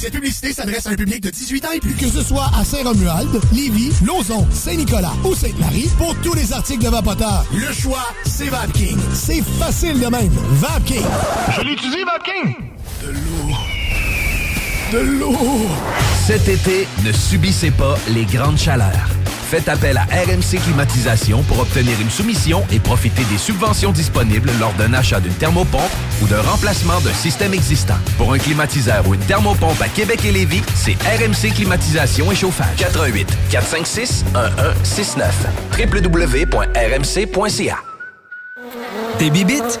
Cette publicité s'adresse à un public de 18 ans et plus. Que ce soit à Saint-Romuald, Lévis, Lauson, Saint-Nicolas ou Sainte-Marie, pour tous les articles de Vapoteur, le choix, c'est VapKing. C'est facile de même. VapKing. Je l'utilise, VapKing. De l'eau. De l'eau. Cet été, ne subissez pas les grandes chaleurs. Faites appel à RMC Climatisation pour obtenir une soumission et profiter des subventions disponibles lors d'un achat d'une thermopompe ou de remplacement d'un système existant. Pour un climatiseur ou une thermopompe à Québec et Lévis, c'est RMC Climatisation et Chauffage. 88 456 1169 www.rmc.ca T'es bibite?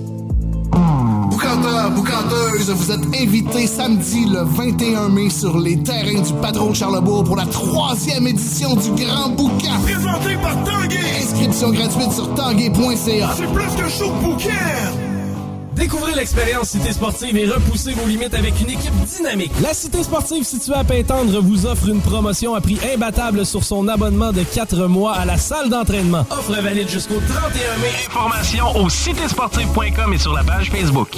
boucanteuse, vous êtes invités samedi le 21 mai sur les terrains du Patron Charlebourg pour la troisième édition du Grand Boucan. Présenté par Tanguay. Inscription gratuite sur tanguay.ca. C'est plus qu'un show de bouquet. Découvrez l'expérience Cité Sportive et repoussez vos limites avec une équipe dynamique. La Cité Sportive située à Pintendre vous offre une promotion à prix imbattable sur son abonnement de 4 mois à la salle d'entraînement. Offre valide jusqu'au 31 mai. Informations au citésportive.com et sur la page Facebook.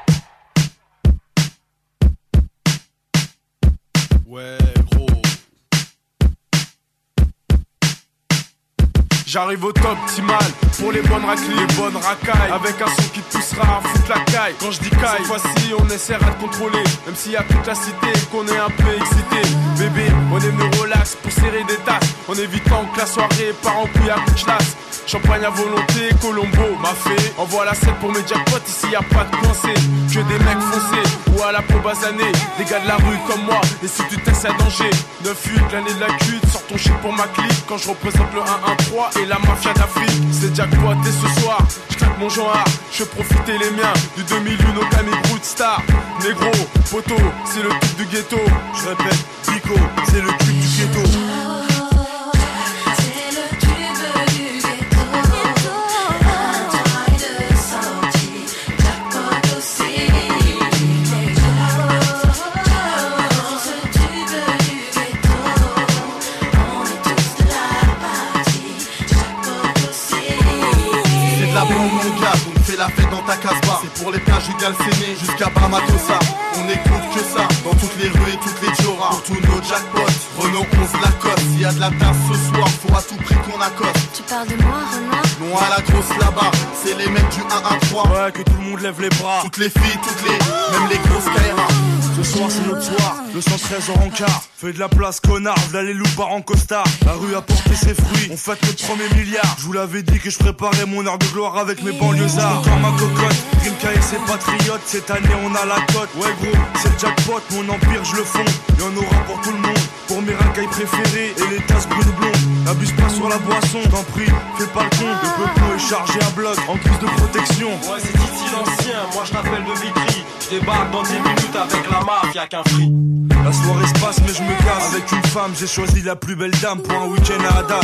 Ouais, J'arrive au top optimal pour les bonnes raclées, les bonnes racailles. Avec un son qui te poussera à foutre la caille. Quand je dis caille, cette fois-ci on essaiera de contrôler. Même s'il y a toute la cité qu'on est un peu excité. Bébé, on est mieux relax pour serrer des tasses. En évitant que la soirée part en couille à coup de chlasse. Champagne à volonté, Colombo m'a fait. Envoie la scène pour mes jackpots, ici y a pas de coincé. Que des mecs foncés ou à la peau basanée. Des gars de la rue comme moi, et si tu testes à danger. 9-8, l'année de la cuite, sors ton shit pour ma clique. Quand je représente le 1-1-3 et la mafia d'Afrique. C'est jackpot et ce soir, je claque mon genre. Je profiter les miens du 2001 au Camille Star. Négro, poteau, c'est le truc du ghetto. Je répète, Pico, c'est le truc du ghetto. Mon gars, on fait la fête dans ta casbah. C'est pour les plages du Galséné jusqu'à Bamatosa On écoute que ça, dans toutes les rues et toutes les dioras Pour tous nos jackpots, Renault 11 Lacoste S'il y a de la tasse ce soir, faut à tout prix qu'on accoste. Tu parles de moi, Renoir Non à la grosse là-bas, c'est les mecs du 1-1-3 Ouais, que tout le monde lève les bras. Toutes les filles, toutes les, même les grosses KRA Ce soir c'est notre soir, le 113 en rencard Fais de la place connard, v'là les loups par en costard. La rue a porté ses fruits, on fête notre premier milliard. Je vous l'avais dit que je préparais mon heure de gloire avec mes banlieusards. Encore ma cocotte, Rimka et ses patriotes. Cette année on a la cote, ouais gros, c'est le jackpot. Mon empire je le fonds, y'en aura pour tout le monde. Pour mes racailles préférées et les tasses brunes blondes. N'abuse pas sur la boisson, t'en prie, fais pas le con. Le peuple est chargé à bloc, en guise de protection. Ouais, c'est Titi l'ancien, moi je t'appelle de Vitry. Débarque dans 10 minutes avec la mafia qu'un free. La soirée se passe mais je me casse Avec une femme j'ai choisi la plus belle dame Pour un week-end à Adam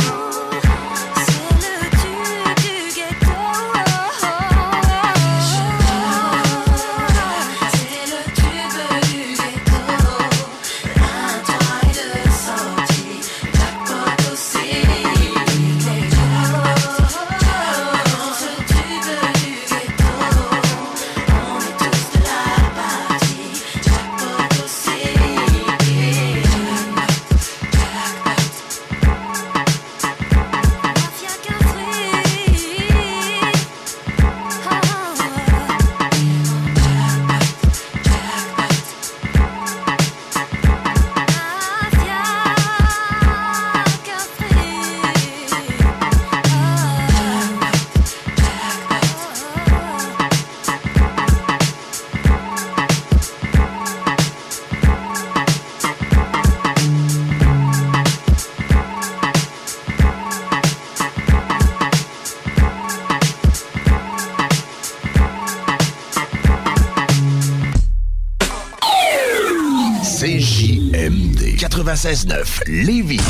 96.9 Lévis.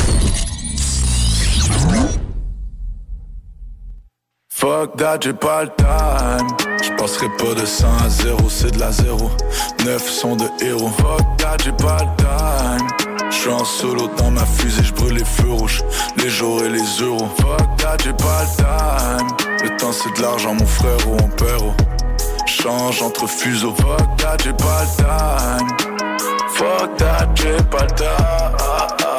Fuck that, j'ai pas le time. Je passerai pas de 100 à 0, c'est de la 0. 9 sont de héros. Fuck that, j'ai pas le time. Je suis en solo dans ma fusée, je brûle les feux rouges, les jours et les euros. Fuck that, j'ai pas le time. Le temps c'est de l'argent, mon frère ou mon père. oh. Change entre fuseaux. Fuck that, j'ai pas le time. Fuck that, j'ai pas le time.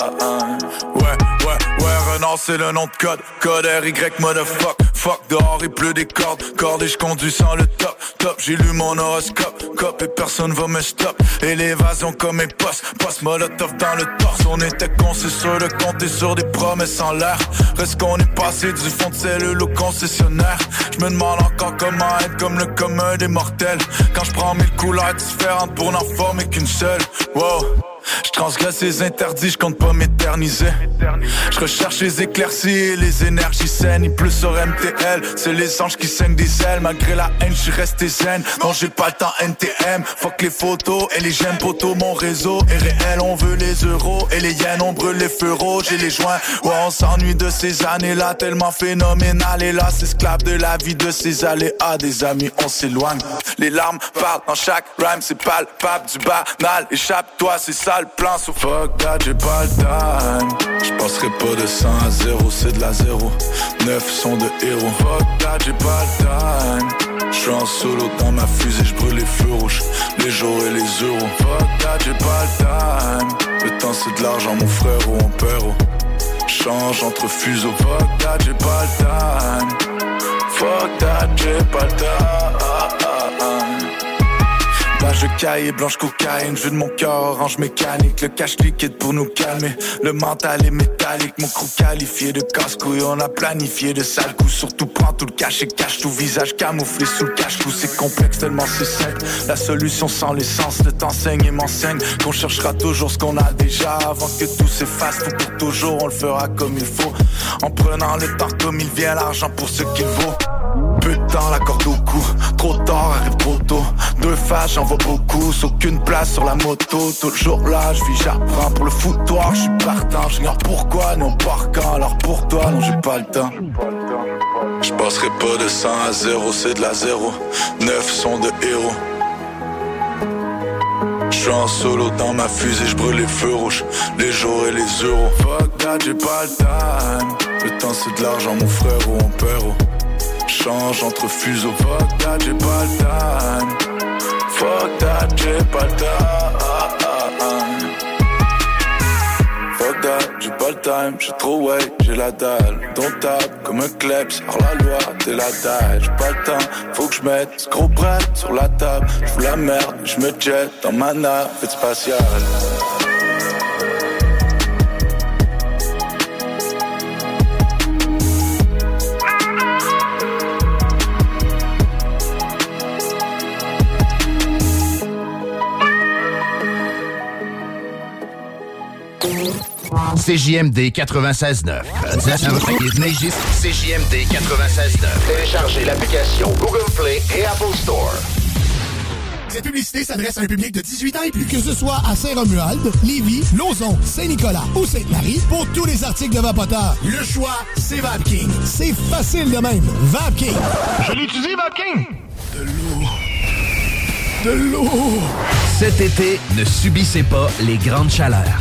Ouais, ouais, ouais, Renard c'est le nom de code. Code RY, motherfuck. Fuck dehors, il pleut des cordes. Cordes et je conduis sans le top. Top, j'ai lu mon horoscope. Cop et personne va me stop. Élévation comme mes postes. Post molotov dans le torse. On était con, c'est sûr de compter sur des promesses en l'air. Reste qu'on est passé du fond de cellule au concessionnaire. Je me demande encore comment être comme le commun des mortels. Quand je prends mille couleurs différentes pour n'en former qu'une seule. Wow. Je transgresse les interdits, je compte pas m'éterniser. Je recherche les éclaircies et les énergies saines. Il pleut sur MTL, c'est les anges qui saignent des ailes. Malgré la haine, je suis resté zen. Non, j'ai pas le temps NTM. Fuck les photos et les j'aime poteaux. Mon réseau est réel, on veut les euros. Et les yens, on brûle les rouges et les joints. Ouais, on s'ennuie de ces années-là, tellement phénoménal. Et là, esclave de la vie de ces aléas. Des amis, on s'éloigne. Les larmes parlent dans chaque rhyme, c'est palpable du banal. Échappe-toi, c'est ça le plan. So fuck j'ai pas le time. Je passerai pas de 100 à 0, c'est de la 0. 9 sont de héros. Fuck that, j'ai pas le time. Je suis en solo dans ma fusée, je brûle les feux rouges, les jours et les euros. Fuck that, j'ai pas le time. Le temps c'est de l'argent, mon frère ou mon père. oh. Change entre fuseaux. Fuck that, j'ai pas time. Fuck that, j'ai pas time. Plage de cahier, blanche cocaïne, jeu de mon cœur, orange mécanique, le cash liquide pour nous calmer. Le mental est métallique, mon crew qualifié de casse-couille, on a planifié de sales coups. Surtout prends tout le cash et cache tout visage camouflé sous le cache-cou. C'est complexe tellement c'est simple. La solution sans l'essence, le t'enseigne et m'enseigne qu'on cherchera toujours ce qu'on a déjà avant que tout s'efface. Tout pour toujours, on le fera comme il faut. En prenant le temps comme il vient, l'argent pour ce qu'il vaut. Temps, la corde au cou. Trop tard, arrive trop tôt. Deux faces, j'en vois beaucoup. Aucune place sur la moto. Toujours là, je vis, j'apprends pour le foutoir. Je suis partant, j'ignore pourquoi, non par quand. Alors pour toi, non, j'ai pas le temps. Je passerai pas de 100 à 0, c'est de la 0. 9 sont de héros. Je suis en solo dans ma fusée, je brûle les feux rouges, les jours et les euros. Fuck that, j'ai pas le time. Le temps c'est de l'argent, mon frère ou mon père. Change entre fuseaux. Fuck that, j'ai pas le time. Fuck that, j'ai pas le time. Fuck that, j'ai pas le time. J'ai trop way, j'ai la dalle. Don't tap comme un kleps, hors la loi, t'es la taille. J'ai pas le temps, faut que je mette ce gros prête sur la table. J'fous la merde, je me jette dans ma navette spatiale. CJMD 96.9. CJMD 96.9. Téléchargez l'application Google Play et Apple Store. Cette publicité s'adresse à un public de 18 ans et plus. Que ce soit à Saint-Romuald, Lévis, Lauson, Saint-Nicolas ou Sainte-Marie, pour tous les articles de Vapoteur, le choix, c'est VapKing. C'est facile de même. VapKing. Je l'utilise, VapKing. De l'eau. De l'eau. Cet été, ne subissez pas les grandes chaleurs.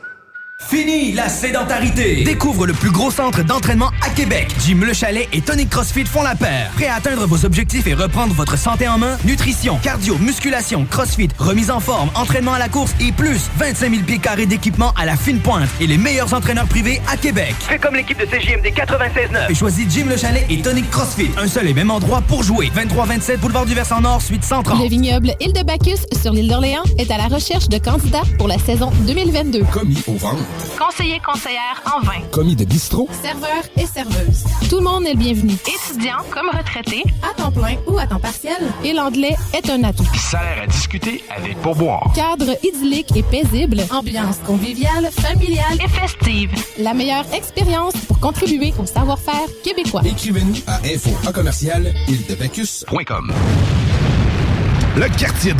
Fini la sédentarité! Découvre le plus gros centre d'entraînement à Québec. Jim Le Chalet et Tonic CrossFit font la paire. Prêt à atteindre vos objectifs et reprendre votre santé en main? Nutrition, cardio, musculation, CrossFit, remise en forme, entraînement à la course et plus 25 000 pieds carrés d'équipement à la fine pointe et les meilleurs entraîneurs privés à Québec. Fais comme l'équipe de CJMD 96.9 et choisis Jim Le Chalet et Tonic CrossFit. Un seul et même endroit pour jouer. 23-27 Boulevard du Versant Nord, suite 130. Le vignoble Île de Bacchus sur l'île d'Orléans est à la recherche de candidats pour la saison 2022. Commis au ventre. Conseiller conseillère en vin. Commis de bistrot. Serveur et serveuse. Tout le monde est le bienvenu. Étudiant comme retraité. À temps plein ou à temps partiel. Et l'anglais est un atout. Salaire à discuter avec pourboire. Cadre idyllique et paisible. Ambiance conviviale, familiale et festive. La meilleure expérience pour contribuer au savoir-faire québécois. Écrivez-nous à info commercial ildebacchus.com. Le quartier de